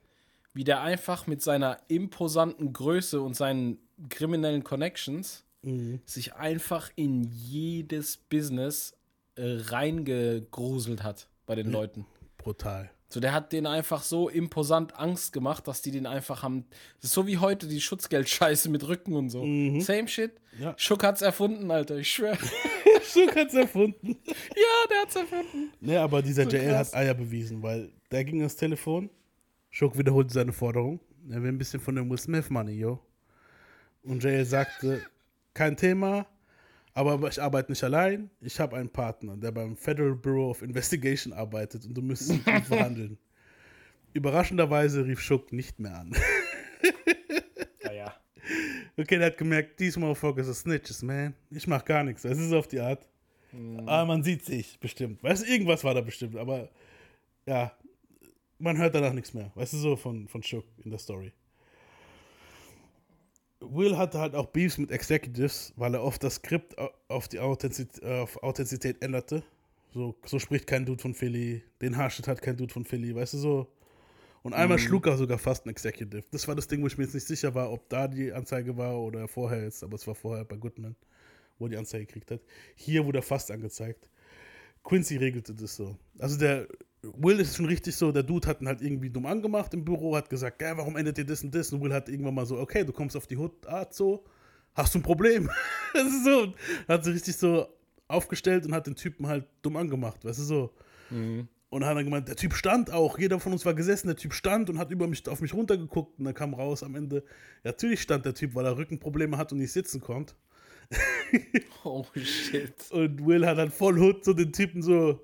wie der einfach mit seiner imposanten Größe und seinen kriminellen Connections Mhm. sich einfach in jedes Business äh, reingegruselt hat bei den Leuten. brutal. So, der hat denen einfach so imposant Angst gemacht, dass die den einfach haben. Das ist so wie heute die Schutzgeldscheiße mit Rücken und so. Same shit. Mhm. Ja. Schuck hat's erfunden, Alter, ich schwöre. Schuck hat's erfunden. ja, der hat's erfunden. Ne, aber dieser JL krass. hat Eier bewiesen, weil der ging ans Telefon, Schuck wiederholte seine Forderung, er will ein bisschen von dem Will Smith Money, yo. Und JL sagte, kein Thema, aber ich arbeite nicht allein, ich habe einen Partner, der beim Federal Bureau of Investigation arbeitet und du müsstest mit ihm verhandeln. Überraschenderweise rief Schuck nicht mehr an. Ja, ja. Okay, der hat gemerkt, these motherfuckers are snitches, man. Ich mach gar nichts. Es ist auf die Art. Aber man sieht sich bestimmt. Weißt du, irgendwas war da bestimmt, aber ja, man hört danach nichts mehr. Weißt du, so von, von Shook in der Story. Will hatte halt auch Beefs mit Executives, weil er oft das Skript au- auf die Authentizität, auf Authentizität änderte. So, so spricht kein Dude von Philly, den Haarschnitt hat kein Dude von Philly, weißt du so. Und einmal schlug er sogar fast ein Executive. Das war das Ding, wo ich mir jetzt nicht sicher war, ob da die Anzeige war oder vorher jetzt, aber es war vorher bei Goodman, wo er die Anzeige gekriegt hat. Hier wurde er fast angezeigt. Quincy regelte das so. Also der Will ist schon richtig so, der Dude hat ihn halt irgendwie dumm angemacht im Büro, hat gesagt, "Gell, warum endet ihr das und das? Und Will hat irgendwann mal so, okay, du kommst auf die Hood-Art so, hast du ein Problem? das ist so, hat sich richtig so aufgestellt und hat den Typen halt dumm angemacht, weißt du so. Und hat dann gemeint, der Typ stand auch, jeder von uns war gesessen, der Typ stand und hat über mich, auf mich runtergeguckt und dann kam raus am Ende, ja, natürlich stand der Typ, weil er Rückenprobleme hat und nicht sitzen konnte. Oh shit. Und Will hat dann voll Hut so den Typen so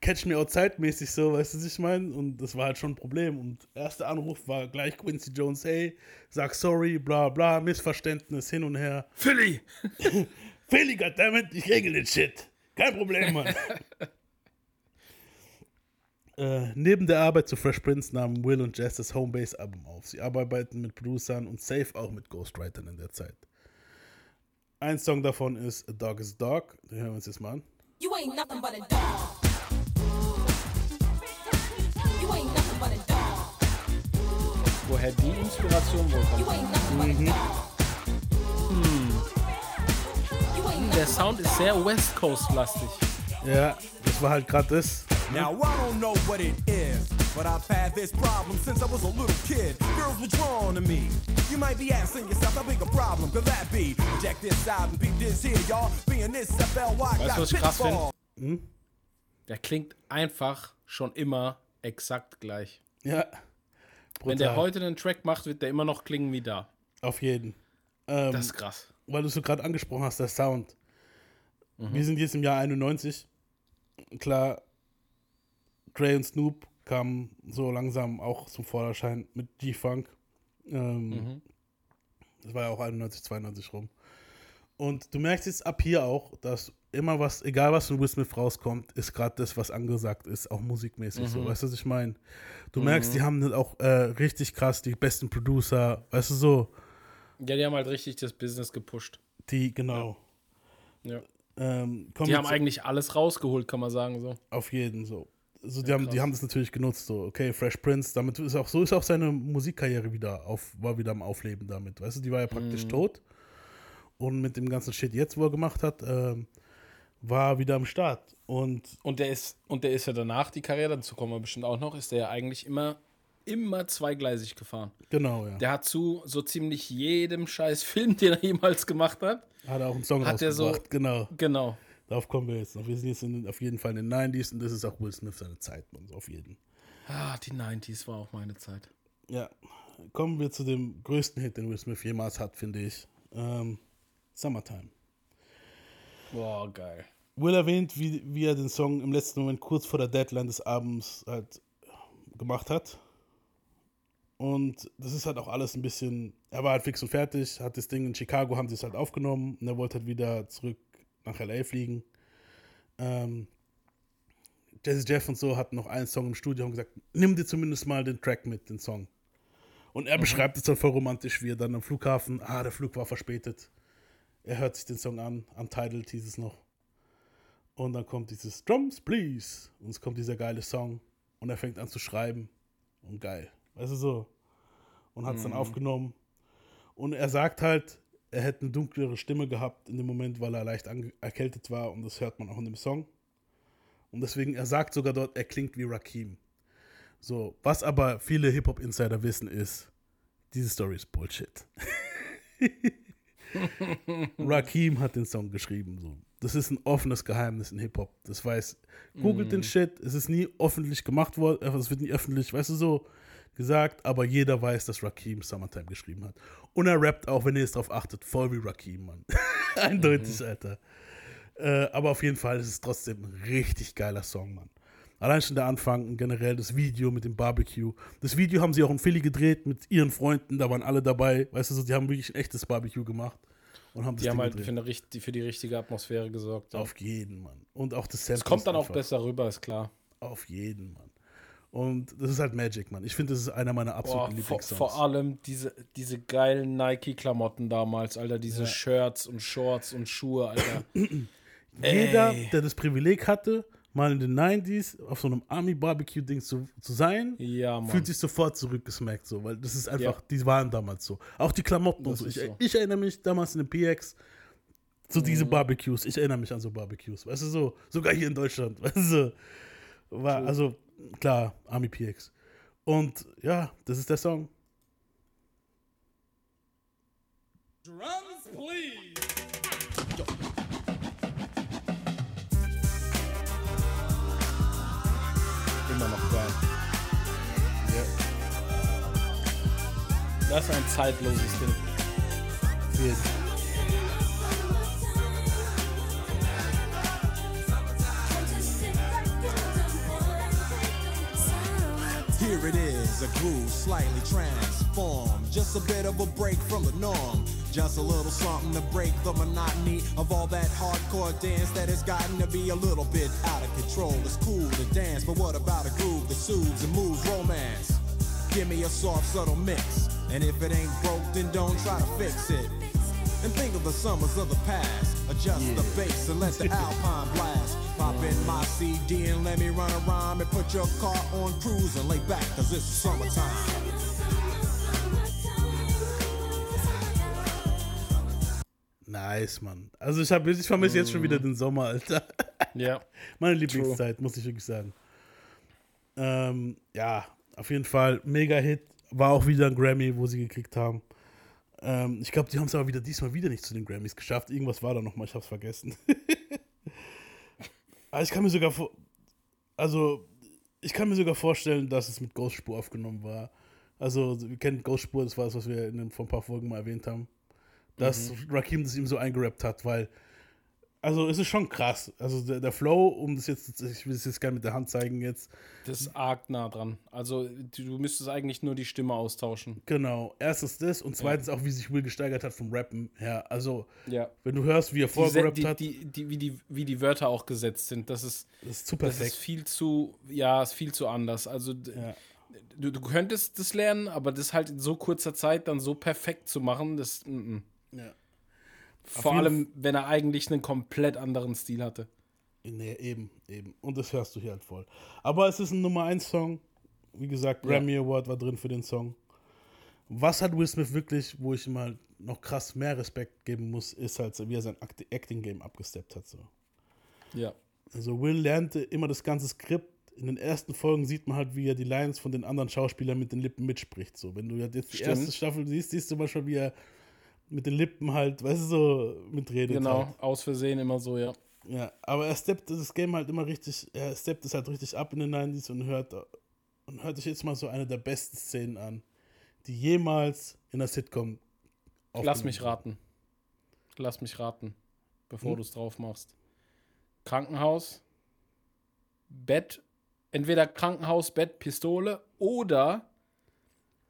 Catch Me Outside mäßig so, weißt du, was ich meine? Und das war halt schon ein Problem. Und erster Anruf war gleich Quincy Jones, hey, sag sorry, bla bla, Missverständnis hin und her. Philly! Philly, goddammit, ich regel den Shit. Kein Problem, Mann. äh, neben der Arbeit zu Fresh Prince nahmen Will und Jess das Homebase-Album auf. Sie arbeiten mit Producern und safe auch mit Ghostwritern in der Zeit. Ein Song davon ist A Dog is a Dog. Den hören wir uns jetzt mal an. You ain't nothing but a dog. Woher die Inspiration wohl kommt? You ain't Der Sound ist sehr West Coast-lastig. Ja, das war halt gerade das. Now I don't know what it is, but I've had this problem since I was a little kid. Girls were drawn to me. You might be asking yourself, how big a problem could that be? Check this out and beat this here, y'all. Being this FLY Weißt got pitfall. Der klingt einfach schon immer exakt gleich. Ja. Wenn der Brutal. heute einen Track macht, wird der immer noch klingen wie da. Auf jeden. Ähm, Das ist krass. weil du es so gerade angesprochen hast, der Sound. Wir sind jetzt im Jahr 91. Klar, Dre und Snoop kamen so langsam auch zum Vorderschein mit G-Funk. Ähm, Das war ja auch 91, 92 rum. Und du merkst jetzt ab hier auch, dass immer was, egal was von Will Smith rauskommt, ist gerade das, was angesagt ist, auch musikmäßig so. Weißt du, was ich meine? Du merkst, die haben auch äh, richtig krass die besten Producer, weißt du so, Ja, die haben halt richtig das Business gepusht. die, genau. Ja. Ähm, Die haben eigentlich alles rausgeholt, kann man sagen so. Auf jeden so. Also die, haben, die haben das natürlich genutzt, so, okay, Fresh Prince, damit ist auch, so ist auch seine Musikkarriere wieder auf, war wieder am Aufleben damit. Weißt du, die war ja praktisch tot. Und mit dem ganzen Shit jetzt, wo er gemacht hat, ähm, war er wieder am Start. Und Und der ist, und der ist ja danach die Karriere, dazu kommen wir bestimmt auch noch, ist der ja eigentlich immer, immer zweigleisig gefahren. genau, ja. Der hat zu so ziemlich jedem scheiß Film, den er jemals gemacht hat. hat er auch einen Song Hat er so- rausgebracht. genau. Genau. Darauf kommen wir jetzt noch. Wir sind jetzt in, auf jeden Fall in den 90s und das ist auch Will Smith seine Zeit, man, so auf jeden. Ah, die 90s war auch meine Zeit. Ja, kommen wir zu dem größten Hit, den Will Smith jemals hat, finde ich. Ähm, Summertime. Boah, geil. Will erwähnt, wie, wie er den Song im letzten Moment kurz vor der Deadline des Abends halt gemacht hat. Und das ist halt auch alles ein bisschen. Er war halt fix und fertig, hat das Ding in Chicago, haben sie es halt aufgenommen und er wollte halt wieder zurück nach LA fliegen. Ähm, Jazzy Jeff und so hatten noch einen Song im Studio und gesagt: Nimm dir zumindest mal den Track mit, den Song. Und er beschreibt es dann voll romantisch, wie er dann am Flughafen, ah, der Flug war verspätet. Er hört sich den Song an, Untitled hieß es noch. Und dann kommt dieses Drums, please. Und es kommt dieser geile Song. Und er fängt an zu schreiben. Und geil. Weißt du so. Und hat es dann aufgenommen. Und er sagt halt, er hätte eine dunklere Stimme gehabt in dem Moment, weil er leicht erkältet war. Und das hört man auch in dem Song. Und deswegen, er sagt sogar dort, er klingt wie Rakim. So, was aber viele Hip-Hop-Insider wissen, ist, diese Story ist Bullshit. Rakim hat den Song geschrieben. So. Das ist ein offenes Geheimnis in Hip-Hop. Das weiß, googelt den Shit. Es ist nie öffentlich gemacht worden. äh, Es wird nie öffentlich, weißt du, so gesagt. Aber jeder weiß, dass Rakim Summertime geschrieben hat. Und er rappt auch, wenn ihr jetzt drauf achtet, voll wie Rakim, Mann. Eindeutig, Alter. Äh, aber auf jeden Fall ist es trotzdem ein richtig geiler Song, Mann. Allein schon der Anfang generell das Video mit dem Barbecue. Das Video haben sie auch in Philly gedreht mit ihren Freunden, da waren alle dabei. Weißt du, so, die haben wirklich ein echtes Barbecue gemacht und haben das Die haben Ding halt gedreht. für, eine, für die richtige Atmosphäre gesorgt. ja. Auf jeden, Mann. Und auch das Sample Es kommt dann auch besser rüber, ist klar. Auf jeden, Mann. Und das ist halt Magic, Mann. Ich finde, das ist einer meiner absoluten vor, Lieblingssongs. vor allem diese, diese geilen Nike-Klamotten damals, Alter. Diese Shirts und Shorts und Schuhe, Alter. Jeder, der das Privileg hatte, mal in den 90s auf so einem Army-Barbecue-Ding zu, zu sein, Ja, fühlt sich sofort zurückgesmackt, so, weil das ist einfach, Ja. die waren damals so. Auch die Klamotten und Das so. Ich, so. ich erinnere mich damals in den PX zu Mhm. diese Barbecues. Ich erinnere mich an so Barbecues. Weißt du, so, sogar hier in Deutschland. Weißt du, so. war, also klar, Army PX. Und ja, das ist der Song. Immer Das ist ein zeitloses Ding. Viel. Here it is, a groove slightly transformed. Just a bit of a break from the norm. Just a little something to break the monotony of all that hardcore dance that has gotten to be a little bit out of control. It's cool to dance, but what about a groove that soothes and moves romance? Give me a soft, subtle mix. And if it ain't broke, then don't try to fix it. And think of the summers of the past. Adjust the bass and let the alpine blast. Pop in my CD and let me run a rhyme and put your car on cruise and lay back, cause it's summertime. Nice, Mann. Also ich, hab, ich vermisse jetzt schon wieder den Sommer, Alter. Ja. Meine Lieblingszeit, muss ich wirklich sagen. Ähm, ja, auf jeden Fall mega Hit. War auch wieder ein Grammy, wo sie gekriegt haben. Ähm, ich glaube, die haben es aber wieder diesmal wieder nicht zu den Grammys geschafft. Irgendwas war da nochmal, ich hab's vergessen. aber ich kann mir sogar vor. also ich kann mir sogar vorstellen, dass es mit Ghost Spur aufgenommen war. Also, wir kennen Ghost Spur, das war das, was wir in vor ein paar Folgen mal erwähnt haben. Dass Mhm. Rakim das ihm so eingerappt hat, weil, also es ist schon krass. Also der, der Flow, um das jetzt, ich will es jetzt gerne mit der Hand zeigen jetzt, Das ist arg nah dran. Also du, müsstest eigentlich nur die Stimme austauschen. genau, erstens das und zweitens auch, wie sich Will gesteigert hat vom Rappen her. Also, Ja. wenn du hörst, wie er vorgerappt hat, die, die, wie, die, wie die Wörter auch gesetzt sind, das ist, das ist zu das ist perfekt. viel zu, ja, ist viel zu anders. Also Ja. du, du könntest das lernen, aber das halt in so kurzer Zeit dann so perfekt zu machen, das, mm, mm. Ja. Vor allem, wenn er eigentlich einen komplett anderen Stil hatte. Nee, eben, eben. Und das hörst du hier halt voll. Aber es ist ein Nummer 1 Song. Wie gesagt, Grammy Award war drin für den Song. Was hat Will Smith wirklich, wo ich ihm halt noch krass mehr Respekt geben muss, ist halt, so, wie er sein Act- Acting-Game abgesteppt hat. So. Ja. Also Will lernte immer das ganze Skript. In den ersten Folgen sieht man halt, wie er die Lines von den anderen Schauspielern mit den Lippen mitspricht. So, wenn du halt jetzt die Stimmt. erste Staffel siehst, siehst du manchmal, wie er mit den Lippen halt, weißt du, so mitredet. Genau, Halt. aus Versehen immer so, ja. Ja, aber er steppt das Game halt immer richtig, er steppt es halt richtig ab in den 90s und hört, und hört sich jetzt mal so eine der besten Szenen an, die jemals in der Sitcom Lass mich raten. Lass mich raten, bevor Hm? du es drauf machst. Krankenhaus, Bett, entweder Krankenhaus, Bett, Pistole oder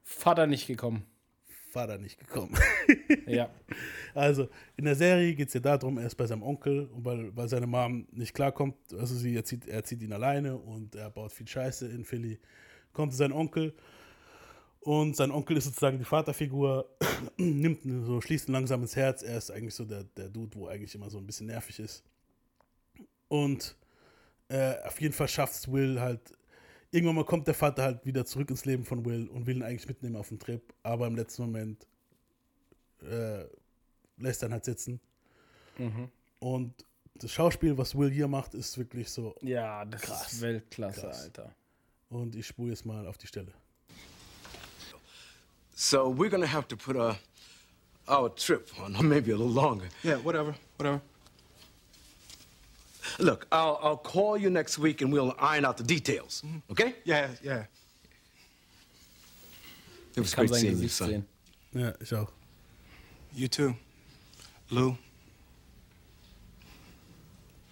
Vater nicht gekommen. Vater nicht gekommen. Ja. Also, in der Serie geht es ja darum, er ist bei seinem Onkel, und weil, weil seine Mom nicht klarkommt, also sie erzieht, er zieht ihn alleine und er baut viel Scheiße in Philly. Kommt sein Onkel und sein Onkel ist sozusagen die Vaterfigur, nimmt so, schließt ihn langsam ins Herz. Er ist eigentlich so der, der Dude, wo eigentlich immer so ein bisschen nervig ist. Und äh, auf jeden Fall schafft es Will halt. Irgendwann mal kommt der Vater halt wieder zurück ins Leben von Will und will ihn eigentlich mitnehmen auf den Trip, aber im letzten Moment äh, lässt dann halt sitzen. Und das Schauspiel, was Will hier macht, ist wirklich so. Ja, das Krass. ist Weltklasse, Krass. Alter. Und ich spule jetzt mal auf die Stelle. So we're gonna have to put uh, our trip on maybe a little longer. Yeah, whatever, whatever. Look, I'll, I'll call you next week and we'll iron out the details. Okay? Yeah, yeah. It was great seeing you, son. sehen. Ja, ich auch. You too. Lou.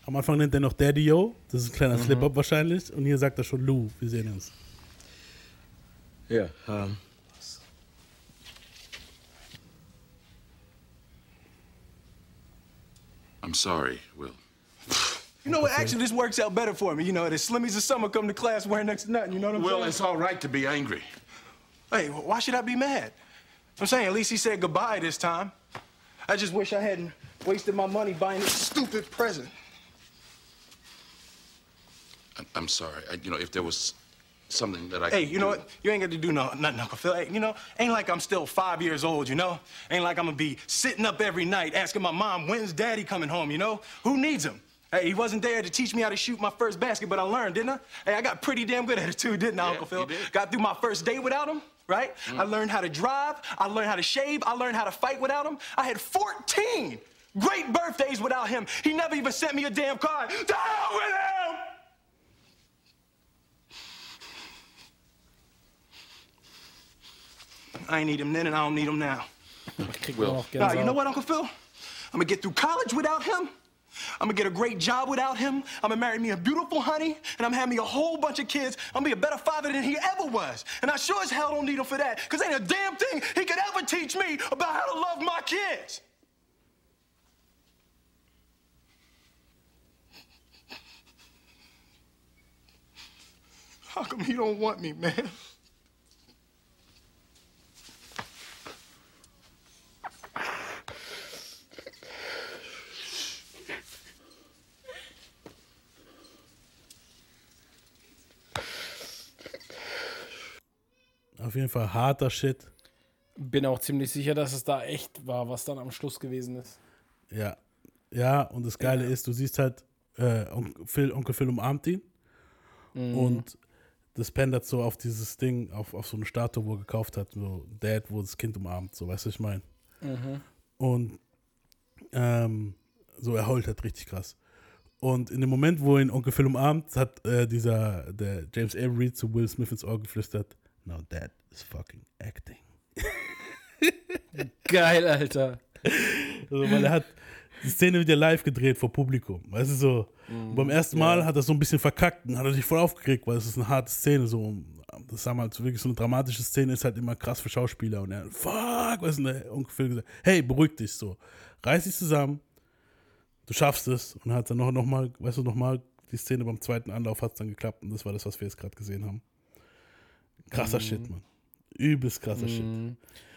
Am Anfang nennt er noch Daddy Yo. Das ist ein kleiner Slip-Up wahrscheinlich. Und hier sagt er schon Lou. Wir sehen uns. Yeah. Um, I'm sorry, Will. You know what? Actually, this works out better for me. You know, the Slimmies of summer come to class wearing next to nothing. You know what I'm Will, saying? Well, it's all right to be angry. Hey, why should I be mad? I'm saying at least he said goodbye this time. I just wish I hadn't wasted my money buying this stupid present. I'm sorry. I, you know, if there was something that I Hey, you know what? You ain't got to do no, nothing, Uncle Phil. Hey, you know, ain't like I'm still five years old, you know? Ain't like I'm gonna be sitting up every night asking my mom, when's daddy coming home, you know? Who needs him? Hey, he wasn't there to teach me how to shoot my first basket, but I learned, didn't I? Hey, I got pretty damn good at it too, didn't I, Yeah, Uncle Phil? you did. Got through my first date without him, right? I learned how to drive, I learned how to shave, I learned how to fight without him. I had 14 great birthdays without him. He never even sent me a damn card. The hell with him! I ain't need him then and I don't need him now. Kriegt Will. man Nah, you know what, Uncle Phil? I'm gonna get through college without him. I'm gonna get a great job without him. I'm gonna marry me a beautiful honey, and I'm having me a whole bunch of kids. I'm gonna be a better father than he ever was. And I sure as hell don't need him for that, because ain't a damn thing he could ever teach me about how to love my kids. How come he don't want me, man? Auf jeden Fall harter Shit. Bin auch ziemlich sicher, dass es da echt war, was dann am Schluss gewesen ist. Ja. Ja, und das Geile ist, du siehst halt, äh, Onkel, Phil, Onkel Phil umarmt ihn. Und das pendert so auf dieses Ding, auf, auf so eine Statue, wo er gekauft hat, so Dad, wo das Kind umarmt, so, weißt du, was ich meine? Und ähm, so, er heult halt richtig krass. Und in dem Moment, wo ihn Onkel Phil umarmt, hat äh, dieser, der James Avery zu Will Smith ins Ohr geflüstert, now that is fucking acting. Geil, Alter. Also, weil er hat die Szene wieder live gedreht vor Publikum. Weißt du, so. Und beim ersten Mal hat er so ein bisschen verkackt und hat er sich voll aufgeregt, weil es ist eine harte Szene. So. Das wir halt, so wirklich so eine dramatische Szene ist halt immer krass für Schauspieler. Und er, fuck, was ist denn der Onkel gesagt? Hey, beruhig dich so. Reiß dich zusammen. Du schaffst es. Und hat dann noch, noch mal, weißt du, noch mal die Szene beim zweiten Anlauf hat es dann geklappt. Und das war das, was wir jetzt gerade gesehen haben. Krasser Shit, Mann. Übelst krasser Shit.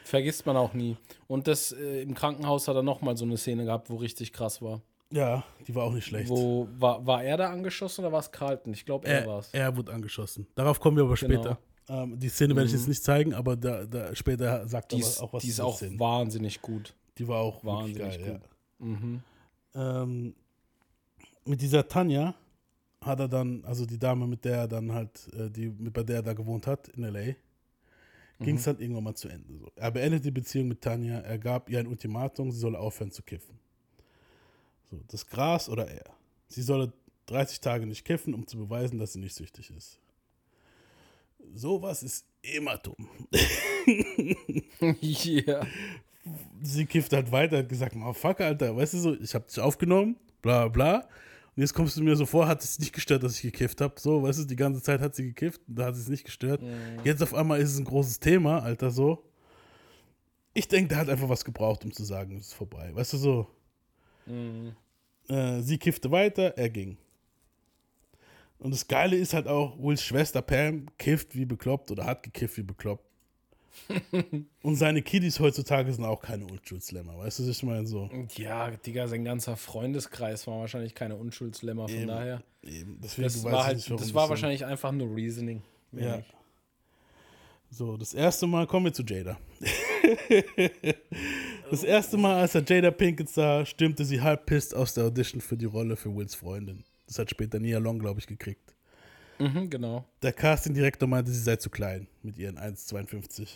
Vergisst man auch nie. Und das äh, im Krankenhaus hat er nochmal so eine Szene gehabt, wo richtig krass war. Ja, die war auch nicht schlecht. Wo war, war er da angeschossen oder war es Carlton? Ich glaube, er, er, war es. er wurde angeschossen. Darauf kommen wir aber Genau. später. Ähm, die Szene werde ich jetzt nicht zeigen, aber da, da später sagt er auch was die ist auch Szene. wahnsinnig gut. Die war auch wahnsinnig geil, gut. Mhm. Ja. Ähm, mit dieser Tanja hat er dann, also die Dame, mit der er dann halt, äh, die, bei der er da gewohnt hat in L.A., ging Mhm. es dann irgendwann mal zu Ende. So. Er beendet die Beziehung mit Tanja, er gab ihr ein Ultimatum, sie solle aufhören zu kiffen. So, das Gras oder er. Sie solle 30 Tage nicht kiffen, um zu beweisen, dass sie nicht süchtig ist. Sowas ist immer dumm. ja. sie kifft halt weiter, hat gesagt, mal fuck, Alter, weißt du so, ich hab dich aufgenommen, bla bla. Und jetzt kommst du mir so vor, hat es nicht gestört, dass ich gekifft habe. So, weißt du, die ganze Zeit hat sie gekifft, da hat sie es nicht gestört. Jetzt auf einmal ist es ein großes Thema, Alter, so. Ich denke, der hat einfach was gebraucht, um zu sagen, es ist vorbei. Weißt du so? Äh, sie kiffte weiter, er ging. Und das Geile ist halt auch, Wills Schwester Pam kifft wie bekloppt oder hat gekifft wie bekloppt. Und seine Kiddies heutzutage sind auch keine Unschuldslämmer, weißt du, was ich meine? So. Ja, Digga, sein ganzer Freundeskreis war wahrscheinlich keine Unschuldslämmer, von Eben, daher. Eben. Deswegen Das war, halt, nicht, das war so- wahrscheinlich einfach nur Reasoning. Ja. So, das erste Mal kommen wir zu Jada. das erste Mal, als er Jada Pinkett sah, stimmte sie halb pisst aus der Audition für die Rolle für Wills Freundin. Das hat später Nia Long, glaube ich, gekriegt. Mhm, genau. Der Casting-Direktor meinte, sie sei zu klein mit ihren 1,52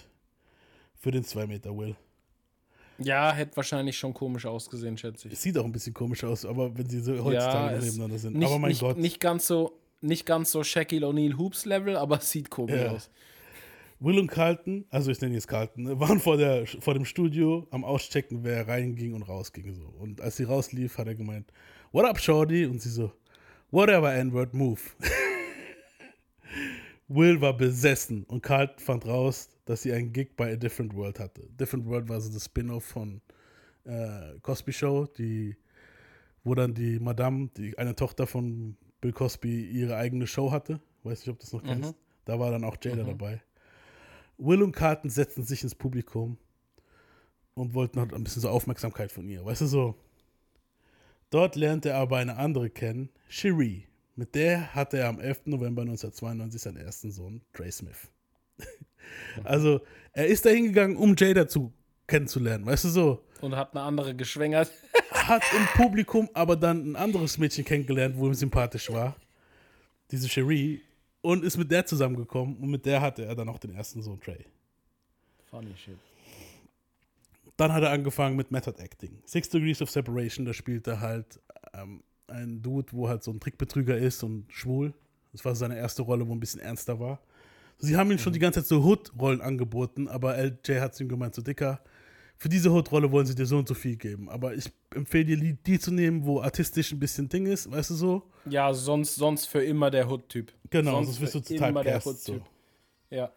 für den 2 Meter Will. Ja, hätte wahrscheinlich schon komisch ausgesehen, schätze ich. Es sieht auch ein bisschen komisch aus, aber wenn sie so heutzutage es- nebeneinander sind. Nicht, aber mein nicht, Gott. Nicht ganz so, nicht ganz so Shaquille O'Neal Hoops Level, aber es sieht komisch Ja. aus. Will und Carlton, also ich nenne jetzt Carlton, ne, waren vor, der, vor dem Studio am Auschecken, wer reinging und rausging. So. Und als sie rauslief, hat er gemeint, What up, Shorty? Und sie so, Whatever, N-Word, move. Will war besessen und Carlton fand raus, dass sie einen Gig bei A Different World hatte. Different World war so das Spin-off von äh, Cosby Show, die, wo dann die Madame, die eine Tochter von Bill Cosby, ihre eigene Show hatte. Weiß nicht, ob du das noch kennst. Da war dann auch Jada dabei. Will und Carlton setzten sich ins Publikum und wollten halt ein bisschen so Aufmerksamkeit von ihr. Weißt du so? Dort lernte er aber eine andere kennen, Cherie. Mit der hatte er am 11. November 1992 seinen ersten Sohn, Trey Smith. also, er ist da hingegangen, um Jada zu kennenzulernen, weißt du so? Und hat eine andere geschwängert. Hat im Publikum aber dann ein anderes Mädchen kennengelernt, wo ihm sympathisch war. Diese Cherie. Und ist mit der zusammengekommen und mit der hatte er dann auch den ersten Sohn, Trey. Funny shit. Dann hat er angefangen mit Method Acting. Six Degrees of Separation, da spielt er halt ähm, ein Dude, wo halt so ein Trickbetrüger ist und schwul. Das war seine erste Rolle, wo ein bisschen ernster war. Sie haben ihm schon die ganze Zeit so Hood-Rollen angeboten, aber LJ hat zu ihm gemeint, so Dicker, für diese Hood-Rolle wollen sie dir so und so viel geben. Aber ich empfehle dir, die- zu nehmen, wo artistisch ein bisschen Ding ist, weißt du so? Ja, sonst, sonst für immer der Hood-Typ. Genau, sonst wirst du für total immer der typecast, so. Hood-Typ. Ja.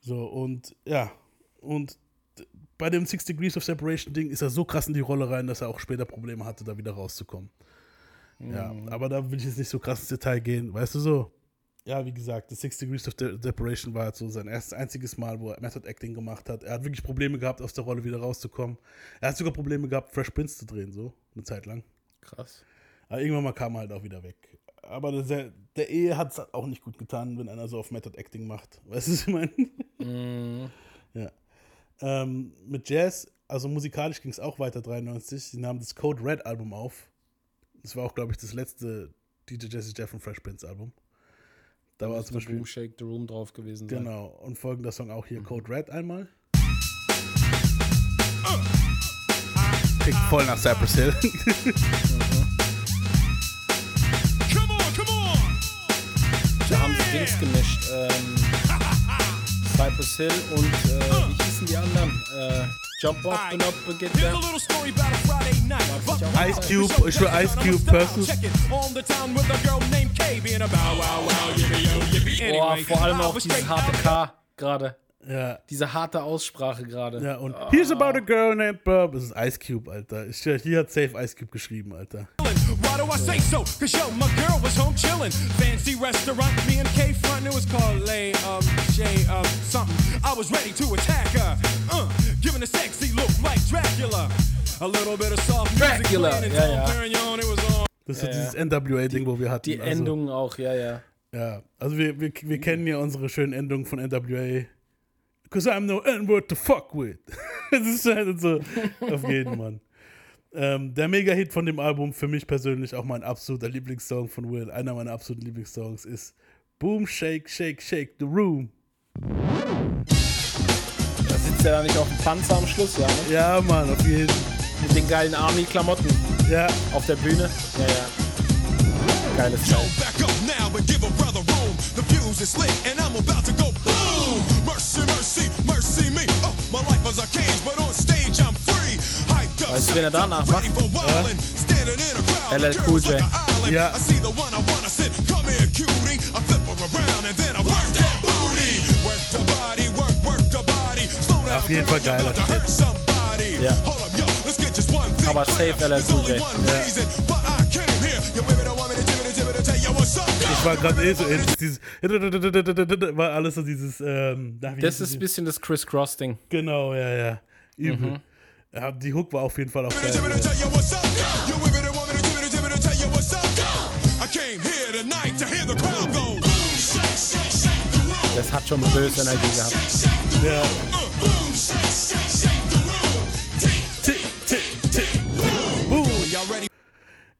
So, und ja, und bei dem Six Degrees of Separation Ding ist er so krass in die Rolle rein, dass er auch später Probleme hatte, da wieder rauszukommen. Ja, aber da will ich jetzt nicht so krass ins Detail gehen, weißt du so? Ja, wie gesagt, das Six Degrees of De- Separation war halt so sein erstes einziges Mal, wo er Method Acting gemacht hat. Er hat wirklich Probleme gehabt, aus der Rolle wieder rauszukommen. Er hat sogar Probleme gehabt, Fresh Prince zu drehen, so, eine Zeit lang. Krass. Aber irgendwann mal kam er halt auch wieder weg. Aber der, der Ehe hat es auch nicht gut getan, wenn einer so auf Method Acting macht. Weißt du, was ich meine? Ja. Ähm, mit Jazz, also musikalisch ging es auch weiter 93. Sie nahmen das Code Red Album auf. Das war auch, glaube ich, das letzte DJ Jesse Jeff und Fresh Prince Album. Da war zum Beispiel. Room Shake the Room drauf gewesen. Sein. Genau. Und folgender Song auch hier: mhm. Code Red einmal. Klingt voll nach Cypress Hill. da haben sie Dings gemischt. Ähm, Cypress Hill und äh, wie hießen die anderen? Äh, Jump Up and Up and Get Here's a Down. little story about a Friday night. Ice Cube, ich will Ice Cube versus. On the town with a girl named Kay being a bow wow wow yippee yo yippee. Boah, Anyway, vor allem I auch was dieses straight harte K gerade. Ja, Diese harte Aussprache gerade. ja, und Here's about a girl named Bob. Das ist Ice Cube, Alter. Ich, hier hat Safe Ice Cube geschrieben, Alter. Why do I say so? Cause yo, my girl was home chillin'. Fancy restaurant, me and K front, it was called Lay, um, J, um, something. I was ready to attack her. Uh, giving a sexy look like Dracula. A little bit of soft music Dracula, playing and ja, Tom ja. Perignon, it was on. Das ist so dieses NWA-Ding, wo wir hatten. Die also, Endungen auch, ja, ja. Ja, also wir, wir, wir kennen ja unsere schönen Endungen von NWA. Cause I'm no N-word to fuck with. das ist halt so auf jeden Mann. Ähm, der Mega-Hit von dem Album, für mich persönlich auch mein absoluter Lieblingssong von Will, einer meiner absoluten Lieblingssongs ist Boom, Shake, Shake, Shake the Room. Da sitzt er da nicht auf dem Panzer am Schluss, ja, ne? Ja, Mann, auf jeden Mit den geilen Army-Klamotten Ja, auf der Bühne. Ja, ja. Geiles Teil. Back up now and give a brother room. The fuse is lit and I'm about to go boom. Mercy, mercy, mercy me. Oh, my life was a cage, but on stage I'm free. Hyped up, Weißt du, wen er danach macht? ready for wildin'. Standing in a crowd, LL Cool J. Ja. I see the one I wanna sit. Come here, cutie. I flip her around and then I work that booty. Work the body, Auf jeden Fall geiler somebody. Ja. Aber safe LL Cool J. ich war gerade eh so ähnlich. Dieses war alles so dieses. Ähm, Das ist ein bisschen das Criss-Cross-Ding. Genau, ja, ja. Übel. Mhm. Ja, die Hook war auf jeden Fall auch geil. Tell me to tell you what's up.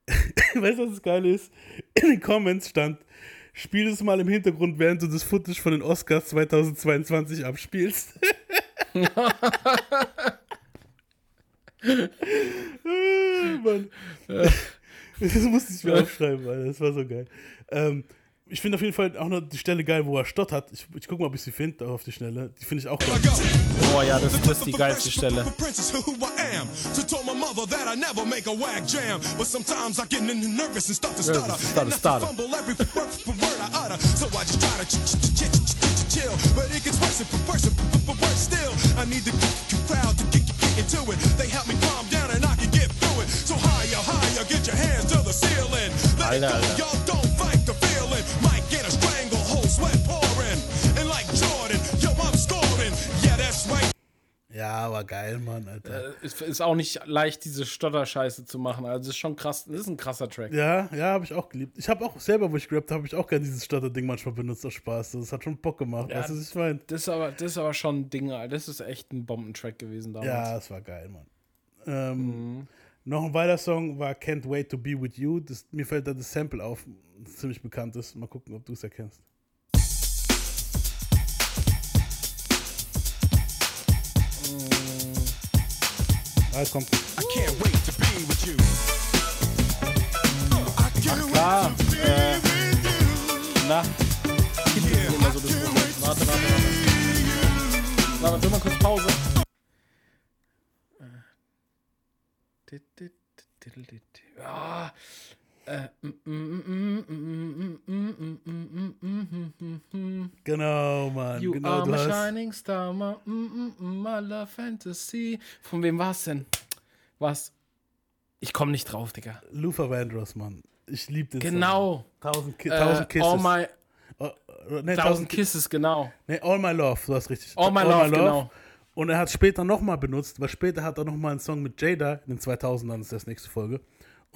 Weißt du, was das Geile ist? In den Comments stand, spiel es mal im Hintergrund, während du das Footage von den Oscars 2022 abspielst. Ah, Mann. Das musste ich mir aufschreiben, Alter. Das war so geil. Ähm, ich finde auf jeden Fall auch noch die Stelle geil, wo er stottert. Ich, ich guck mal, ob ich sie finde, auf die Schnelle. Die finde ich auch geil. Boah, ja, das, das ist die geilste Stelle. For princess who I am. To told my mother that I never make a whack jam. But sometimes I get nervous and start to stutter. Nervous, stutter, and I stutter. fumble every word for word I utter. So I just try to ch- ch- ch- ch- ch- ch- chill. But it gets worse and worse and worse still. I need the crowd to get, get into it. They help me calm down and I can get through it. So higher, higher, get your hands to the ceiling. Let it Alter, Alter. Ja, aber geil, Mann, Alter. Äh, Ist, ist auch nicht leicht, diese Stotterscheiße zu machen. Also, das ist schon krass. Das ist ein krasser Track. Ja, ja, habe ich auch geliebt. Ich habe auch selber, wo ich gerappt habe, ich auch gerne dieses Stotter-Ding manchmal benutzt aus Spaß. Das hat schon Bock gemacht. Ja, weißt du, was ich meine? Das ist aber, das ist aber schon ein Ding, Alter. Das ist echt ein Bombentrack gewesen damals. Ja, es war geil, Mann. Ähm, Noch ein weiterer Song war Can't Wait to Be With You. Das, mir fällt da das Sample auf, das ziemlich bekannt ist. Mal gucken, ob du es erkennst. You. I can't Klar. Äh, na, gibt es immer so das. Warte, warte, warte. Warte, tu mal kurz Pause. Ja. Äh, Genau, Mann. You genau, are my shining star, my, mm, mm, mm, my love fantasy. Von wem war's denn? Was? Ich komme nicht drauf, Digga. Luther Vandross, Mann. Ich liebe den Genau. Song. Tausend, Ki Äh, tausend Kisses. all my, Oh, oh, nee, Thousand Kisses, genau. Nee, All My Love, du hast richtig. All My Love, genau. Und er hat später nochmal benutzt, weil später hat er nochmal einen Song mit Jada in den 2000ern, das ist das nächste Folge.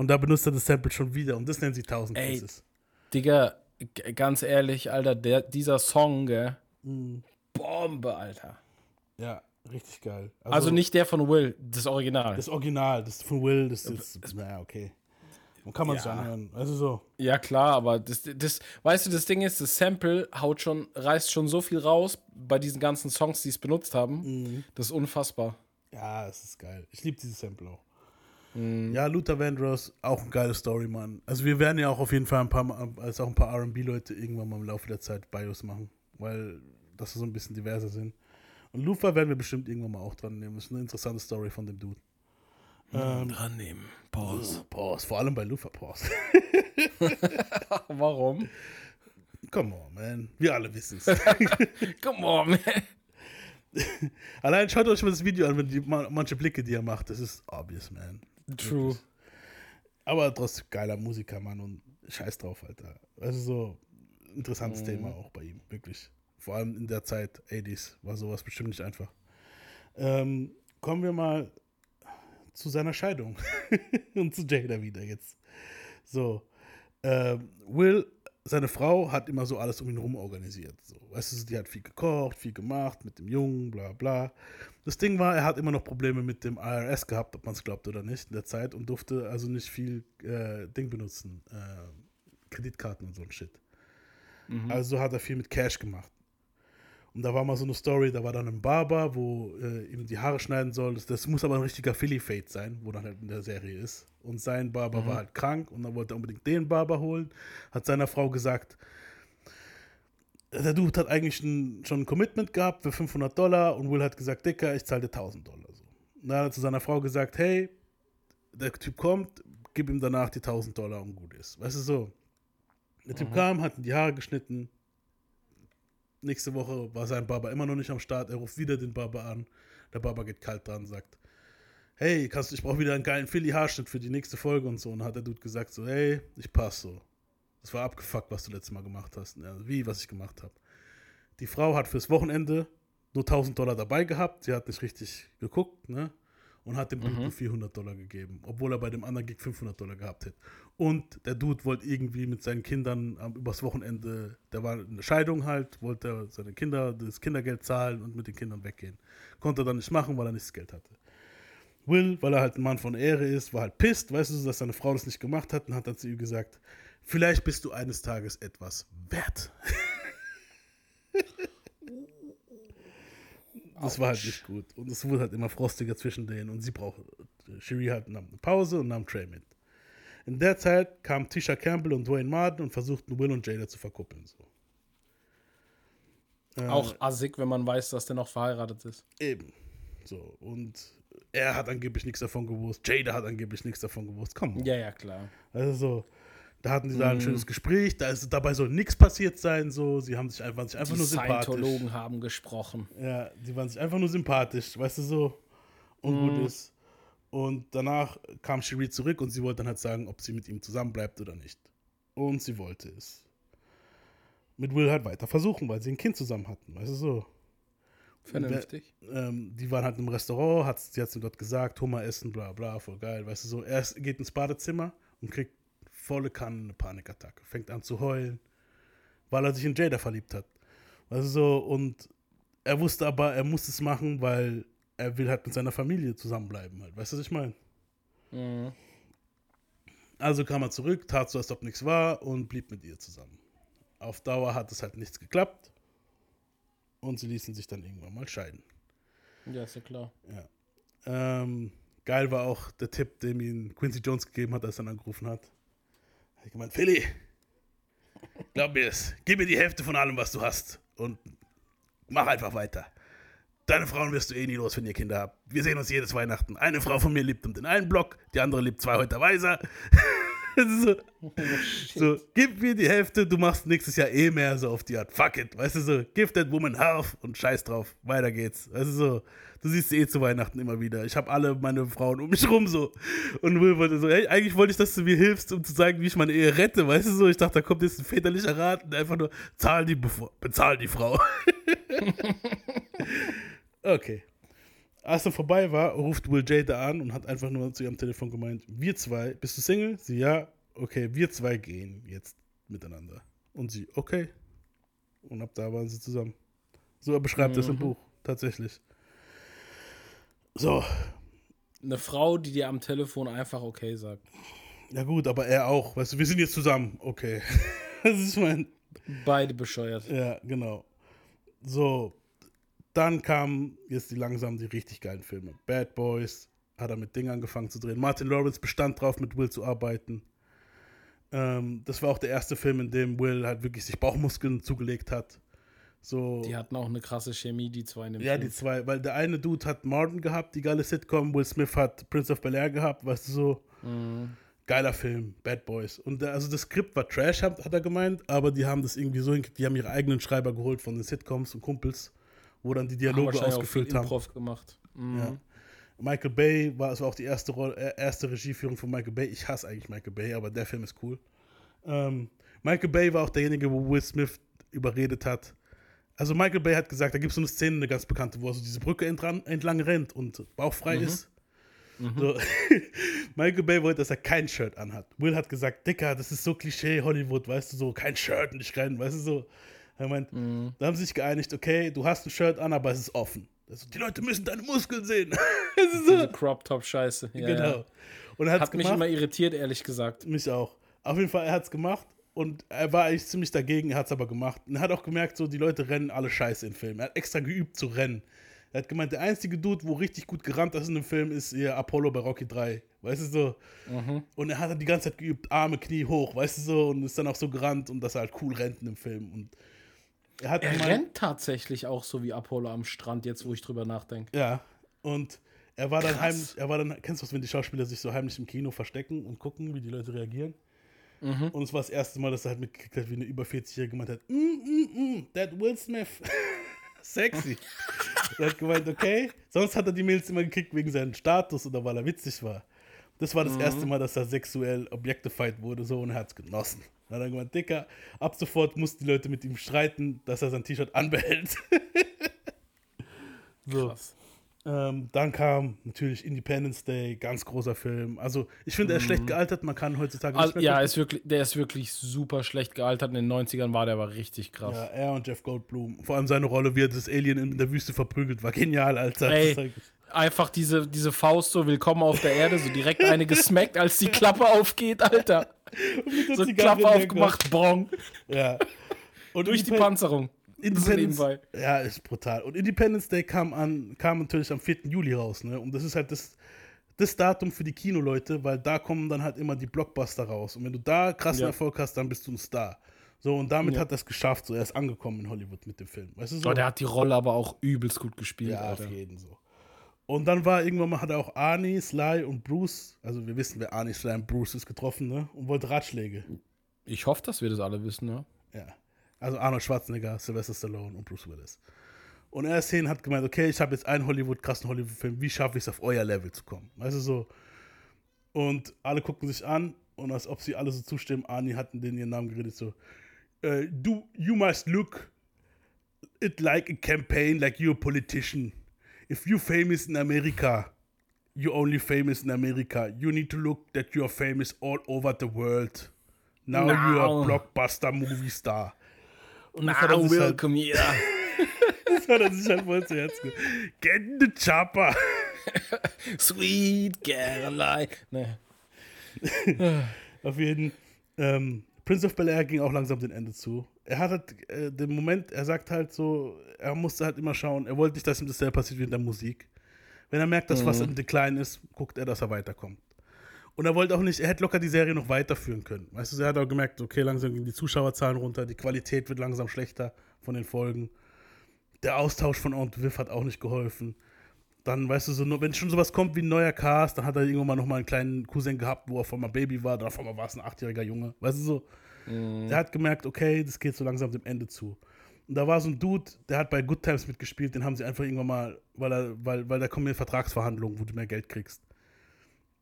Und da benutzt er das Sample schon wieder und das nennen sie 1000 Ey, Kisses. Digga, ganz ehrlich, Alter, der, dieser Song, gell? Mhm. Bombe, Alter. Ja, richtig geil. Also, nicht der von Will, das Original. das Original, das von Will, das ist, naja, okay. Und kann man sich Ja. anhören. Also so. ja, klar, aber das, das, weißt du, das Ding ist, das Sample haut schon, reißt schon so viel raus bei diesen ganzen Songs, die es benutzt haben. Mhm. Das ist unfassbar. Ja, es ist geil. Ich liebe dieses Sample auch. Ja, Luther Vandross, auch eine geile Story, Mann. Also wir werden ja auch auf jeden Fall ein paar, also auch ein paar R&B-Leute irgendwann mal im Laufe der Zeit Bios machen, weil das so ein bisschen diverser sind. Und Luther werden wir bestimmt irgendwann mal auch dran nehmen. Das ist eine interessante Story von dem Dude. Ähm, Dran nehmen. Pause. Pause, vor allem bei Luther Pause. Warum? Come on, man. Wir alle wissen es. Come on, man. Allein schaut euch mal das Video an, wenn die, ma- manche Blicke, die er macht. Das ist obvious, man. True. Aber trotzdem geiler Musiker, Mann. Und scheiß drauf, Alter. Also so interessantes Thema auch bei ihm, wirklich. Vor allem in der Zeit, 80s, war sowas bestimmt nicht einfach. Ähm, kommen wir mal zu seiner Scheidung. Und zu Jada wieder jetzt. So. Ähm, Will, seine Frau, hat immer so alles um ihn rum organisiert. So. Weißt du, die hat viel gekocht, viel gemacht mit dem Jungen, bla bla. Das Ding war, er hat immer noch Probleme mit dem IRS gehabt, ob man es glaubt oder nicht, in der Zeit und durfte also nicht viel äh, Ding benutzen. Äh, Kreditkarten und so ein Shit. Also hat er viel mit Cash gemacht. Und da war mal so eine Story, da war dann ein Barber, wo äh, ihm die Haare schneiden soll. Das, das muss aber ein richtiger Philly-Fade sein, wo dann halt in der Serie ist. Und sein Barber war halt krank und dann wollte er unbedingt den Barber holen. Hat seiner Frau gesagt, der Dude hat eigentlich ein, schon ein Commitment gehabt für 500 Dollar und Will hat gesagt, Dicker, ich zahle dir 1000 Dollar. So. Und dann hat er zu seiner Frau gesagt, hey, der Typ kommt, gib ihm danach die 1000 Dollar und gut ist. Weißt du so? Der Typ kam, hat ihm die Haare geschnitten. Nächste Woche war sein Barber immer noch nicht am Start. Er ruft wieder den Barber an. Der Barber geht kalt dran und sagt, hey, kannst, ich brauche wieder einen geilen Philly-Haarschnitt für die nächste Folge und so. Und hat der Dude gesagt so, hey, ich passe so. Das war abgefuckt, was du letztes Mal gemacht hast. Ja, wie, was ich gemacht habe. Die Frau hat fürs Wochenende nur 1000 Dollar dabei gehabt. Sie hat nicht richtig geguckt, ne? Und hat dem Dude nur 400 Dollar gegeben, obwohl er bei dem anderen Gig 500 Dollar gehabt hätte. Und der Dude wollte irgendwie mit seinen Kindern am- übers Wochenende, der war eine Scheidung halt, wollte er seine Kinder das Kindergeld zahlen und mit den Kindern weggehen. Konnte er dann nicht machen, weil er nicht das Geld hatte. Will, weil er halt ein Mann von Ehre ist, war halt pisst, weißt du, dass seine Frau das nicht gemacht hat und hat dann zu ihm gesagt, vielleicht bist du eines Tages etwas wert. das war halt nicht gut. Und es wurde halt immer frostiger zwischen denen und sie brauchte, Cherie halt nahm eine Pause und nahm Trey mit. In der Zeit kamen Tisha Campbell und Dwayne Martin und versuchten Will und Jada zu verkuppeln. So. Auch assig, wenn man weiß, dass der noch verheiratet ist. Eben. So, und er hat angeblich nichts davon gewusst, Jada hat angeblich nichts davon gewusst. Komm. Ja, ja, klar. Also so, da hatten sie da Mhm. ein schönes Gespräch, da ist, dabei soll nichts passiert sein, so, sie haben sich einfach, sich einfach Die nur sympathisch. Scientologen haben gesprochen. Ja, die waren sich einfach nur sympathisch, weißt du so, und gut ist. Und danach kam Cherie zurück und sie wollte dann halt sagen, ob sie mit ihm zusammenbleibt oder nicht. Und sie wollte es. Mit Will halt weiter versuchen, weil sie ein Kind zusammen hatten, weißt du so. Vernünftig. ähm, die waren halt im Restaurant, hat, sie hat ihm dort gesagt, Hummer essen, bla bla, voll geil, weißt du so. Er geht ins Badezimmer und kriegt volle Kanne eine Panikattacke, fängt an zu heulen, weil er sich in Jada verliebt hat. Weißt du so, und er wusste aber, er muss es machen, weil er will halt mit seiner Familie zusammenbleiben halt, weißt du, was ich meine? Mhm. Also kam er zurück, tat so, als ob nichts war und blieb mit ihr zusammen. Auf Dauer hat es halt nichts geklappt und sie ließen sich dann irgendwann mal scheiden. Ja, ist ja klar. Ja. Ähm, geil war auch der Tipp, den ihm Quincy Jones gegeben hat, als er dann angerufen hat. Er hat gemeint, Philly, glaub mir es, gib mir die Hälfte von allem, was du hast und mach einfach weiter. Deine Frauen wirst du eh nie los, wenn ihr Kinder habt. Wir sehen uns jedes Weihnachten. Eine Frau von mir lebt um den einen Block, die andere lebt zwei Häuser weiter. so, so, gib mir die Hälfte, du machst nächstes Jahr eh mehr, so auf die Art. Fuck it, weißt du so, give that woman half und scheiß drauf, weiter geht's. Weißt du so, du siehst sie eh zu Weihnachten immer wieder. Ich habe alle meine Frauen um mich rum so. Und Will wollte so, ey, eigentlich wollte ich, dass du mir hilfst, um zu sagen, wie ich meine Ehe rette, weißt du so. Ich dachte, da kommt jetzt ein väterlicher Rat und einfach nur, zahl die, bevor, bezahl die Frau. okay. Als er vorbei war, ruft Will Jada an und hat einfach nur zu ihrem Telefon gemeint, wir zwei, bist du Single? Sie, ja, okay, wir zwei gehen jetzt miteinander. Und sie, okay. Und ab da waren sie zusammen. So er beschreibt das im Buch, tatsächlich. So, Eine Frau, die dir am Telefon einfach okay sagt. ja gut, aber er auch, weißt du, wir sind jetzt zusammen, okay. das ist mein, Beide bescheuert. Ja, genau. So, dann kamen jetzt die langsam die richtig geilen Filme. Bad Boys, hat er mit Ding angefangen zu drehen. Martin Lawrence bestand drauf, mit Will zu arbeiten. Ähm, das war auch der erste Film, in dem Will halt wirklich sich Bauchmuskeln zugelegt hat. So, Die hatten auch eine krasse Chemie, die zwei in dem ja, Film. die zwei, weil der eine Dude hat Martin gehabt, die geile Sitcom, Will Smith hat Prince of Bel Air gehabt, weißt du so. Geiler Film, Bad Boys. Und der, also das Skript war Trash, hat, hat er gemeint, aber die haben das irgendwie so hingekriegt, die haben ihre eigenen Schreiber geholt von den Sitcoms und Kumpels, wo dann die Haben Dialoge auch ausgefüllt haben. Improv gemacht. Mhm. Ja. Michael Bay war, es war auch die erste, Rolle, äh, erste Regieführung von Michael Bay. Ich hasse eigentlich Michael Bay, aber der Film ist cool. Ähm, Michael Bay war auch derjenige, wo Will Smith überredet hat. Also Michael Bay hat gesagt, da gibt es so eine Szene, eine ganz bekannte, wo er so diese Brücke entran, entlang rennt und bauchfrei ist. So. Michael Bay wollte, dass er kein Shirt anhat. Will hat gesagt, Dicker, das ist so Klischee Hollywood, weißt du, so kein Shirt und ich rennen, weißt du, so. Er meint, da haben sie sich geeinigt, okay, du hast ein Shirt an, aber es ist offen. Also, die Leute müssen deine Muskeln sehen. So. Diese Crop-Top-Scheiße. Ja, genau. ja. Und er hat's Hat mich gemacht. immer irritiert, ehrlich gesagt. Mich auch. Auf jeden Fall, er hat es gemacht und er war eigentlich ziemlich dagegen, er hat es aber gemacht. Und er hat auch gemerkt, so die Leute rennen alle scheiße im Film. Er hat extra geübt zu rennen. Er hat gemeint, der einzige Dude, wo richtig gut gerannt ist in dem Film, ist ihr Apollo bei Rocky 3. Weißt du so? Und er hat halt die ganze Zeit geübt, Arme, Knie hoch, weißt du so? Und ist dann auch so gerannt und dass er halt cool rennt in dem Film. Und er hat Er gemeint- rennt tatsächlich auch so wie Apollo am Strand, jetzt wo ich drüber nachdenke. Ja. Und er war dann Krass. heimlich, er war dann, kennst du das, wenn die Schauspieler sich so heimlich im Kino verstecken und gucken, wie die Leute reagieren? Mhm. Und es war das erste Mal, dass er halt mitgekriegt hat, wie eine über 40-Jährige gemeint hat, mm, mm, mm, that Will Smith. Sexy. er hat gemeint, okay. Sonst hat er die Mails immer gekriegt wegen seinem Status oder weil er witzig war. Das war das Mhm. erste Mal, dass er sexuell objectified wurde, so und er hat es genossen. Dann hat er gemeint, Dicker, ab sofort mussten die Leute mit ihm streiten, dass er sein T-Shirt anbehält. so. Krass. Ähm, dann kam natürlich Independence Day, ganz großer Film. Also, ich finde, er ist schlecht gealtert, man kann heutzutage Also, mehr ja, ist wirklich, der ist wirklich super schlecht gealtert. In den 90ern war der aber richtig krass. Ja, er und Jeff Goldblum. Vor allem seine Rolle, wie er das Alien in der Wüste verprügelt, war genial, Alter. Ey, einfach diese, diese Faust so, willkommen auf der Erde, so direkt eine gesmackt, als die Klappe aufgeht, Alter. Der So Zigarre Klappe aufgemacht, bong. Ja. Und Durch die Panzerung. Independence, nebenbei. ja, ist brutal. Und Independence Day kam, an, kam natürlich am 4. Juli raus, ne? Und das ist halt das, das Datum für die Kinoleute, weil da kommen dann halt immer die Blockbuster raus. Und wenn du da krassen Ja. Erfolg hast, dann bist du ein Star. So, und damit Ja. hat er es geschafft. So, er ist angekommen in Hollywood mit dem Film. Weißt du so? Oh, der hat die Rolle aber auch übelst gut gespielt, Ja, Alter. auf jeden so. Und dann war irgendwann mal, hat er auch Arnie, Sly und Bruce, also wir wissen, wer Arnie, Sly und Bruce ist, getroffen, ne? Und wollte Ratschläge. Ich hoffe, dass wir das alle wissen, ne? Ja. Also Arnold Schwarzenegger, Sylvester Stallone und Bruce Willis. Und er ist hin, hat gemeint, okay, ich habe jetzt einen Hollywood, krassen Hollywood-Film, wie schaffe ich es, auf euer Level zu kommen? Weißt du so? Und alle gucken sich an und als ob sie alle so zustimmen, Arnie hat in ihren Namen geredet, so, äh, du, you must look it like a campaign, like you're a politician. If you're famous in America, you're only famous in America. You need to look that you're famous all over the world. Now you're a Now. blockbuster movie star. Und das hat er Now sich halt, welcome here. das hat er sich halt voll zu Herzen. Get in the chopper. Sweet Caroline. Ne. Auf jeden ähm, Prince of Bel Air ging auch langsam dem Ende zu. Er hat halt äh, den Moment, er sagt halt so, er musste halt immer schauen, er wollte nicht, dass ihm dasselbe passiert wie in der Musik. Wenn er merkt, dass was im Decline ist, guckt er, dass er weiterkommt. Und er wollte auch nicht, er hätte locker die Serie noch weiterführen können. Weißt du, er hat auch gemerkt, okay, langsam gehen die Zuschauerzahlen runter, die Qualität wird langsam schlechter von den Folgen. Der Austausch von Aunt Viv hat auch nicht geholfen. Dann, weißt du, so, wenn schon sowas kommt wie ein neuer Cast, dann hat er irgendwann mal noch mal einen kleinen Cousin gehabt, wo er von mal Baby war, dann auf einmal war es ein achtjähriger Junge. Weißt du so? Er hat gemerkt, okay, das geht so langsam dem Ende zu. Und da war so ein Dude, der hat bei Good Times mitgespielt, den haben sie einfach irgendwann mal, weil er, weil, weil da kommen ja Vertragsverhandlungen, wo du mehr Geld kriegst.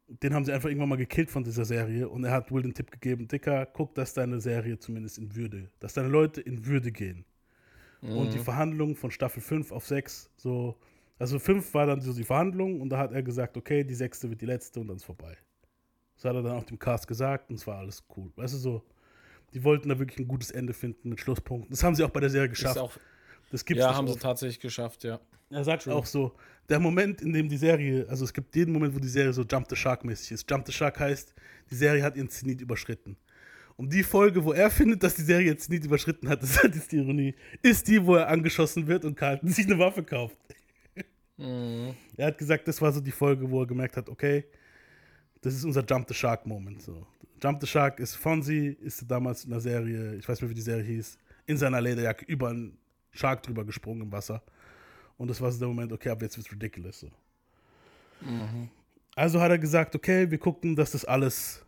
Den haben sie einfach irgendwann mal gekillt von dieser Serie und er hat Will den Tipp gegeben, Dicker, guck, dass deine Serie zumindest in Würde, dass deine Leute in Würde gehen. Und die Verhandlungen von Staffel 5 auf 6, so, also 5 war dann so die Verhandlung und da hat er gesagt, okay, die sechste wird die letzte und dann ist vorbei. Das hat er dann auch dem Cast gesagt und es war alles cool. Weißt du so, die wollten da wirklich ein gutes Ende finden mit Schlusspunkten. Das haben sie auch bei der Serie geschafft. Auch, das gibt's ja, haben sie tatsächlich geschafft, ja. Er sagt auch so, der Moment, in dem die Serie, also es gibt jeden Moment, wo die Serie so Jump the Shark mäßig ist. Jump the Shark heißt, die Serie hat ihren Zenit überschritten. Und die Folge, wo er findet, dass die Serie jetzt Zenit überschritten hat, das ist die Ironie, ist die, wo er angeschossen wird und Carlton sich eine Waffe kauft. Er hat gesagt, das war so die Folge, wo er gemerkt hat, okay, das ist unser Jump the Shark Moment. So. Jump the Shark ist Fonzie, ist damals in der Serie, ich weiß nicht, wie die Serie hieß, in seiner Lederjacke über einen Shark drüber gesprungen im Wasser. Und das war so der Moment, okay, ab jetzt wird's ridiculous. So. Also hat er gesagt, okay, wir gucken, dass das alles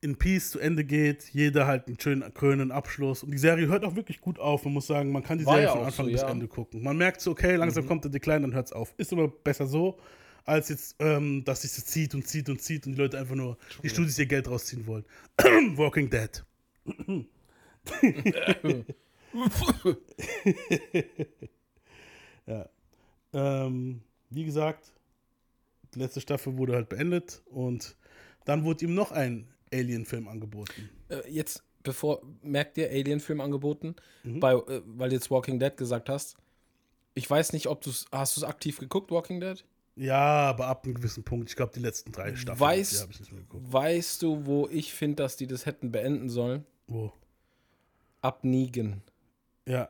in Peace zu Ende geht. Jeder halt einen schönen krönenden Abschluss. Und die Serie hört auch wirklich gut auf. Man muss sagen, man kann die War Serie ja von Anfang so, bis ja. Ende gucken. Man merkt so, okay, langsam kommt der Decline, dann hört es auf. Ist aber besser so, als jetzt, ähm, dass sich das zieht und zieht und zieht und die Leute einfach nur die Studios ihr Geld rausziehen wollen. Walking Dead. ja. Ähm, wie gesagt, die letzte Staffel wurde halt beendet und dann wurde ihm noch ein Alien-Film angeboten. Äh, jetzt, bevor, merkt ihr Alien-Film angeboten, Mhm. bei, äh, weil du jetzt Walking Dead gesagt hast. Ich weiß nicht, ob du es, hast du es aktiv geguckt, Walking Dead? Ja, aber ab einem gewissen Punkt, ich glaube, die letzten drei Staffeln, Weißt, weißt du, wo ich finde, dass die das hätten beenden sollen? Wo? Ab Negan. Ja,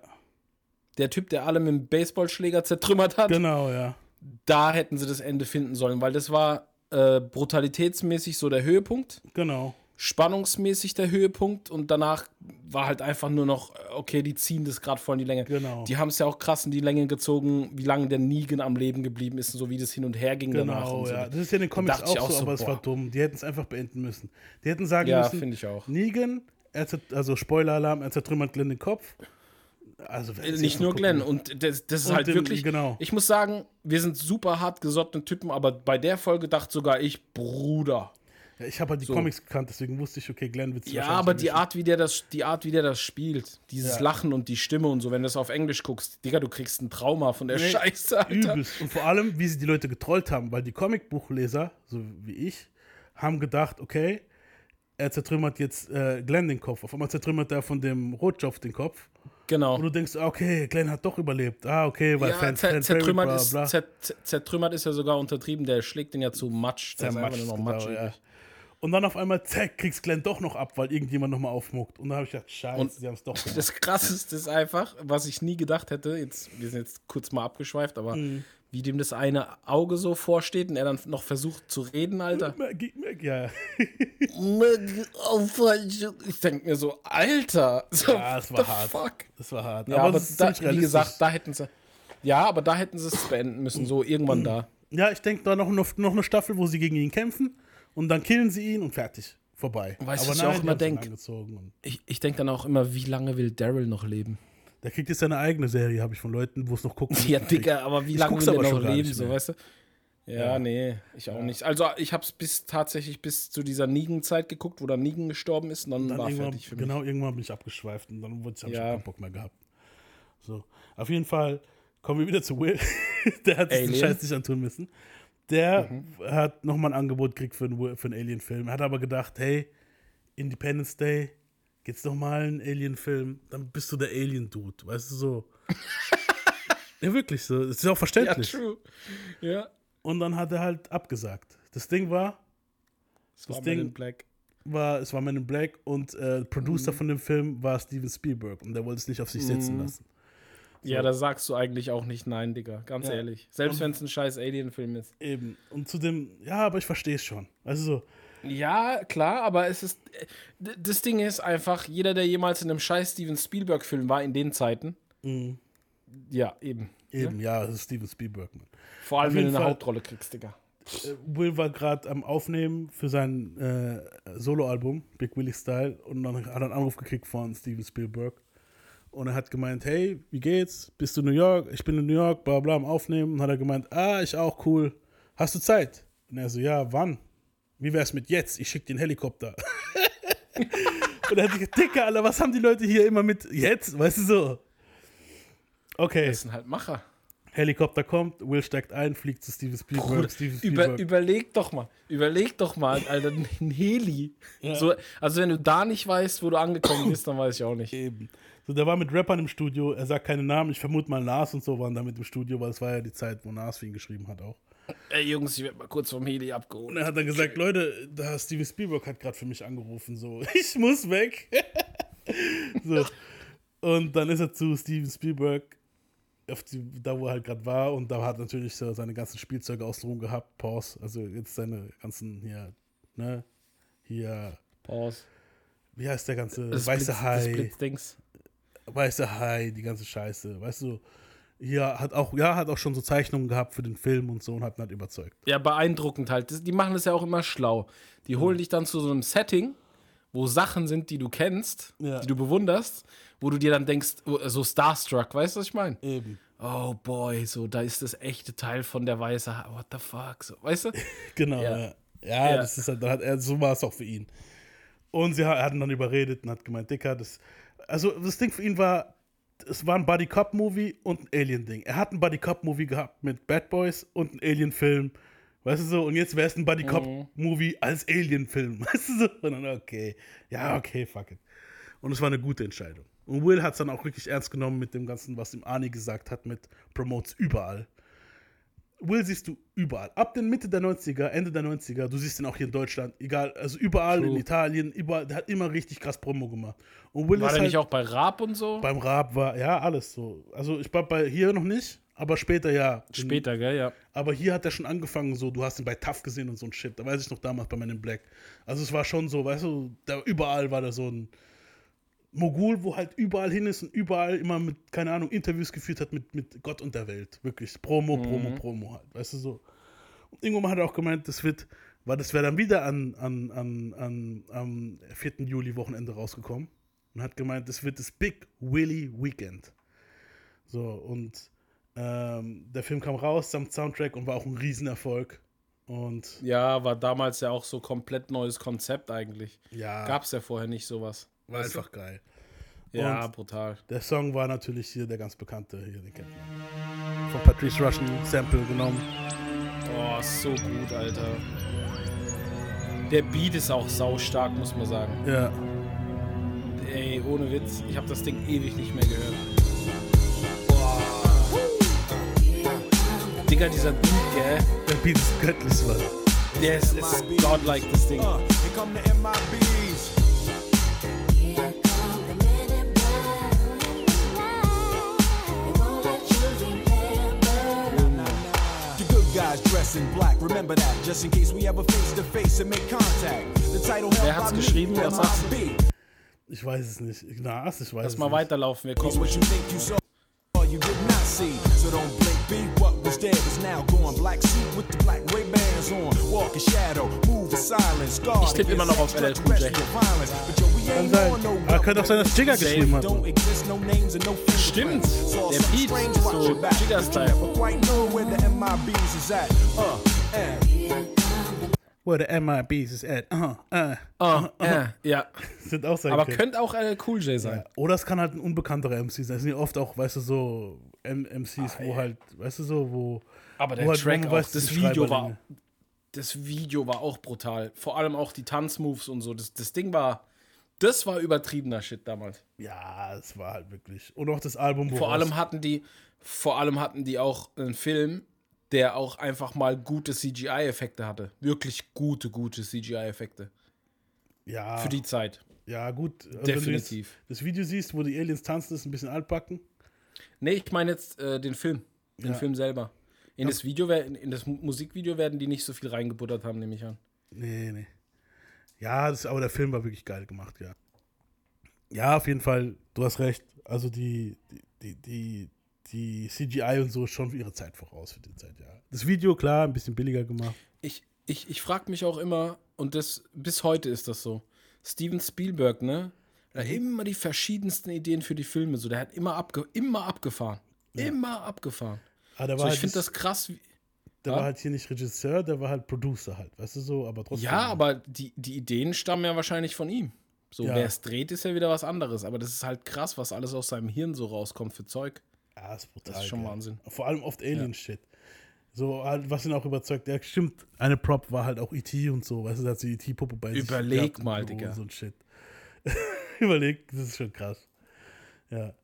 Der Typ, der alle mit dem Baseballschläger zertrümmert hat. genau, ja. Da hätten sie das Ende finden sollen, weil das war äh, brutalitätsmäßig so der Höhepunkt, Genau. Spannungsmäßig der Höhepunkt und danach war halt einfach nur noch, okay, die ziehen das gerade voll in die Länge. Genau. Die haben es ja auch krass in die Länge gezogen, wie lange der Negan am Leben geblieben ist und so wie das hin und her ging danach. Genau, Und so. ja. Das ist ja in den Comics auch auch so, aber es boah. war dumm. Die hätten es einfach beenden müssen. Die hätten sagen Ja, müssen, ich auch. Negan, also Spoiler-Alarm, er zertrümmert Glenn den Kopf. Also, Nicht nur Glenn. Und das, das ist Und halt den- wirklich. genau. Ich muss sagen, wir sind super hart gesottene Typen, aber bei der Folge dachte sogar ich, Bruder. Ja, ich habe halt die So. Comics gekannt, deswegen wusste ich, okay, Glenn wird Ja, aber die Art, wie der das, die Art, wie der das spielt, dieses Ja. Lachen und die Stimme und so, wenn du das auf Englisch guckst, Digga, du kriegst ein Trauma von der Scheiße, Alter. Übelst. Und vor allem, wie sie die Leute getrollt haben, weil die Comicbuchleser, so wie ich, haben gedacht, okay, er zertrümmert jetzt äh, Glenn den Kopf. Auf einmal zertrümmert er von dem Rotschopf den Kopf. Genau. Und du denkst, ah, okay, Glenn hat doch überlebt. Ah, okay, weil Ja, Fan, zer Fan zertrümmert, bla, ist, bla. zer zer zertrümmert ist ja sogar untertrieben, der schlägt den ja zu Matsch. Der ist einfach nur noch Matsch genau, ja. Und dann auf einmal, zack, kriegst Glenn doch noch ab, weil irgendjemand nochmal aufmuckt. Und da habe ich gedacht, scheiße, Und sie haben es doch gemacht. Das krasseste ist einfach, was ich nie gedacht hätte, jetzt, wir sind jetzt kurz mal abgeschweift, aber Mhm. wie dem das eine Auge so vorsteht und er dann noch versucht zu reden, Alter. Ja. Ich denke mir so, Alter, so, ja, das what war hart. fuck? Das war hart. Ja, aber, es ist da, wie gesagt, da hätten sie, ja, aber da hätten sie es beenden müssen, so irgendwann da. Ja, ich denke da noch, noch, noch eine Staffel, wo sie gegen ihn kämpfen und dann killen sie ihn und fertig. Vorbei. Weißt du, was ich auch immer haben's ihn denk? angezogen und Ich, ich denke dann auch immer, wie lange will Daryl noch leben? Der kriegt jetzt seine eigene Serie, habe ich von Leuten, wo es noch gucken. Ja, Digga, aber wie lange will er aber noch leben, so, weißt du? Ja, Ja. nee, ich auch nicht. Also ich habe es bis tatsächlich bis zu dieser Negan-Zeit geguckt, wo dann Negan gestorben ist und dann, Dann war fertig für mich. genau, irgendwann bin ich abgeschweift und dann wurde ich, Ja. keinen Bock mehr gehabt. So, auf jeden Fall kommen wir wieder zu Will. Der hat sich den. Scheiß nicht antun müssen. Der Mhm. hat nochmal ein Angebot gekriegt für einen, für einen Alien-Film. Hat aber gedacht, hey, Independence Day, geht's noch mal einen Alien-Film, dann bist du der Alien-Dude, weißt du so. ja, wirklich so. Das ist auch Ja, verständlich. true. Ja, und dann hat er halt abgesagt. Das Ding war, das war Das Men Ding- in Black. war, es war Man in Black und äh, Producer Mhm. von dem Film war Steven Spielberg und der wollte es nicht auf sich sitzen lassen. Ja, da sagst du eigentlich auch nicht nein, Digga, ganz Ja. ehrlich. Selbst wenn es ein scheiß Alien-Film ist. Eben. Und zu dem, ja, aber ich verstehe es schon. Also so, Ja, klar, aber es ist. Das Ding ist einfach, jeder, der jemals in einem scheiß Steven Spielberg-Film war in den Zeiten. Ja, eben. eben, ja, das ist Steven Spielberg. Mann. Vor allem, wenn du eine Fall. Hauptrolle kriegst, Digga. Äh, Will war gerade am Aufnehmen für sein äh, Soloalbum, Big Willie Style, und dann hat er einen Anruf gekriegt von Steven Spielberg. Und er hat gemeint, hey, wie geht's? Bist du in New York? Ich bin in New York, bla bla, am Aufnehmen. Und hat er gemeint, ah, ich auch, cool. Hast du Zeit? Und er so, ja, wann? Wie wär's mit jetzt? Ich schick den Helikopter. und er hat gesagt, Dicker, Alter, was haben die Leute hier immer mit jetzt? Weißt du so? Okay, Das sind halt Macher. Helikopter kommt, Will steigt ein, fliegt zu Steven Spielberg. Bruder, Steven über, Spielberg. überleg doch mal, überleg doch mal, Alter, ein Heli. So, also wenn du da nicht weißt, wo du angekommen bist, dann weiß ich auch nicht. Eben. So, der war mit Rappern im Studio, er sagt keine Namen, ich vermute mal Nas und so waren da mit im Studio, weil es war ja die Zeit, wo Nas für ihn geschrieben hat auch. Ey Jungs, ich werde mal kurz vom Heli Und abgeholt. er hat dann gesagt, Leute, da Steven Spielberg hat gerade für mich angerufen, so, ich muss weg. so. Und dann ist er zu Steven Spielberg die, da wo er halt gerade war und da hat natürlich so seine ganzen Spielzeuge außenrum gehabt, Pause, also jetzt seine ganzen hier, ne, hier, Pause. wie heißt der ganze, Das weiße Blitz- das Hai, Blitzdings. weiße Hai, die ganze Scheiße, weißt du, hier hat auch, ja, hat auch schon so Zeichnungen gehabt für den Film und so und hat ihn halt überzeugt. Ja, beeindruckend halt. Das, die machen das ja auch immer schlau. Die holen dich dann zu so einem Setting, wo Sachen sind, die du kennst, Ja. die du bewunderst, wo du dir dann denkst, so starstruck, weißt du, was ich meine? Eben. Oh boy, so, da ist das echte Teil von der Weiße. What the fuck? So, weißt du? Genau, Ja. ja. Ja, Ja. das ist halt, hat er, so war es auch für ihn. Und sie ha- hatten dann überredet und hat gemeint, Dicker, das, also das Ding für ihn war, es war ein Buddy Cop Movie und ein Alien Ding. Er hat ein Buddy Cop Movie gehabt mit Bad Boys und einen Alien Film. Weißt du so, und jetzt wäre es ein Buddy Cop Movie als Alien Film. Weißt du so, und dann okay. Ja, okay, fuck it. Und es war eine gute Entscheidung. Und Will hat es dann auch wirklich ernst genommen mit dem Ganzen, was ihm Arnie gesagt hat, mit Promotes überall. Will siehst du überall. Ab den Mitte der 90er, Ende der 90er, du siehst ihn auch hier in Deutschland, egal, also überall in True. Italien, überall, der hat immer richtig krass Promo gemacht. Und Will War ist der halt, nicht auch bei Raab und so? beim Raab war, ja, alles so. Also ich war bei hier noch nicht, aber später ja. Später, gell, ja. Aber hier hat er schon angefangen, so, du hast ihn bei Tough gesehen und so ein Shit. Da weiß ich noch damals bei meinem Black. Also es war schon so, weißt du, da überall war da so ein Mogul, wo halt überall hin ist und überall immer mit, keine Ahnung, Interviews geführt hat mit, mit Gott und der Welt. Wirklich. Promo, Promo, Promo halt. Weißt du so. Und irgendwann hat er auch gemeint, das wird, weil das wäre dann wieder an, an, an, an, am 4. Juli Wochenende rausgekommen. Und hat gemeint, das wird das Big Willy Weekend. So, und ähm, der Film kam raus samt Soundtrack und war auch ein Riesenerfolg. Und Ja, war damals ja auch so komplett neues Konzept eigentlich. ja, Gab's ja vorher nicht sowas. War weißt du? einfach geil. Ja, Und- brutal. Der Song war natürlich hier der ganz bekannte, hier, den kennt ihr. Von Patrice Russian Sample genommen. Oh, so gut, Alter. Der Beat ist auch saustark, muss man sagen. Ja, Ey, ohne Witz, ich habe das Ding ewig nicht mehr gehört. Boah. Digga, dieser Beat, gell? der Beat ist göttlich, Mann. Der ist, ist godlike, das Ding. Here come the MIBs. Guys dress in black. Remember that, just in case we ever face to face and make contact. The title Wer hat's geschrieben? Was sagst du? Ich weiß es nicht. Ignaz, ich weiß Lass es mal nicht. weiterlaufen, wir kommen. you did not see, so don't blink. Be what was dead is now gone. Black suit with the black Ray Bans on. Walk in shadow, move in silence. Guard Ich tippe immer noch auf LL Cool J. extraterrestrial violence. But yo, we ain't sein. Könnte auch sein, dass Jigga Safe, geschrieben hat. Stimmt. Der Beat ist watch so know where the MIBs is at. Uh, and Where the MIBs is at. Uh, uh. Ah, äh, ja. Sind auch sein Aber könnte auch LL Cool J sein. Ja. Oder es kann halt ein unbekannterer MC sein. Es sind ja oft auch, weißt du, so M MCs, wo halt, weißt du, so, wo. Aber der wo halt, Track auch, man weiß, das Video war, das Video war auch brutal. Vor allem auch die Tanzmoves und so. Das, das Ding war, das war übertriebener Shit damals. Ja, es war halt wirklich. Und auch das Album, wo Vor allem hatten die, vor allem hatten die auch einen Film, der auch einfach mal gute CGI-Effekte hatte. Wirklich gute, gute CGI-Effekte. ja, Für die Zeit. ja, gut. Also Definitiv. Das Video siehst, wo die Aliens tanzen, ist ein bisschen altbacken. Nee, ich meine jetzt äh, den Film. Den Ja. Film selber. In das Video, in das Mu- Musikvideo werden die nicht so viel reingebuttert haben, nehme ich an. Nee, nee. Ja, das, aber der Film war wirklich geil gemacht, ja. Ja, auf jeden Fall, du hast recht. Also die, die, die, die CGI und so ist schon für ihre Zeit voraus, für die Zeit, ja. Das Video, klar, ein bisschen billiger gemacht. Ich, ich, ich frage mich auch immer, und das bis heute ist das so. Steven Spielberg, ne? Hat immer die verschiedensten Ideen für die Filme. So, der hat immer, abge immer abgefahren. Immer abgefahren. Der So, ich halt, finde das krass. Wie, der ja? war halt hier nicht Regisseur, der war halt Producer halt, weißt du so, aber trotzdem. ja, aber die, die Ideen stammen ja wahrscheinlich von ihm. So, Ja. wer es dreht, ist ja wieder was anderes. Aber das ist halt krass, was alles aus seinem Hirn so rauskommt für Zeug. Ja, ist brutal. Das ist schon geil. Wahnsinn. Vor allem oft Alien-Shit. So, halt, was ihn auch überzeugt. Ja, stimmt. Eine Prop war halt auch E.T. und so. Weißt du, da hat sie E.T.-Puppe bei sich Überleg gehabt im mal, Digga. So ein Shit. Überleg, das ist schon krass. Ja.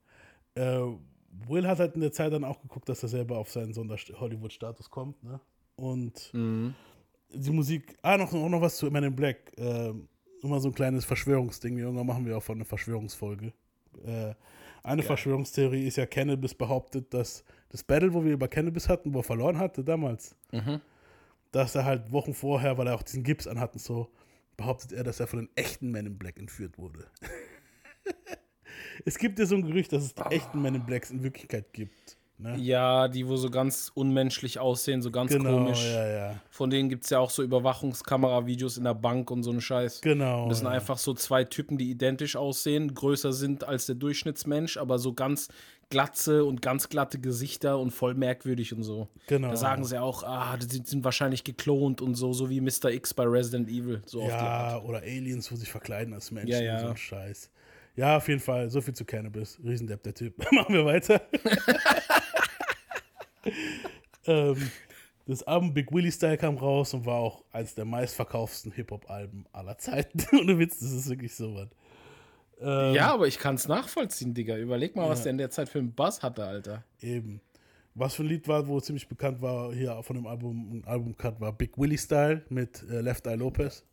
Äh, Will hat halt in der Zeit dann auch geguckt, dass er selber auf seinen Sonder-Hollywood-Status kommt, ne? Und Mhm. die Musik, ah, noch, auch noch was zu Men in Black. Ähm, immer so ein kleines Verschwörungsding. Irgendwann machen wir auch von einer Verschwörungsfolge. Äh, Eine Verschwörungstheorie ist ja, Cannabis behauptet, dass das Battle, wo wir über Cannabis hatten, wo er verloren hatte damals, Mhm. dass er halt Wochen vorher, weil er auch diesen Gips anhat und so, behauptet er, dass er von den echten Men in Black entführt wurde. es gibt ja so ein Gerücht, dass es die echten Men in Blacks in Wirklichkeit gibt. Ne? Ja, die, wo so ganz unmenschlich aussehen, so ganz Genau, komisch. ja, ja. Von denen gibt es ja auch so Überwachungskamera-Videos in der Bank und so einen Scheiß. Genau, Und das sind ja. einfach so zwei Typen, die identisch aussehen, größer sind als der Durchschnittsmensch, aber so ganz glatze und ganz glatte Gesichter und voll merkwürdig und so. Genau. Da sagen sie auch, ah, die sind, wahrscheinlich geklont und so, so wie Mr. X bei Resident Evil. So. Ja, oder Aliens, wo sich verkleiden als Menschen Ja, ja. und so ein Scheiß. Ja, auf jeden Fall, so viel zu Cannabis. Riesendepp, der Typ. Machen wir weiter. ähm, das Album Big Willie Style kam raus und war auch eines der meistverkauften Hip-Hop-Alben aller Zeiten. Ohne Witz, das ist wirklich so was. Ähm, Ja, aber ich kann es nachvollziehen, Digga. Überleg mal, was Ja. der in der Zeit für einen Bass hatte, Alter. Eben. Was für ein Lied war, wo ziemlich bekannt war, hier von dem Album, ein Album-Cut war Big Willie Style mit äh, Left Eye Lopez.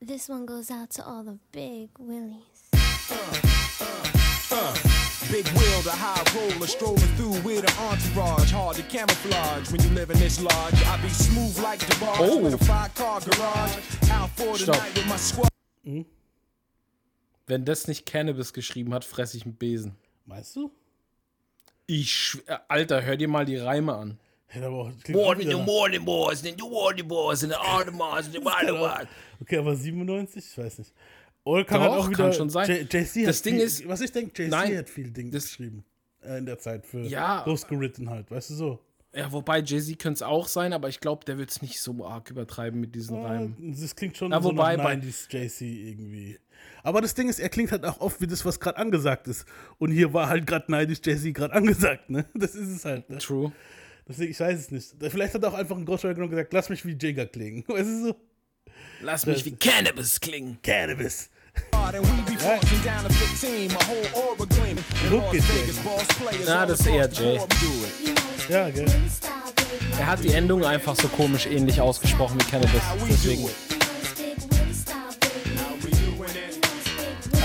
This one goes out to all the big willies. Big wheel, the high roller, strolling through with an entourage. Hard to camouflage when you live in this lodge. I be smooth like the bar Oh. with a five car garage. Out for the Stopp. night with my squad. Wenn das nicht Cannabis geschrieben hat, fresse ich einen Besen. Meinst du? Ich, schw- Alter, hör dir mal die Reime an. Hätte aber Morning, wieder the morning boys, then the morning boys, and the Audemars, and the Wildemars. Okay, aber 97? Ich weiß nicht. Oder kann Doch, halt auch kann wieder. schon sein. J- JC hat Das Ding viel, ist- Was ich denke, JC Nein, hat viel Ding das- geschrieben. Äh, in der Zeit für Ja. losgeritten halt, weißt du so. Ja, wobei Jay-Z könnte es auch sein, aber ich glaube, der wird es nicht so arg übertreiben mit diesen Reimen. Das klingt schon Ja, so wobei nach bei- 90s JC irgendwie. Aber das Ding ist, er klingt halt auch oft wie das, was gerade angesagt ist. Und hier war halt gerade 90s JC gerade angesagt, ne? Das ist es halt. Ne? True. Deswegen, ich weiß es nicht. Vielleicht hat er auch einfach ein Ghostwriter genommen und gesagt, lass mich wie Jigger klingen. Weißt du so? Lass mich wie Cannabis klingen. Cannabis. And we be flossing down to 15, my whole aura gleaming. In Look Las at Vegas, that. boss players Na, das ist eher Jay. Ja, gell? Er hat die Endung einfach so komisch ähnlich ausgesprochen wie Cannabis. Deswegen.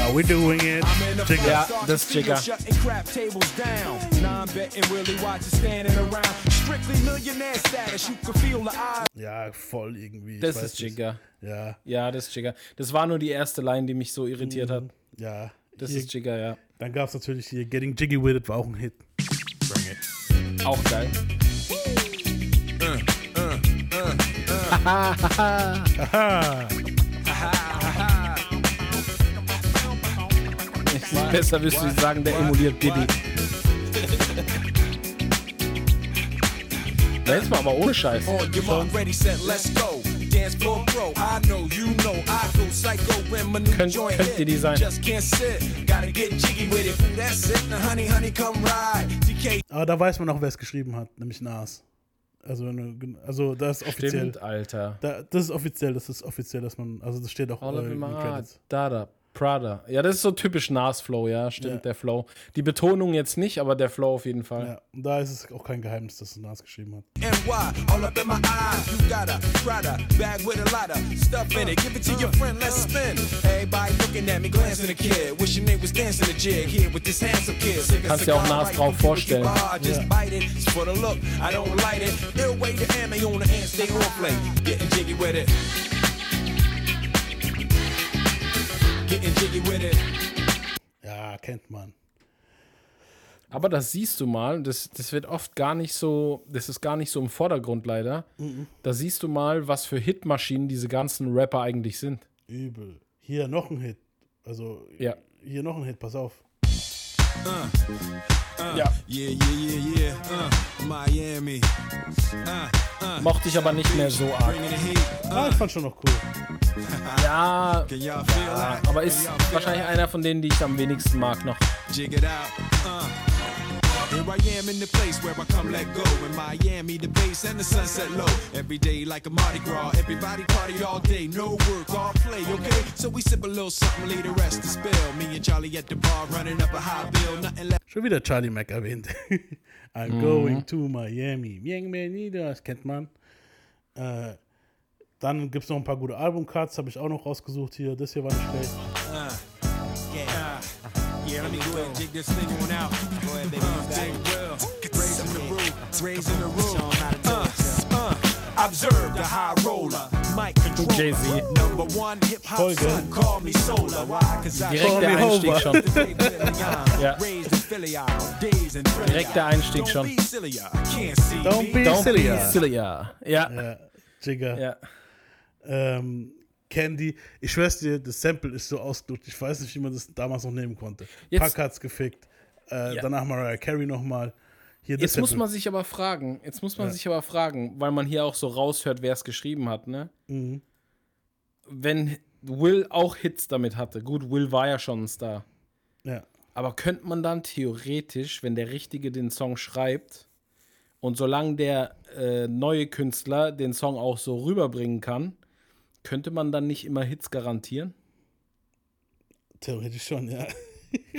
Are we doing it? I'm in the Jigger. Ja, das ist Jigger. to shutting crap tables down. Non-betting really watching standing around. Strictly millionaire status, you can feel the eyes. Ja, voll irgendwie. Das ist. Jigger. Ja, Ja, das ist Jigger. Das war nur die erste Line, die mich so irritiert hat. ja. Das Hier- ist Jigger, ja. Dann gab es natürlich hier Getting Jiggy With It, war auch ein Hit. Auch geil. Aha. Besser wirst du sagen, der emuliert Diddy. Ja, Jetzt mal aber ohne Scheiß. Könnt- könnt ihr die sein? Aber da weiß man auch, wer es geschrieben hat, nämlich Nas. Also, also das ist offiziell. Stimmt, Alter. Da, das ist offiziell, das ist offiziell, dass man, also das steht auch All äh, in den Credits. Dada. Prada. Ja, das ist so typisch Nas-Flow, ja, stimmt, Ja. der Flow. Die Betonung jetzt nicht, aber der Flow auf jeden Fall. Ja, und da ist es auch kein Geheimnis, dass es Nas geschrieben hat. Kannst dir auch Nas drauf vorstellen. Just Ja, kennt man. Aber das siehst du mal, das, das wird oft gar nicht so, das ist gar nicht so im Vordergrund leider. Da siehst du mal, was für Hitmaschinen diese ganzen Rapper eigentlich sind. Übel. Hier noch ein Hit. Also, Ja. hier noch ein Hit, pass auf. Ja. Yeah, yeah, yeah, yeah. Uh, Miami. Uh, uh. Mochte ich aber nicht mehr so arg. Ah, ich fand schon noch cool. Ja, that? aber ist wahrscheinlich einer von denen, die ich am wenigsten mag noch. Here I am in the place where I come let go. In Miami, the base and the sunset low. Every day like a Mardi Gras. Everybody party all day. No work, all play, okay? So we sip a little something, leave the rest to spill. Me and Charlie at the bar running up a high bill. Nothing left. Schon wieder Charlie Mac erwähnt. I'm going to Miami. Bienvenido, das kennt man. Äh, uh, dann gibt es noch ein paar gute Albumcuts, habe ich auch noch rausgesucht hier. Das hier war nicht schlecht. Uh, yeah. Yeah, let me go ahead and dig this thing on out. Go ahead, baby. Uh, dig well. Raising the roof, raising the roof. Uh, uh, observe the high roller. Mic controller. Jay-Z. Number one hip hop Voll geil. Call me Solar. Why? Cause I Direkt der Einstieg schon. Ja. Raised in Philly, out. Days in Philly, Direkt der Einstieg schon. Don't be silly, I can't see Don't me. be Don't silly. be ja. silly, ja. Ja. Ja, Jigger. ja. Ähm, Candy, ich schwör's dir, das Sample ist so ausgelutscht. Ich weiß nicht, wie man das damals noch nehmen konnte. Jetzt- Pack hat's gefickt. Äh, Ja. Danach Mariah Carey nochmal. Hier Jetzt muss man sich aber fragen, jetzt muss man Ja. sich aber fragen, weil man hier auch so raushört, wer es geschrieben hat, ne? Mhm. Wenn Will auch Hits damit hatte, gut, Will war ja schon ein Star, Ja. aber könnte man dann theoretisch, wenn der Richtige den Song schreibt und solange der äh, neue Künstler den Song auch so rüberbringen kann, könnte man dann nicht immer Hits garantieren? Theoretisch schon, ja.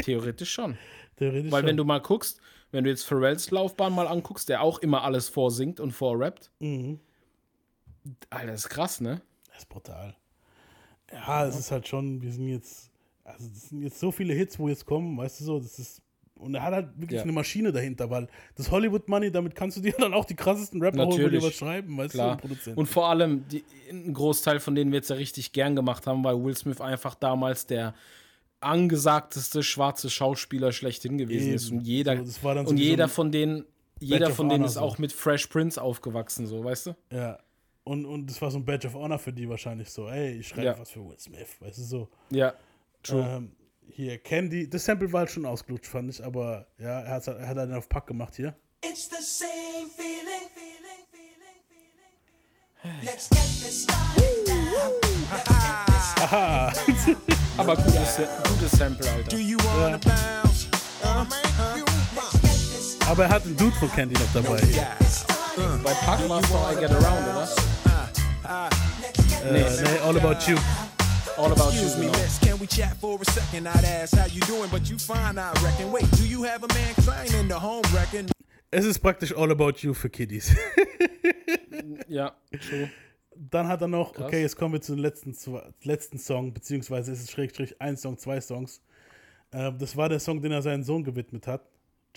Theoretisch schon. Theoretisch Weil schon. wenn du mal guckst, wenn du jetzt Pharrells Laufbahn mal anguckst, der auch immer alles vorsingt und vorrappt, Mhm. Alter, das ist krass, ne? Das ist brutal. Ja, es ist halt schon, wir sind jetzt, also es sind jetzt so viele Hits, wo jetzt kommen, weißt du so, das ist, und er hat halt wirklich Ja. eine Maschine dahinter, weil das Hollywood Money, damit kannst du dir dann auch die krassesten Rapper holen, wo die Natürlich. was schreiben, weißt Klar. du, Produzenten. Und vor allem, die, ein Großteil von denen wird es ja richtig gern gemacht haben, weil Will Smith einfach damals der angesagteste schwarze Schauspieler schlechthin gewesen Eben. ist. Und jeder, So, und jeder von denen, jeder Badge von denen ist so. auch mit Fresh Prince aufgewachsen, so, weißt du? Ja. Und, und das war so ein Badge of Honor für die wahrscheinlich so, ey, ich schreibe Ja. was für Will Smith, weißt du so. Ja, true. Ähm, hier, Candy, das Sample war halt schon ausgelutscht, fand ich, aber ja, er, hat's- er hat einen auf Pack gemacht hier. It's the same feeling, feeling, feeling, feeling. Let's get this started now. Aha! Aber gutes, gutes Sample, Alter. Do you wanna bounce? Uh, aber er hat einen Dude von Candy noch dabei hier. Bei Pack war es I Get Around, oder? Äh, nee, All About You. All About You, Excuse me, genau. miss, can we chat for a second? I'd ask how you doing, but you fine, I reckon. Wait, do you have a man? Cause I ain't into home wrecking. Es ist praktisch All About You für Kiddies. Ja, true. Dann hat er noch, Krass. okay, jetzt kommen wir zu den letzten, letzten Song, beziehungsweise es ist Schrägstrich ein Song, zwei Songs. Ähm, das war der Song, den er seinen Sohn gewidmet hat.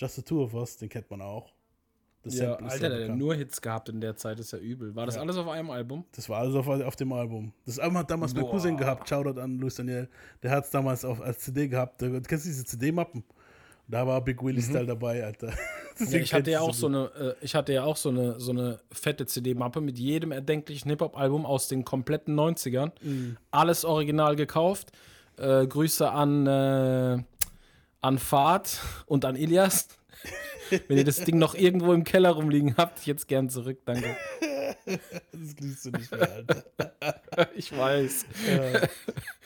Just the Two of Us, den kennt man auch. Das Ja, Alter, der hat nur Hits gehabt in der Zeit, ist ja übel. War das Ja. alles auf einem Album? Das war alles auf, auf dem Album. Das Album hat damals mein Boah. Cousin gehabt, Shoutout an Luis Daniel. Der hat es damals auf, als CD gehabt. Du kennst du diese CD-Mappen? Da war Big Willie Style dabei, Alter. Ja, ich hatte ja auch so eine, äh, ich hatte ja auch so eine, so eine fette CD-Mappe mit jedem erdenklichen Hip-Hop-Album aus den kompletten 90ern. Mhm. Alles original gekauft. Äh, Grüße an, äh, an Fahrt und an Ilias. Wenn ihr das Ding noch irgendwo im Keller rumliegen habt, jetzt gern zurück, danke. Das liest du nicht mehr, Alter. ich weiß. äh,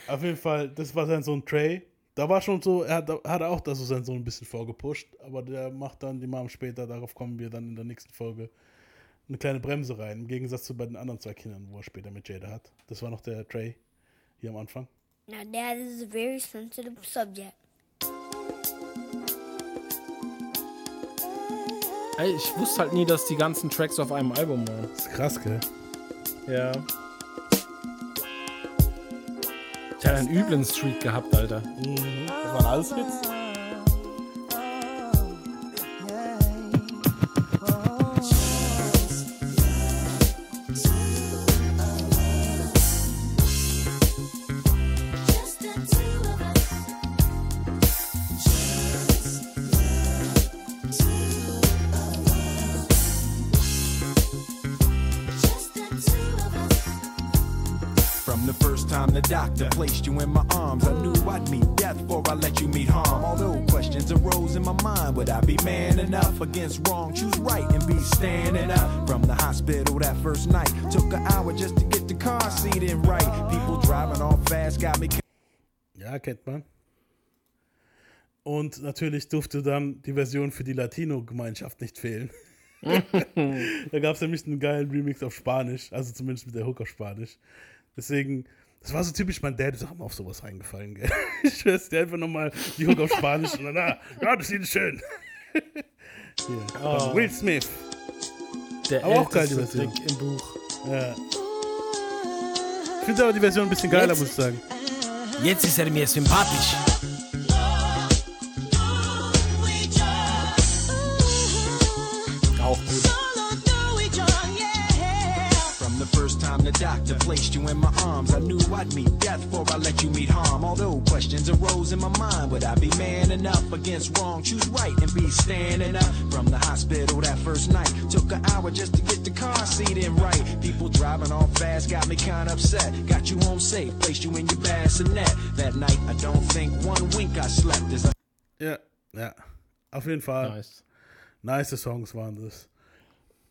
auf jeden Fall, das war sein Sohn Trey. Da war schon so, er hat, hat auch da so seinen Sohn ein bisschen vorgepusht, aber der macht dann die Mom später, darauf kommen wir dann in der nächsten Folge, eine kleine Bremse rein, im Gegensatz zu bei den anderen zwei Kindern, wo er später mit Jada hat. Das war noch der Trey hier am Anfang. Now, Dad, this is a very sensitive subject. Ey, ich wusste halt nie, dass die ganzen Tracks auf einem Album waren. Das ist krass, gell? Ja. Der hat einen üblen Streak gehabt, Alter. Das waren alles Hits. You in my arms, I knew I'd meet death before I let you meet harm. Although questions arose in my mind, would I be man enough against wrong? Choose right and be standing up. From the hospital that first night, took an hour just to get the car seat in right. People driving off fast got me. Ja, kennt man. Und natürlich durfte dann die Version für die Latino-Gemeinschaft nicht fehlen. da gab es nämlich einen geilen Remix auf Spanisch, also zumindest mit der Hook auf Spanisch. Deswegen, das war so typisch, mein Dad ist auch mal auf sowas reingefallen, gell? Ich schwör's dir einfach nochmal die Hook auf Spanisch und dann, ah, ja, das Lied ist schön. Hier, Oh. Will Smith. Der Aber auch geil, die Version. Trick im Buch. Ja. Ich finde aber die Version ein bisschen geiler, Jetzt- muss ich sagen. Jetzt ist er mir sympathisch. Doctor placed you in my arms, I knew I'd meet death before I let you meet harm. Although questions arose in my mind, would I be man enough against wrong? Choose right and be standing up from the hospital that first night. Took an hour just to get the car seat in right. People driving all fast got me kind of upset. Got you home safe, placed you in your bassinet. That night, I don't think one wink I slept as I Ja, ja. Auf jeden Fall. Nice. Nice Songs waren das.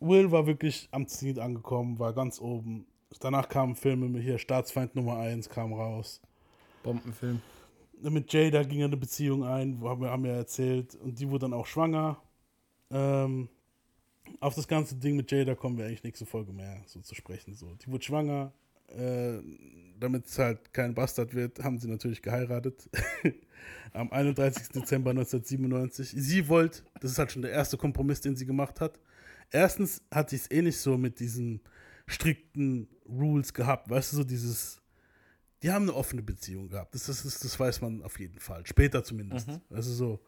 Will war wirklich am Ziel angekommen, war ganz oben. Danach kamen Filme hier, Staatsfeind Nummer 1 kam raus. Bombenfilm. Mit Jada ging er eine Beziehung ein, haben wir, haben wir erzählt. Und die wurde dann auch schwanger. Ähm, auf das ganze Ding mit Jada kommen wir eigentlich nächste Folge mehr so zu sprechen. So. Die wurde schwanger. Äh, damit es halt kein Bastard wird, haben sie natürlich geheiratet. Am 31. Dezember 1997. Sie wollte, das ist halt schon der erste Kompromiss, den sie gemacht hat. Erstens hat sie es eh nicht so mit diesen strikten Rules gehabt, weißt du, so dieses, die haben eine offene Beziehung gehabt. Das, das, ist, das weiß man auf jeden Fall. Später zumindest. Mhm. Also so.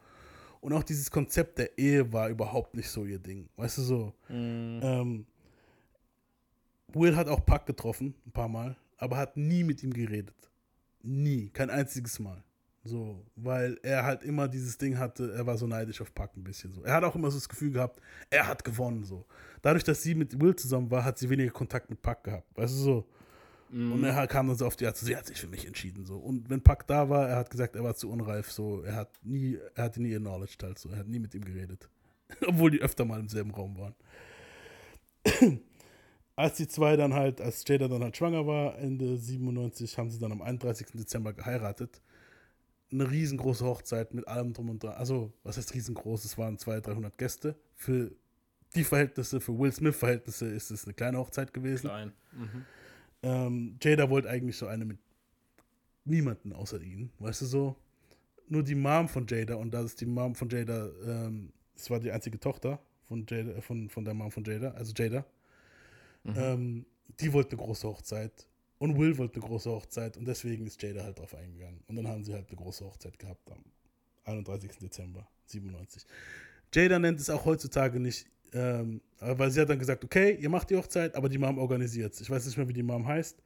Und auch dieses Konzept der Ehe war überhaupt nicht so ihr Ding. Weißt du so. Mhm. Ähm, Will hat auch Puck getroffen, ein paar Mal, aber hat nie mit ihm geredet. Nie. Kein einziges Mal. So, weil er halt immer dieses Ding hatte, er war so neidisch auf Puck ein bisschen so. Er hat auch immer so das Gefühl gehabt, er hat gewonnen so. Dadurch, dass sie mit Will zusammen war, hat sie weniger Kontakt mit Puck gehabt. Weißt du so. Und er kam dann so auf die Art, sie hat sich für mich entschieden so. Und wenn Puck da war, er hat gesagt, er war zu unreif so. Er hat nie, er hatte nie acknowledged halt so. Er hat nie mit ihm geredet. Obwohl die öfter mal im selben Raum waren. als die zwei dann halt, als Jada dann halt schwanger war, Ende 97, haben sie dann am 31. Dezember geheiratet. Eine riesengroße Hochzeit mit allem drum und dran. Also, was heißt riesengroß? Es waren 200, 300 Gäste. Für die Verhältnisse, für Will Smith-Verhältnisse ist es eine kleine Hochzeit gewesen. Klein. Mhm. Ähm, Jada wollte eigentlich so eine mit niemanden außer ihnen, weißt du so? Nur die Mom von Jada und das ist die Mom von Jada, ähm, das war die einzige Tochter von, Jada, äh, von, von der Mom von Jada, also Jada. Ähm, die wollte eine große Hochzeit und Will wollte eine große Hochzeit und deswegen ist Jada halt drauf eingegangen. Und dann haben sie halt eine große Hochzeit gehabt am 31. Dezember 97. Jada nennt es auch heutzutage nicht, ähm, weil sie hat dann gesagt, okay, ihr macht die Hochzeit, aber die Mom organisiert Ich weiß nicht mehr, wie die Mom heißt.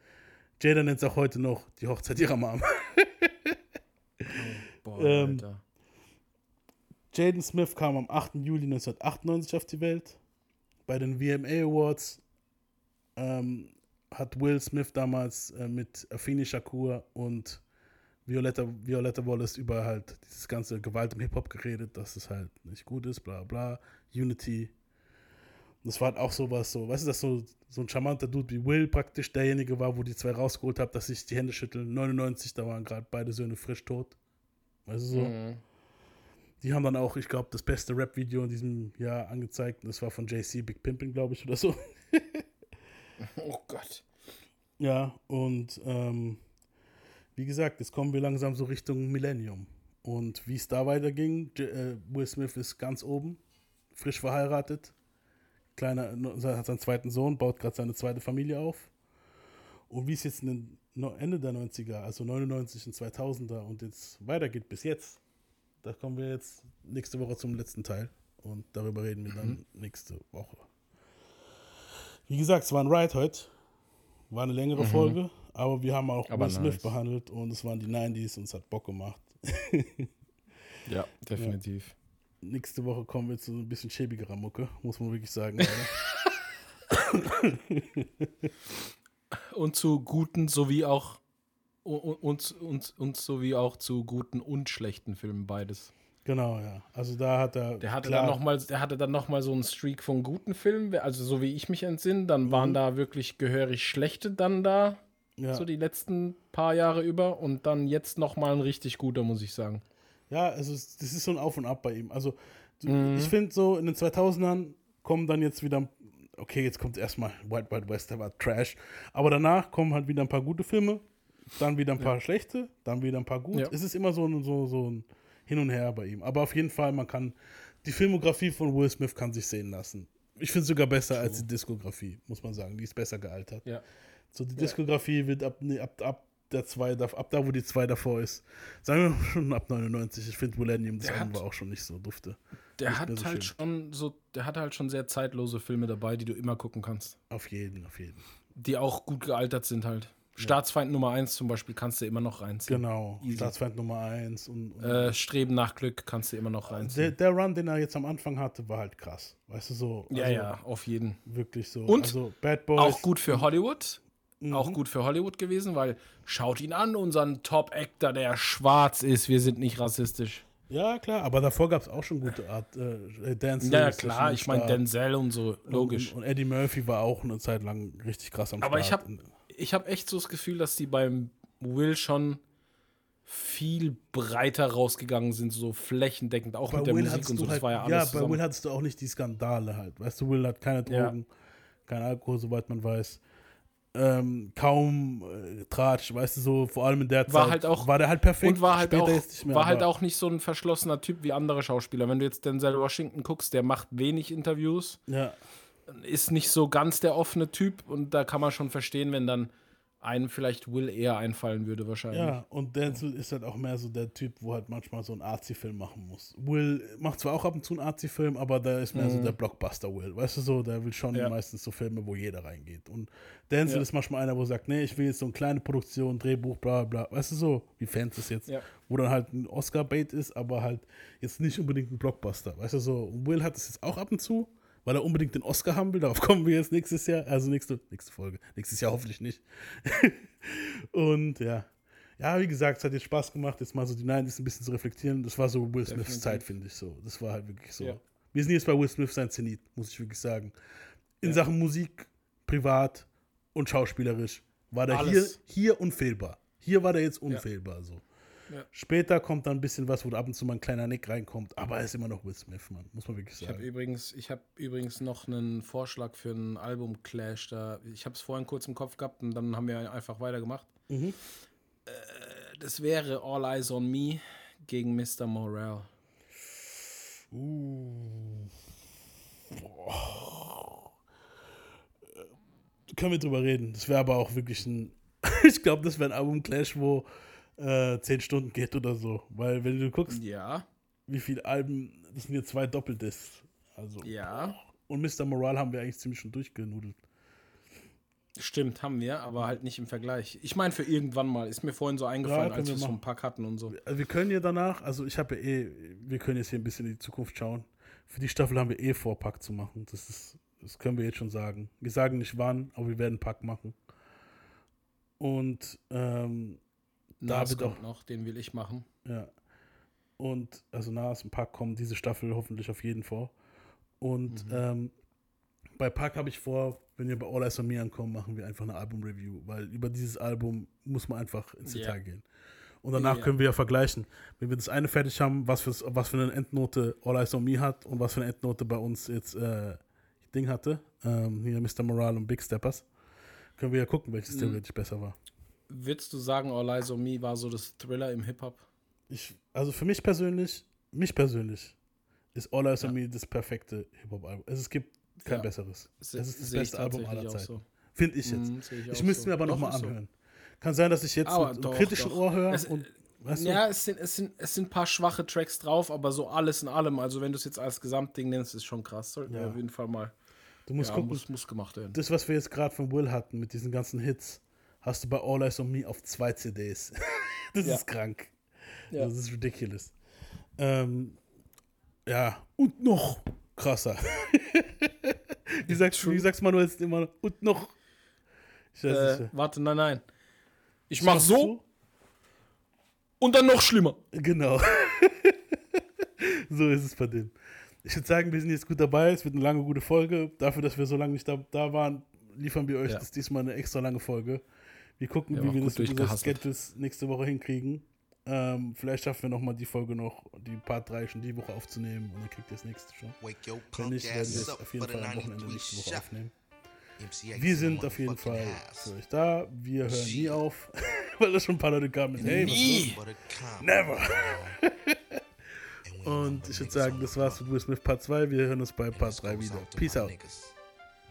Jada nennt es auch heute noch die Hochzeit ihrer Mom. Boah, Ähm, Alter. Jaden Smith kam am 8. Juli 1998 auf die Welt. Bei den VMA Awards ähm, hat Will Smith damals äh, mit Afeni Shakur und Violetta, Violetta Wallace über halt dieses ganze Gewalt im Hip-Hop geredet, dass es halt nicht gut ist, bla bla, Unity. Das war halt auch sowas, so, weißt du, dass so, so ein charmanter Dude wie Will praktisch derjenige war, wo die zwei rausgeholt haben, dass sich die Hände schütteln. 99, da waren gerade beide Söhne frisch tot. Weißt du so? Mhm. Die haben dann auch, ich glaube, das beste Rap-Video in diesem Jahr angezeigt. Und das war von JC Big Pimpin, glaube ich, oder so. Oh Gott. Ja, und ähm, wie gesagt, jetzt kommen wir langsam so Richtung Millennium. Und wie es da weiterging, äh, Will Smith ist ganz oben, frisch verheiratet, kleiner, hat seinen zweiten Sohn, baut gerade seine zweite Familie auf. Und wie es jetzt in den Ende der 90er, also 99 und 2000er und jetzt weitergeht bis jetzt, da kommen wir jetzt nächste Woche zum letzten Teil. Und darüber reden wir dann nächste Woche. Wie gesagt, es war ein Ride heute. War eine längere Mhm. Folge, aber wir haben auch Aber Will Smith nice. behandelt und es waren die 90s und es hat Bock gemacht. Ja, definitiv. Nächste Woche kommen wir zu ein bisschen schäbigerer Mucke, muss man wirklich sagen. Und zu guten sowie auch und, und, und, und sowie auch zu guten und schlechten Filmen beides. Genau, ja. Also da hat er. Der hatte klar, dann noch mal, der hatte dann noch mal so einen Streak von guten Filmen, also so wie ich mich entsinne, dann Mhm. waren da wirklich gehörig schlechte dann da, Ja. so die letzten paar Jahre über und dann jetzt noch mal ein richtig guter, muss ich sagen. Ja, also das ist so ein Auf und Ab bei ihm. Also Mhm. ich finde so in den 2000ern kommen dann jetzt wieder, okay, jetzt kommt erstmal Wild Wild West, der war Trash, aber danach kommen halt wieder ein paar gute Filme, dann wieder ein paar schlechte, dann wieder ein paar gut. Ja. Es ist immer so, ein- so, so ein Hin und Her bei ihm. Aber auf jeden Fall, man kann, die Filmografie von Will Smith kann sich sehen lassen. Ich finde es sogar besser als die Diskografie, muss man sagen. Die ist besser gealtert. Ja. So, die Diskografie wird ab, nee, ab, ab der zwei, ab da, wo die zwei davor ist. Sagen wir schon ab 99. Ich finde Millennium, das war auch schon nicht so dufte. Der Nicht hat so halt schön. schon so, der hat halt schon sehr zeitlose Filme dabei, die du immer gucken kannst. Auf jeden, auf jeden. Die auch gut gealtert sind halt. Staatsfeind Nummer 1 zum Beispiel kannst du immer noch reinziehen. Genau, Easy. Staatsfeind Nummer 1 und, und Äh, Streben nach Glück kannst du immer noch der, reinziehen. der Run, den er jetzt am Anfang hatte, war halt krass. Weißt du, so. ja, also ja, auf jeden. Wirklich so. Und also Bad Boys. Auch gut für Hollywood. Mhm. Auch gut für Hollywood gewesen, weil schaut ihn an, unseren Top-Actor, der schwarz ist. Wir sind nicht rassistisch. Ja, klar, aber davor gab es auch schon gute Art. Äh, Dance Ja, ja, klar, ich meine Denzel und so, logisch. Und, und Eddie Murphy war auch eine Zeit lang richtig krass am Aber ich Start. habe ich hab echt so das Gefühl, dass die beim Will schon viel breiter rausgegangen sind, so flächendeckend, auch mit der Musik hattest und so. halt, ja ja, bei zusammen. Will hattest du auch nicht die Skandale halt. Weißt du, Will hat keine Ja. Drogen, kein Alkohol, soweit man weiß. Ähm, kaum äh, Tratsch, weißt du, so vor allem in der Zeit war halt auch war der halt perfekt. und war halt Später auch nicht mehr, war halt auch nicht so ein verschlossener Typ wie andere Schauspieler. Wenn du jetzt Denzel Washington guckst, der macht wenig Interviews, Ja. Ist nicht so ganz der offene Typ und da kann man schon verstehen, wenn dann einem vielleicht Will eher einfallen würde wahrscheinlich. Ja, und Denzel ist halt auch mehr so der Typ, wo halt manchmal so einen Arzi-Film machen muss. Will macht zwar auch ab und zu einen Arzi-Film, aber da ist mehr so Mhm. der Blockbuster-Will. Weißt du so, der will schon Ja. meistens so Filme, wo jeder reingeht. Und Denzel Ja. ist manchmal einer, wo sagt, nee, ich will jetzt so eine kleine Produktion, Drehbuch, bla bla. Weißt du so, wie Fans es jetzt, Ja. wo dann halt ein Oscar-Bait ist, aber halt jetzt nicht unbedingt ein Blockbuster. Weißt du so, und Will hat es jetzt auch ab und zu, weil er unbedingt den Oscar haben will. Darauf kommen wir jetzt nächstes Jahr, also nächste, nächste Folge. Nächstes Jahr hoffentlich nicht. Und ja. Ja, wie gesagt, es hat jetzt Spaß gemacht, jetzt mal so die 90s ein bisschen zu reflektieren. Das war so Will Smiths. Zeit, finde ich so. Das war halt wirklich so. Ja. Wir sind jetzt bei Will Smith sein Zenit, muss ich wirklich sagen. In Ja. Sachen Musik, privat und schauspielerisch war der hier, Alles. hier unfehlbar. Hier war der jetzt unfehlbar so. Ja. Später kommt dann ein bisschen was, wo ab und zu mal ein kleiner Nick reinkommt, aber er ist immer noch Will Smith, Mann, muss man wirklich Ich habe sagen. übrigens, ich habe übrigens noch einen Vorschlag für einen Album-Clash da. Ich habe es vorhin kurz im Kopf gehabt und dann haben wir einfach weitergemacht. Mhm. Äh, das wäre All Eyes on Me gegen Mr. Morale. Uh. Können wir drüber reden. Das wäre aber auch wirklich ein. ich glaube, das wäre ein Album-Clash, wo äh, zehn Stunden geht oder so. Weil, wenn du guckst, Ja. wie viele Alben, das sind jetzt zwei Doppeldiscs. Also. Ja. Und Mr. Morale haben wir eigentlich ziemlich schon durchgenudelt. Stimmt, haben wir, aber halt nicht im Vergleich. Ich meine, für irgendwann mal. Ist mir vorhin so eingefallen, können als wir wir machen. vom Pack hatten und so. Also wir können ja danach, also ich habe ja eh, wir können jetzt hier ein bisschen in die Zukunft schauen. Für die Staffel haben wir eh vor, Pack zu machen. Das ist, das können wir jetzt schon sagen. Wir sagen nicht wann, aber wir werden Pack machen. Und ähm, da Nas auch, kommt noch, den will ich machen. ja. Und also Nas und Pack kommen diese Staffel hoffentlich auf jeden vor. Und Mhm. ähm, bei Pack habe ich vor, wenn wir bei All Eyes on Me ankommen, machen wir einfach eine Album-Review, weil über dieses Album muss man einfach ins. Detail gehen. Und danach Ja. können wir ja vergleichen, wenn wir das eine fertig haben, was für, was für eine Endnote All Eyes on Me hat und was für eine Endnote bei uns jetzt äh, Ding hatte, ähm, hier Mr. Morale und Big Steppers, können wir ja gucken, welches Mhm. theoretisch besser war. Würdest du sagen, All Eyes on Me war so das Thriller im Hip-Hop? Ich, also für mich persönlich, mich persönlich, ist All Eyes on Me das perfekte Hip-Hop-Album. Also es gibt kein Ja. besseres. Es ist das beste Album aller Zeiten. so. Finde ich jetzt. Sehe ich ich müsste so. mir aber nochmal ist so. anhören. Kann sein, dass ich jetzt Aber mit doch, kritischen doch. Ohr höre Es- und weißt du? Ja, es sind, es, sind, es sind ein paar schwache Tracks drauf, aber so alles in allem, also wenn du es jetzt als Gesamtding nennst, ist schon krass. Sollten wir Ja. auf jeden Fall mal. Du musst ja, gucken. Muss, muss gemacht werden. Das, was wir jetzt gerade von Will hatten mit diesen ganzen Hits, hast du bei All Eyes on Me auf zwei CDs. das Ja. ist krank. Ja. Das ist ridiculous. Ähm, ja, und noch krasser. wie, sagst, wie sagst Manuel jetzt immer? Und noch. Ich weiß Äh, warte, nein, nein. Ich mach so und dann noch schlimmer. Genau. so ist es bei dem. Ich würde sagen, wir sind jetzt gut dabei. Es wird eine lange, gute Folge. Dafür, dass wir so lange nicht da, da waren, liefern wir euch Ja. das diesmal eine extra lange Folge. Wir gucken, Ja, wie wir das mit unseren. Sketches nächste Woche hinkriegen. Ähm, vielleicht schaffen wir nochmal die Folge noch, die Part 3 schon die Woche aufzunehmen und dann kriegt ihr das nächste schon. Wenn nicht, werden wir es auf jeden Fall am Wochenende 93 nächste Woche aufnehmen. Wir sind auf jeden Fall für euch da. Wir hören nie auf, weil da schon ein paar Leute kamen mit Hey, Nie. Never. Und ich würde sagen, das war's mit Will Smith Part 2. Wir hören uns bei Part 3 wieder. Peace out.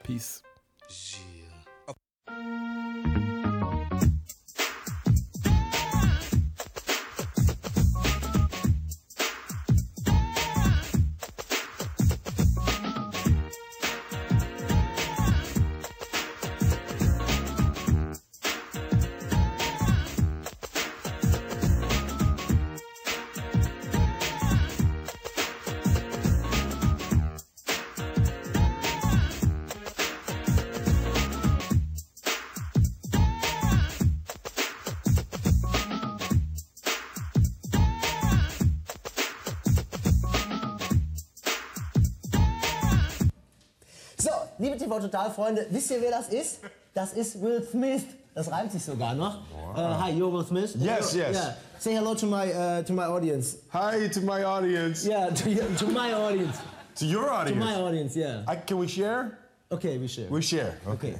Peace. TV Total Freunde, wisst ihr wer das ist? Das ist Will Smith. Das reimt sich sogar noch. Uh, hi, you're Will Smith. Yes, yes. Yeah. Say hello to my uh, to my audience. Hi to my audience. Yeah, to, to my audience. To your audience. To my audience, yeah. I, can we share? Okay, we share. We share. Okay.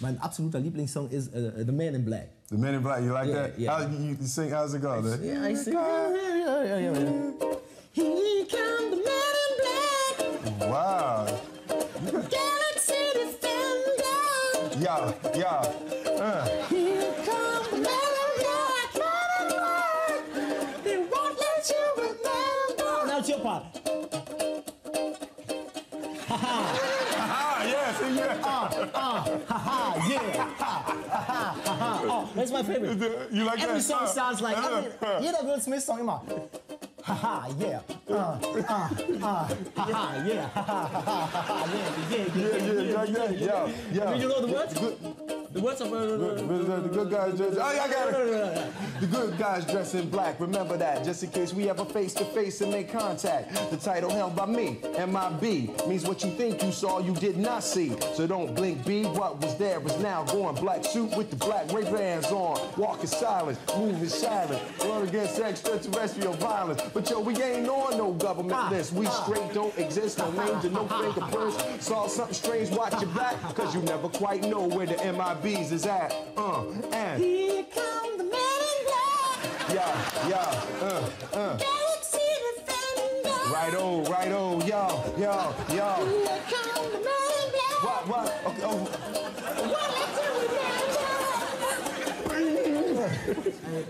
Mein absoluter Lieblingssong ist uh, The Man in Black. The Men in Black. You like Yeah, that? yeah. How, you, you sing? How's it go? man? Yeah, I. Yeah, yeah, yeah, yeah, yeah. Here come the man in black. Wow. Defender. Yeah, yeah. Uh. Here come the man in black. Man in black. They won't let you remember. Now it's your part. Ah, yes, yeah. Ah, ah, ha, ha, yeah. Ha, ha, ha, ha, ha. Oh, that's my favorite. You like Every that? song Uh, sounds like uh, every, uh. jeder Will Smith Song immer. Haha, yeah. Uh, uh, uh, haha, yeah. Ha, ha, ha, ha, ha, yeah, yeah, yeah, Yeah, yeah, yeah, yeah, yeah. Do you know the words? The words of. The, the good guys dress. Oh, yeah, I got it. The good guys dress in black. Remember that, just in case we ever face to face and make contact. The title held by me, MIB, means what you think you saw, you did not see. So don't blink, B. What was there is now gone. Black suit with the black Ray Bans on. Walking silent, moving silent. in. Run against extraterrestrial violence. But yo, we ain't on no government ah, list. We ah. straight don't exist, no names and no fingerprints. Saw something strange, watch your back, cause you never quite know where the MIBs is at. Uh, and. Here come the man in black. Yeah, yeah, uh, uh. Galaxy Defender. Right on, right on, yo, yo, yo. Here come the man in black. What, what? Okay, oh. Won't let you remember.